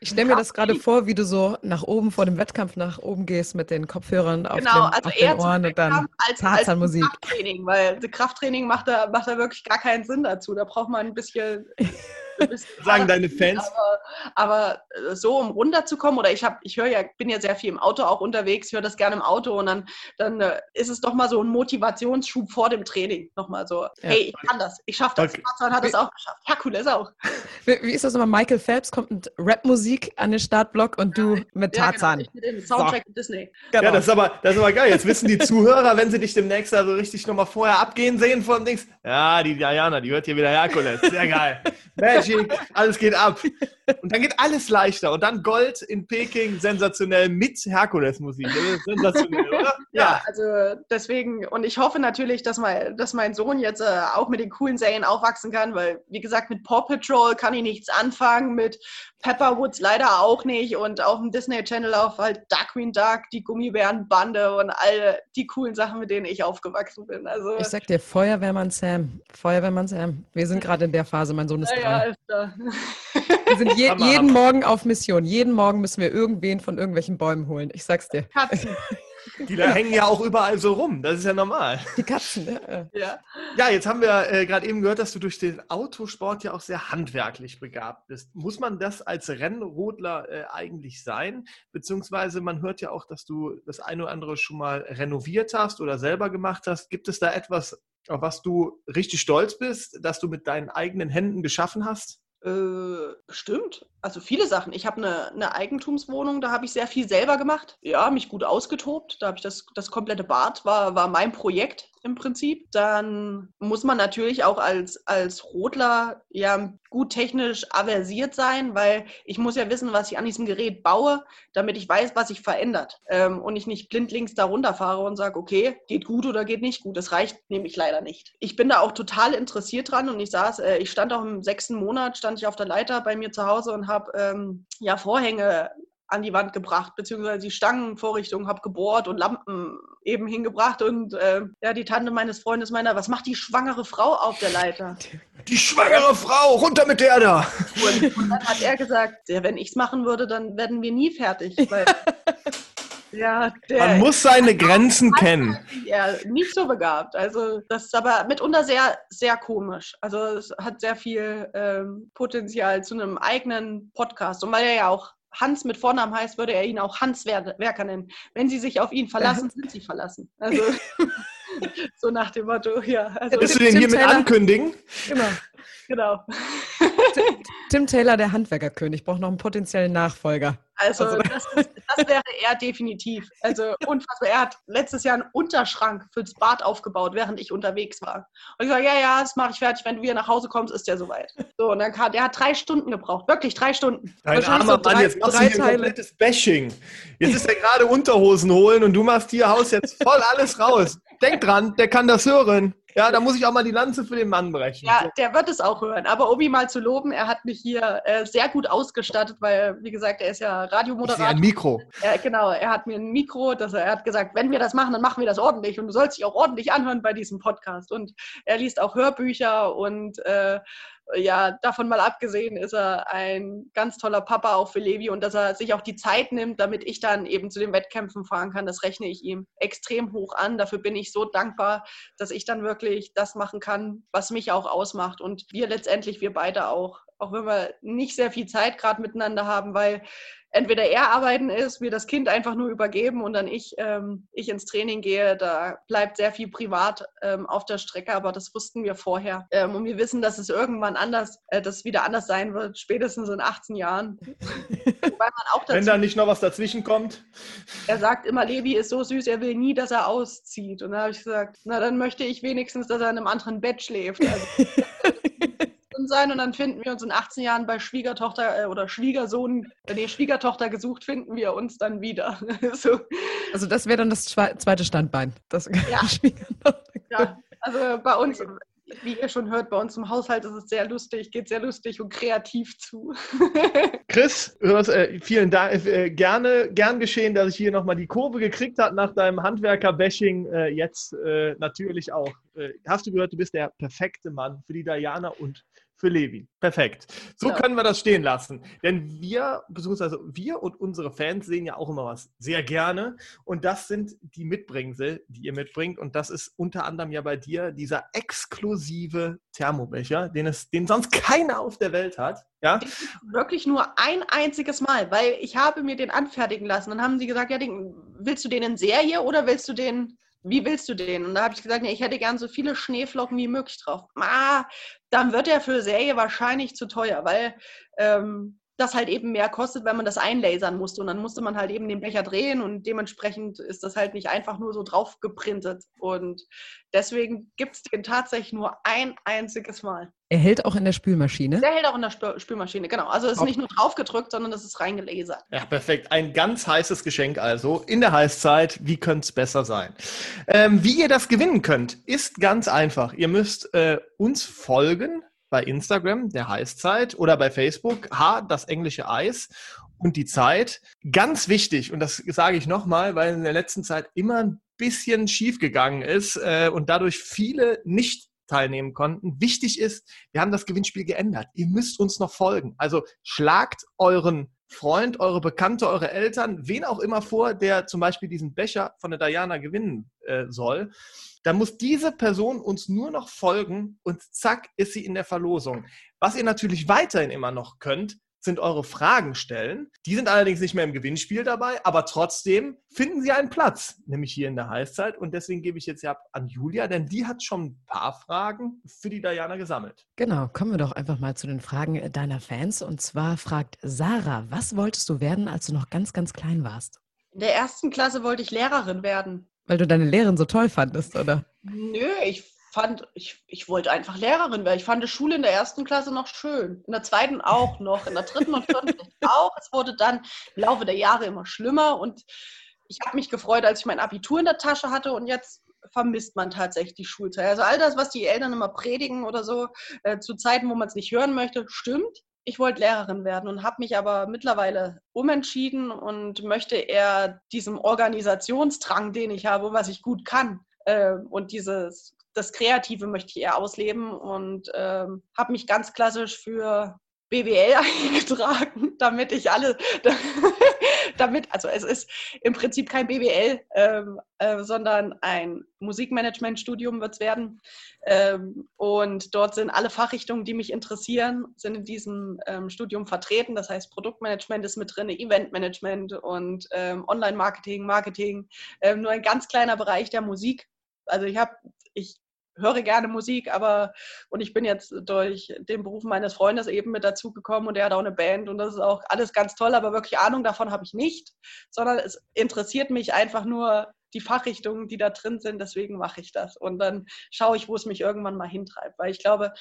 Speaker 3: ich stelle mir das gerade vor, wie du so nach oben vor dem Wettkampf nach oben gehst mit den Kopfhörern auf,
Speaker 4: genau,
Speaker 3: dem,
Speaker 4: also
Speaker 3: auf den Ohren und dann
Speaker 4: als, Tarzan-Musik. Krafttraining, weil Krafttraining macht da, macht da wirklich gar keinen Sinn dazu. Da braucht man ein bisschen
Speaker 2: Sagen deine Fans.
Speaker 4: Aber, aber, äh, so, um runterzukommen, oder ich habe, ich höre ja, bin ja sehr viel im Auto auch unterwegs, höre das gerne im Auto und dann, dann äh, ist es doch mal so ein Motivationsschub vor dem Training. Nochmal so, ja. hey, ich kann das, ich schaffe das. Okay. Tarzan hat es auch geschafft. Herkules auch.
Speaker 3: Wie, wie ist das immer? Michael Phelps kommt mit Rap-Musik an den Startblock und du mit Tarzan. Ja, genau. mit dem Soundtrack
Speaker 2: so. Disney. Genau. Ja, das ist, aber, das ist aber geil. Jetzt wissen die Zuhörer, wenn sie dich demnächst also richtig nochmal vorher abgehen sehen vor dem Dings. Ja, die Diana, die hört hier wieder Herkules. Sehr geil. Magic, alles geht ab. Und dann geht alles leichter. Und dann Gold in Peking, sensationell mit Herkules-Musik. Sensationell,
Speaker 4: oder? Ja. ja, also deswegen, und ich hoffe natürlich, dass mein, dass mein Sohn jetzt äh, auch mit den coolen Serien aufwachsen kann, weil, wie gesagt, mit Paw Patrol kann ich nichts anfangen, mit Pepperwoods leider auch nicht und auf dem Disney Channel auf halt Darkwing Duck, die Gummibärenbande und all die coolen Sachen, mit denen ich aufgewachsen bin. Also,
Speaker 3: ich sag dir, Feuerwehrmann Sam, Feuerwehrmann Sam. Wir sind gerade in der Phase, mein Sohn ist ja, drei. Ja, Wir sind je, jeden Morgen auf Mission. Jeden Morgen müssen wir irgendwen von irgendwelchen Bäumen holen. Ich sag's dir.
Speaker 2: Katzen. Die da hängen ja auch überall so rum. Das ist ja normal.
Speaker 3: Die Katzen, ne?
Speaker 2: Ja. Ja, jetzt haben wir äh, gerade eben gehört, dass du durch den Autosport ja auch sehr handwerklich begabt bist. Muss man das als Rennrodler äh, eigentlich sein? Beziehungsweise man hört ja auch, dass du das eine oder andere schon mal renoviert hast oder selber gemacht hast. Gibt es da etwas, auf was du richtig stolz bist, dass du mit deinen eigenen Händen geschaffen hast?
Speaker 4: Äh, stimmt. Also viele Sachen. Ich habe eine, eine Eigentumswohnung, da habe ich sehr viel selber gemacht. Ja, mich gut ausgetobt. Da habe ich das, das komplette Bad, war, war mein Projekt im Prinzip. Dann muss man natürlich auch als, als Rodler ja gut technisch aversiert sein, weil ich muss ja wissen, was ich an diesem Gerät baue, damit ich weiß, was sich verändert. Ähm, und ich nicht blindlings da runterfahre und sage, okay, geht gut oder geht nicht gut. Das reicht nämlich leider nicht. Ich bin da auch total interessiert dran und ich saß, äh, ich stand auch im sechsten Monat, stand ich auf der Leiter bei mir zu Hause und habe ähm, ja Vorhänge an die Wand gebracht, beziehungsweise die Stangenvorrichtung habe gebohrt und Lampen eben hingebracht. Und äh, ja, die Tante meines Freundes meiner, was macht die schwangere Frau auf der Leiter?
Speaker 2: Die schwangere Frau, runter mit der da!
Speaker 4: Und, und dann hat er gesagt, ja, wenn ich es machen würde, dann werden wir nie fertig. Weil,
Speaker 2: ja, der, Man muss seine Grenzen kennen.
Speaker 4: Ja, nicht so begabt. Also das ist aber mitunter sehr, sehr komisch. Also es hat sehr viel ähm, Potenzial zu einem eigenen Podcast. Und weil er ja auch Hans mit Vornamen heißt, würde er ihn auch Hans Werker nennen. Wenn Sie sich auf ihn verlassen, sind Sie verlassen. Also so nach dem Motto, ja. Also,
Speaker 2: Hättest du den hier mit ankündigen?
Speaker 4: Genau. Genau.
Speaker 3: Tim Taylor, der Handwerkerkönig, braucht noch einen potenziellen Nachfolger.
Speaker 4: Also, also das, ist, das, wäre er definitiv. Also unfassbar. Er hat letztes Jahr einen Unterschrank fürs Bad aufgebaut, während ich unterwegs war. Und ich sage, ja, ja, das mache ich fertig. Wenn du wieder nach Hause kommst, ist der soweit. So, und dann kam, der hat drei Stunden gebraucht. Wirklich drei Stunden.
Speaker 2: Dein armer so Mann, jetzt machst du hier ein komplettes Bashing. Jetzt ist er gerade Unterhosen holen und du machst hier Haus jetzt voll alles raus. Denk dran, der kann das hören. Ja, da muss ich auch mal die Lanze für den Mann brechen.
Speaker 4: Ja, der wird es auch hören. Aber um ihn mal zu loben, er hat mich hier äh, sehr gut ausgestattet, weil, wie gesagt, er ist ja Radiomoderator. Ist
Speaker 2: ein Mikro.
Speaker 4: Ja, genau, er hat mir ein Mikro, das er, er, hat gesagt, wenn wir das machen, dann machen wir das ordentlich. Und du sollst dich auch ordentlich anhören bei diesem Podcast. Und er liest auch Hörbücher und äh, ja, davon mal abgesehen ist er ein ganz toller Papa auch für Levi und dass er sich auch die Zeit nimmt, damit ich dann eben zu den Wettkämpfen fahren kann, das rechne ich ihm extrem hoch an. Dafür bin ich so dankbar, dass ich dann wirklich das machen kann, was mich auch ausmacht und wir letztendlich, wir beide auch auch wenn wir nicht sehr viel Zeit gerade miteinander haben, weil entweder er arbeiten ist, wir das Kind einfach nur übergeben und dann ich, ähm, ich ins Training gehe. Da bleibt sehr viel privat ähm, auf der Strecke, aber das wussten wir vorher. Ähm, und wir wissen, dass es irgendwann anders, äh, das wieder anders sein wird, spätestens in 18 Jahren.
Speaker 2: Wenn da nicht noch was dazwischen kommt.
Speaker 4: Er sagt immer, Levi ist so süß, er will nie, dass er auszieht. Und da habe ich gesagt, na dann möchte ich wenigstens, dass er in einem anderen Bett schläft. Also, sein und dann finden wir uns in 18 Jahren bei Schwiegertochter äh, oder Schwiegersohn, äh, nee, Schwiegertochter gesucht, finden wir uns dann wieder.
Speaker 3: so. Also das wäre dann das zweite Standbein. Das
Speaker 4: ja. ja, also bei uns, wie ihr schon hört, bei uns im Haushalt ist es sehr lustig, geht sehr lustig und kreativ zu.
Speaker 2: Chris, äh, vielen Dank, äh, gerne, gern geschehen, dass ich hier nochmal die Kurve gekriegt habe nach deinem Handwerker-Bashing. Jetzt natürlich auch. Hast du gehört, du bist der perfekte Mann für die Diana und für Levi. Perfekt. So
Speaker 4: Ja.
Speaker 2: können wir das stehen lassen. Denn wir, beziehungsweise wir und unsere Fans sehen ja auch immer was sehr gerne. Und das sind die Mitbringsel, die ihr mitbringt. Und das ist unter anderem ja bei dir dieser exklusive Thermobecher, den es, den sonst keiner auf der Welt hat. Ja,
Speaker 4: Wirklich nur ein einziges Mal, weil ich habe mir den anfertigen lassen. Dann haben sie gesagt, ja, den, willst du den in Serie oder willst du den, wie willst du den? Und da habe ich gesagt, nee, ich hätte gern so viele Schneeflocken wie möglich drauf. Ah, dann wird der für Serie wahrscheinlich zu teuer, weil ähm, das halt eben mehr kostet, wenn man das einlasern musste. Und dann musste man halt eben den Becher drehen und dementsprechend ist das halt nicht einfach nur so drauf geprintet. Und deswegen gibt es den tatsächlich nur ein einziges Mal.
Speaker 3: Er hält auch in der Spülmaschine.
Speaker 4: Der hält auch in der Spül Spülmaschine, genau. Also es ist
Speaker 2: Top.
Speaker 4: nicht nur draufgedrückt, sondern es ist reingelasert.
Speaker 2: Ja, perfekt. Ein ganz heißes Geschenk also in der Heißzeit. Wie könnte es besser sein? Ähm, wie ihr das gewinnen könnt, ist ganz einfach. Ihr müsst äh, uns folgen bei Instagram, der Heißzeit, oder bei Facebook, H, das englische Eis und die Zeit. Ganz wichtig, und das sage ich nochmal, weil in der letzten Zeit immer ein bisschen schief gegangen ist äh, und dadurch viele nicht teilnehmen konnten. Wichtig ist, wir haben das Gewinnspiel geändert. Ihr müsst uns noch folgen. Also schlagt euren Freund, eure Bekannte, eure Eltern, wen auch immer vor, der zum Beispiel diesen Becher von der Diana gewinnen äh, soll. Dann muss diese Person uns nur noch folgen und zack ist sie in der Verlosung. Was ihr natürlich weiterhin immer noch könnt, sind eure Fragen stellen. Die sind allerdings nicht mehr im Gewinnspiel dabei, aber trotzdem finden sie einen Platz, nämlich hier in der Heißzeit. Und deswegen gebe ich jetzt ja ab an Julia, denn die hat schon ein paar Fragen für die Diana gesammelt.
Speaker 3: Genau, kommen wir doch einfach mal zu den Fragen deiner Fans. Und zwar fragt Sarah, was wolltest du werden, als du noch ganz, ganz klein warst?
Speaker 4: In der ersten Klasse wollte ich Lehrerin werden.
Speaker 3: Weil du deine Lehrerin so toll fandest, oder?
Speaker 4: Nö, ich fand, ich, ich wollte einfach Lehrerin werden. Ich fand die Schule in der ersten Klasse noch schön. In der zweiten auch noch. In der dritten und vierten auch. Es wurde dann im Laufe der Jahre immer schlimmer und ich habe mich gefreut, als ich mein Abitur in der Tasche hatte und jetzt vermisst man tatsächlich die Schulzeit. Also all das, was die Eltern immer predigen oder so, äh, zu Zeiten, wo man es nicht hören möchte, stimmt. Ich wollte Lehrerin werden und habe mich aber mittlerweile umentschieden und möchte eher diesem Organisationsdrang, den ich habe, was ich gut kann, äh, und dieses das Kreative möchte ich eher ausleben und ähm, habe mich ganz klassisch für BWL eingetragen, damit ich alle, damit, also es ist im Prinzip kein BWL, ähm, äh, sondern ein Musikmanagementstudium wird es werden. Ähm, und dort sind alle Fachrichtungen, die mich interessieren, sind in diesem ähm, Studium vertreten. Das heißt, Produktmanagement ist mit drin, Eventmanagement und ähm, Online-Marketing, Marketing, ähm, nur ein ganz kleiner Bereich der Musik. Also ich habe, ich höre gerne Musik, aber und ich bin jetzt durch den Beruf meines Freundes eben mit dazugekommen und er hat auch eine Band und das ist auch alles ganz toll, aber wirklich Ahnung davon habe ich nicht, sondern es interessiert mich einfach nur die Fachrichtungen, die da drin sind, deswegen mache ich das. Und dann schaue ich, wo es mich irgendwann mal hintreibt, weil ich glaube,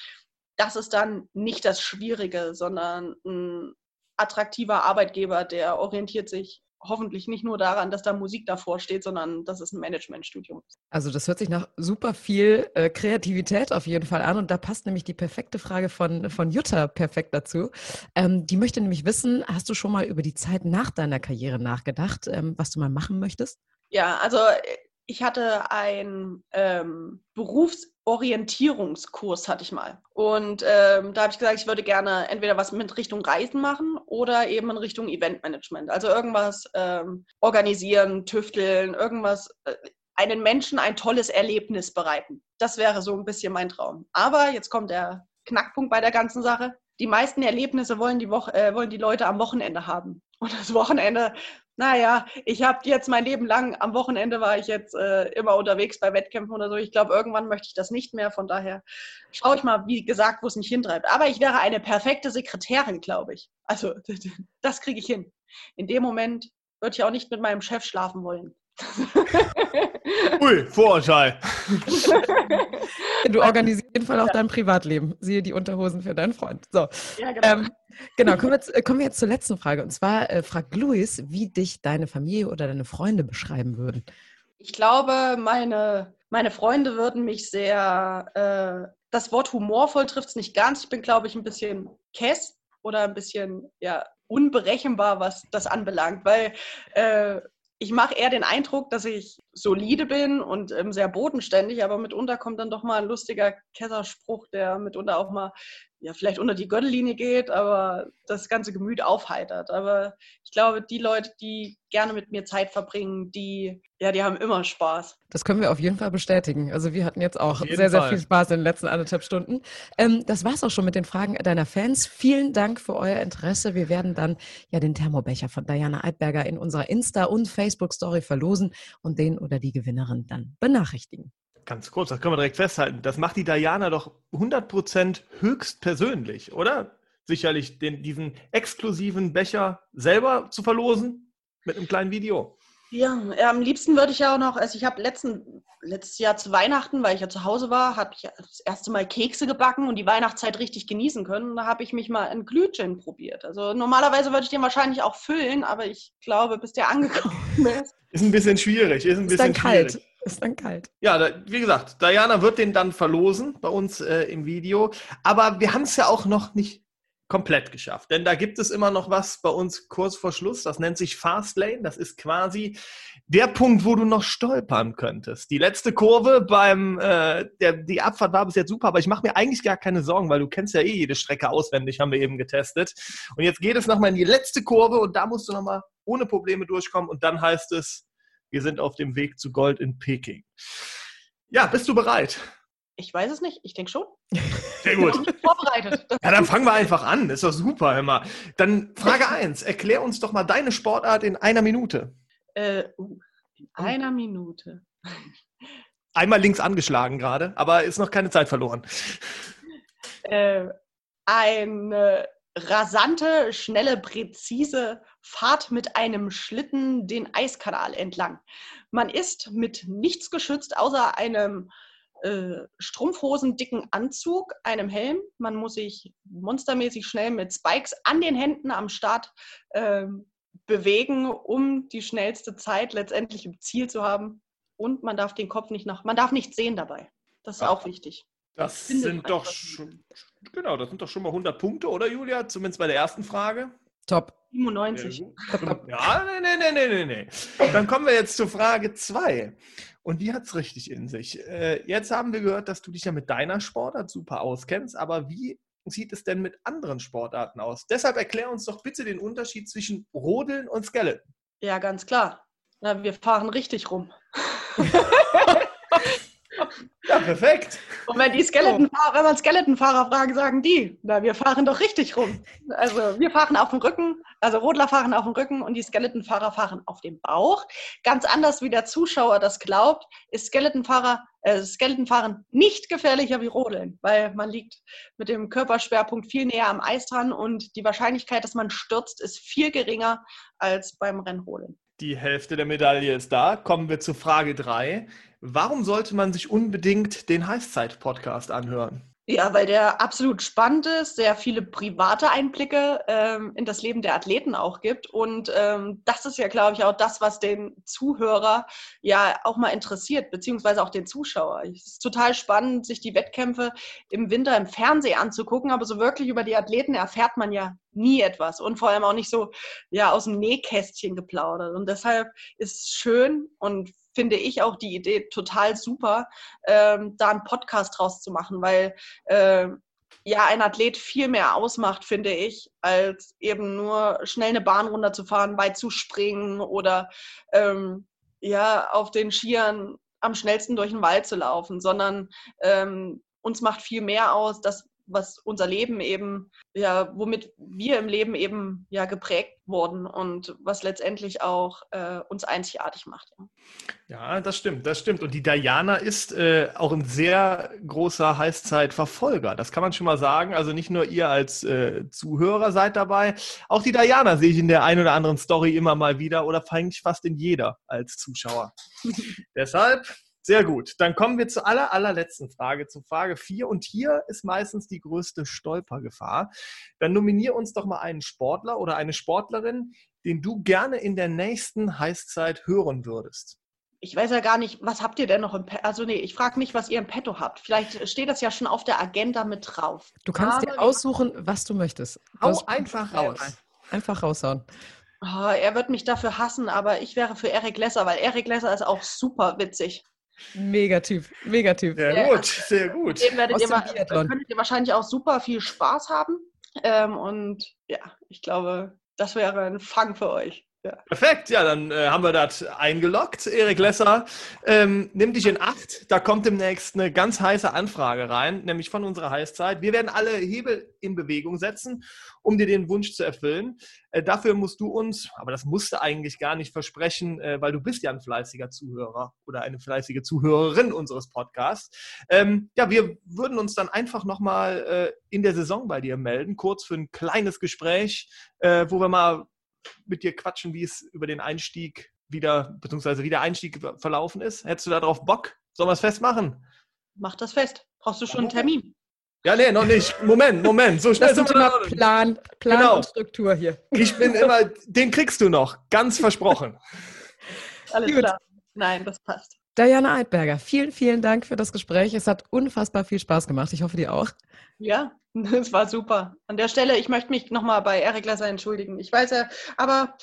Speaker 4: das ist dann nicht das Schwierige, sondern ein attraktiver Arbeitgeber, der orientiert sich hoffentlich nicht nur daran, dass da Musik davor steht, sondern dass es ein Managementstudium ist.
Speaker 3: Also das hört sich nach super viel äh, Kreativität auf jeden Fall an und da passt nämlich die perfekte Frage von, von Jutta perfekt dazu. Ähm, die möchte nämlich wissen, hast du schon mal über die Zeit nach deiner Karriere nachgedacht, ähm, was du mal machen möchtest?
Speaker 4: Ja, also ich hatte einen ähm, Berufsorientierungskurs, hatte ich mal. Und ähm, da habe ich gesagt, ich würde gerne entweder was mit Richtung Reisen machen oder eben in Richtung Eventmanagement. Also irgendwas ähm, organisieren, tüfteln, irgendwas, äh, einen Menschen ein tolles Erlebnis bereiten. Das wäre so ein bisschen mein Traum. Aber jetzt kommt der Knackpunkt bei der ganzen Sache. Die meisten Erlebnisse wollen die, Woche, äh, wollen die Leute am Wochenende haben. Und das Wochenende, naja, ich habe jetzt mein Leben lang, am Wochenende war ich jetzt äh, immer unterwegs bei Wettkämpfen oder so. Ich glaube, irgendwann möchte ich das nicht mehr. Von daher schaue ich mal, wie gesagt, wo es mich hintreibt. Aber ich wäre eine perfekte Sekretärin, glaube ich. Also, das kriege ich hin. In dem Moment würde ich auch nicht mit meinem Chef schlafen wollen.
Speaker 2: Ui, Vorurteil.
Speaker 3: Du organisierst auf jeden Fall auch dein Privatleben. Siehe die Unterhosen für deinen Freund. So,
Speaker 4: Ja, genau.
Speaker 3: ähm, genau. Kommen wir, jetzt, kommen wir jetzt zur letzten Frage. Und zwar äh, fragt Luis, wie dich deine Familie oder deine Freunde beschreiben würden.
Speaker 4: Ich glaube, meine, meine Freunde würden mich sehr, äh, das Wort humorvoll trifft es nicht ganz. Ich bin, glaube ich, ein bisschen kess oder ein bisschen ja, unberechenbar, was das anbelangt, weil äh, ich mache eher den Eindruck, dass ich solide bin und ähm, sehr bodenständig, aber mitunter kommt dann doch mal ein lustiger Kesserspruch, der mitunter auch mal ja, vielleicht unter die Gürtellinie geht, aber das ganze Gemüt aufheitert. Aber ich glaube, die Leute, die gerne mit mir Zeit verbringen, die, ja, die haben immer Spaß.
Speaker 3: Das können wir auf jeden Fall bestätigen. Also wir hatten jetzt auch sehr, sehr viel Spaß in den letzten anderthalb Stunden. Ähm, das war's auch schon mit den Fragen deiner Fans. Vielen Dank für euer Interesse. Wir werden dann ja den Thermobecher von Diana Eidberger in unserer Insta- und Facebook-Story verlosen und den oder die Gewinnerin dann benachrichtigen.
Speaker 2: Ganz kurz, das können wir direkt festhalten. Das macht die Diana doch 100% höchst persönlich, oder? Sicherlich den, diesen exklusiven Becher selber zu verlosen mit einem kleinen Video.
Speaker 4: Ja, am liebsten würde ich ja auch noch, also ich habe letzten, letztes Jahr zu Weihnachten, weil ich ja zu Hause war, habe ich das erste Mal Kekse gebacken und die Weihnachtszeit richtig genießen können. Da habe ich mich mal in Glühgin probiert. Also normalerweise würde ich den wahrscheinlich auch füllen, aber ich glaube, bis der angekommen ist.
Speaker 2: Ist ein bisschen schwierig. Ist ein
Speaker 3: ist
Speaker 2: bisschen
Speaker 3: dann kalt.
Speaker 2: schwierig.
Speaker 3: Ist dann kalt.
Speaker 2: Ja, da, wie gesagt, Diana wird den dann verlosen bei uns äh, im Video. Aber wir haben es ja auch noch nicht komplett geschafft. Denn da gibt es immer noch was bei uns kurz vor Schluss. Das nennt sich Fastlane. Das ist quasi der Punkt, wo du noch stolpern könntest. Die letzte Kurve beim, äh, der, die Abfahrt war bis jetzt super, aber ich mache mir eigentlich gar keine Sorgen, weil du kennst ja eh jede Strecke auswendig, haben wir eben getestet. Und jetzt geht es nochmal in die letzte Kurve und da musst du nochmal ohne Probleme durchkommen und dann heißt es, wir sind auf dem Weg zu Gold in Peking. Ja, bist du bereit?
Speaker 4: Ich weiß es nicht, ich denke schon.
Speaker 2: Sehr gut.
Speaker 4: Ich bin vorbereitet. Das
Speaker 2: Ja, dann fangen wir einfach an. Ist doch super, immer. Dann Frage 1. Erklär uns doch mal deine Sportart in einer Minute.
Speaker 4: Äh, uh, in einer Minute.
Speaker 2: Einmal links angeschlagen gerade, aber ist noch keine Zeit verloren.
Speaker 4: Äh, eine rasante, schnelle, präzise Fahrt mit einem Schlitten den Eiskanal entlang. Man ist mit nichts geschützt, außer einem äh, strumpfhosendicken Anzug, einem Helm. Man muss sich monstermäßig schnell mit Spikes an den Händen am Start ähm, bewegen, um die schnellste Zeit letztendlich im Ziel zu haben. Und man darf den Kopf nicht nach, man darf nicht sehen dabei. Das ist auch wichtig.
Speaker 2: Das sind doch schon, genau, das sind doch schon mal 100 Punkte, oder Julia? Zumindest bei der ersten Frage.
Speaker 3: Top.
Speaker 4: 97.
Speaker 2: Ja, nee, nee, nee, nee, nee, nee. Dann kommen wir jetzt zur Frage 2. Und die hat es richtig in sich. Äh, jetzt haben wir gehört, dass du dich ja mit deiner Sportart super auskennst, aber wie sieht es denn mit anderen Sportarten aus? Deshalb erklär uns doch bitte den Unterschied zwischen Rodeln und Skeleton.
Speaker 4: Ja, ganz klar. Na, wir fahren richtig rum.
Speaker 2: Ja, perfekt.
Speaker 4: Und wenn die Skeletonfahrer, wenn man Skeletonfahrer fragen, sagen die, na, wir fahren doch richtig rum. Also wir fahren auf dem Rücken, also Rodler fahren auf dem Rücken und die Skeletonfahrer fahren auf dem Bauch. Ganz anders wie der Zuschauer das glaubt, ist Skeletonfahrer, äh, Skeletonfahren nicht gefährlicher wie Rodeln, weil man liegt mit dem Körperschwerpunkt viel näher am Eis dran und die Wahrscheinlichkeit, dass man stürzt, ist viel geringer als beim Rennrodeln.
Speaker 2: Die Hälfte der Medaille ist da. Kommen wir zu Frage 3. Warum sollte man sich unbedingt den Heißzeit-Podcast anhören?
Speaker 4: Ja, weil der absolut spannend ist, sehr viele private Einblicke ähm, in das Leben der Athleten auch gibt. Und ähm, das ist ja, glaube ich, auch das, was den Zuhörer ja auch mal interessiert, beziehungsweise auch den Zuschauer. Es ist total spannend, sich die Wettkämpfe im Winter im Fernsehen anzugucken, aber so wirklich über die Athleten erfährt man ja nie etwas und vor allem auch nicht so ja aus dem Nähkästchen geplaudert. Und deshalb ist es schön und finde ich auch die Idee total super, ähm, da einen Podcast draus zu machen, weil ähm, ja ein Athlet viel mehr ausmacht, finde ich, als eben nur schnell eine Bahn runterzufahren, weit zu springen oder ähm, ja auf den Skiern am schnellsten durch den Wald zu laufen, sondern ähm, uns macht viel mehr aus, dass was unser Leben eben, ja, womit wir im Leben eben ja geprägt wurden und was letztendlich auch äh, uns einzigartig macht. Ja.
Speaker 2: Ja, das stimmt, das stimmt. Und die Diana ist äh, auch ein sehr großer Heißzeitverfolger. Das kann man schon mal sagen. Also nicht nur ihr als äh, Zuhörer seid dabei, auch die Diana sehe ich in der einen oder anderen Story immer mal wieder oder eigentlich fast in jeder als Zuschauer. Deshalb sehr gut. Dann kommen wir zur aller, allerletzten Frage, zu Frage 4. Und hier ist meistens die größte Stolpergefahr. Dann nominier uns doch mal einen Sportler oder eine Sportlerin, den du gerne in der nächsten Heißzeit hören würdest.
Speaker 4: Ich weiß ja gar nicht, was habt ihr denn noch im Petto? Also nee, ich frage nicht, was ihr im Petto habt. Vielleicht steht das ja schon auf der Agenda mit drauf.
Speaker 3: Du kannst dir
Speaker 4: Aber-
Speaker 3: aussuchen, was du möchtest. Du
Speaker 2: Hau
Speaker 3: hast-
Speaker 2: einfach raus.
Speaker 3: Einfach raushauen.
Speaker 4: Oh, er wird mich dafür hassen, aber ich wäre für Eric Lesser, weil Eric Lesser ist auch super witzig.
Speaker 3: Megatyp, Megatyp.
Speaker 2: Sehr
Speaker 4: Ja.
Speaker 2: gut, sehr gut.
Speaker 4: Dem werdet ihr, könntet ihr wahrscheinlich auch super viel Spaß haben. Ähm, und ja, ich glaube, das wäre ein Fang für euch. Ja.
Speaker 2: Perfekt, ja, dann äh, haben wir das eingeloggt. Erik Lesser, ähm, nimm dich in Acht. Da kommt demnächst eine ganz heiße Anfrage rein, nämlich von unserer Heißzeit. Wir werden alle Hebel in Bewegung setzen, um dir den Wunsch zu erfüllen. Äh, dafür musst du uns, aber das musst du eigentlich gar nicht versprechen, äh, weil du bist ja ein fleißiger Zuhörer oder eine fleißige Zuhörerin unseres Podcasts. Ähm, ja, wir würden uns dann einfach nochmal äh, in der Saison bei dir melden, kurz für ein kleines Gespräch, äh, wo wir mal mit dir quatschen, wie es über den Einstieg wieder, beziehungsweise wie der Einstieg verlaufen ist. Hättest du darauf Bock? Sollen wir es festmachen?
Speaker 4: Mach das fest. Brauchst du schon einen Termin?
Speaker 2: Ja, nee, noch nicht. Moment, Moment. So schnell
Speaker 3: Das
Speaker 2: sind wir
Speaker 3: immer
Speaker 2: noch.
Speaker 3: Plan, Plan
Speaker 2: Genau.
Speaker 3: und Struktur hier.
Speaker 2: Ich bin immer, den kriegst du noch. Ganz versprochen.
Speaker 4: Alles
Speaker 3: Gut.
Speaker 4: klar. Nein, das passt.
Speaker 3: Diana Eidberger, vielen, vielen Dank für das Gespräch. Es hat unfassbar viel Spaß gemacht. Ich hoffe, dir auch.
Speaker 4: Ja, das war super. An der Stelle, ich möchte mich nochmal bei Erik Lesser entschuldigen. Ich weiß ja, aber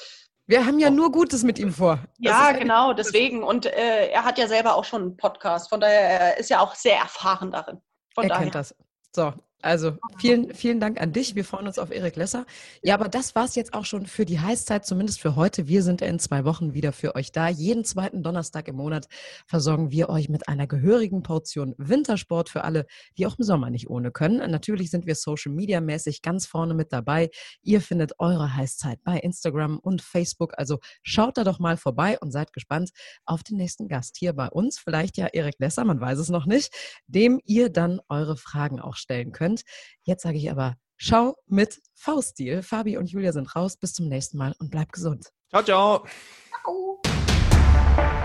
Speaker 3: Wir haben ja nur Gutes mit ihm vor. Das
Speaker 4: ja, genau, deswegen. Und äh, er hat ja selber auch schon einen Podcast. Von daher, er ist ja auch sehr erfahren darin. Von
Speaker 3: er
Speaker 4: daher.
Speaker 3: kennt das. So, also vielen, vielen Dank an dich. Wir freuen uns auf Erik Lesser. Ja, aber das war's jetzt auch schon für die Heißzeit, zumindest für heute. Wir sind in zwei Wochen wieder für euch da. Jeden zweiten Donnerstag im Monat versorgen wir euch mit einer gehörigen Portion Wintersport für alle, die auch im Sommer nicht ohne können. Natürlich sind wir Social Media mäßig ganz vorne mit dabei. Ihr findet eure Heißzeit bei Instagram und Facebook. Also schaut da doch mal vorbei und seid gespannt auf den nächsten Gast hier bei uns. Vielleicht ja Erik Lesser, man weiß es noch nicht, dem ihr dann eure Fragen auch stellen könnt. Hand. Jetzt sage ich aber, schau mit V-Stil. Fabi und Julia sind raus. Bis zum nächsten Mal und bleib gesund.
Speaker 2: Ciao, ciao. ciao.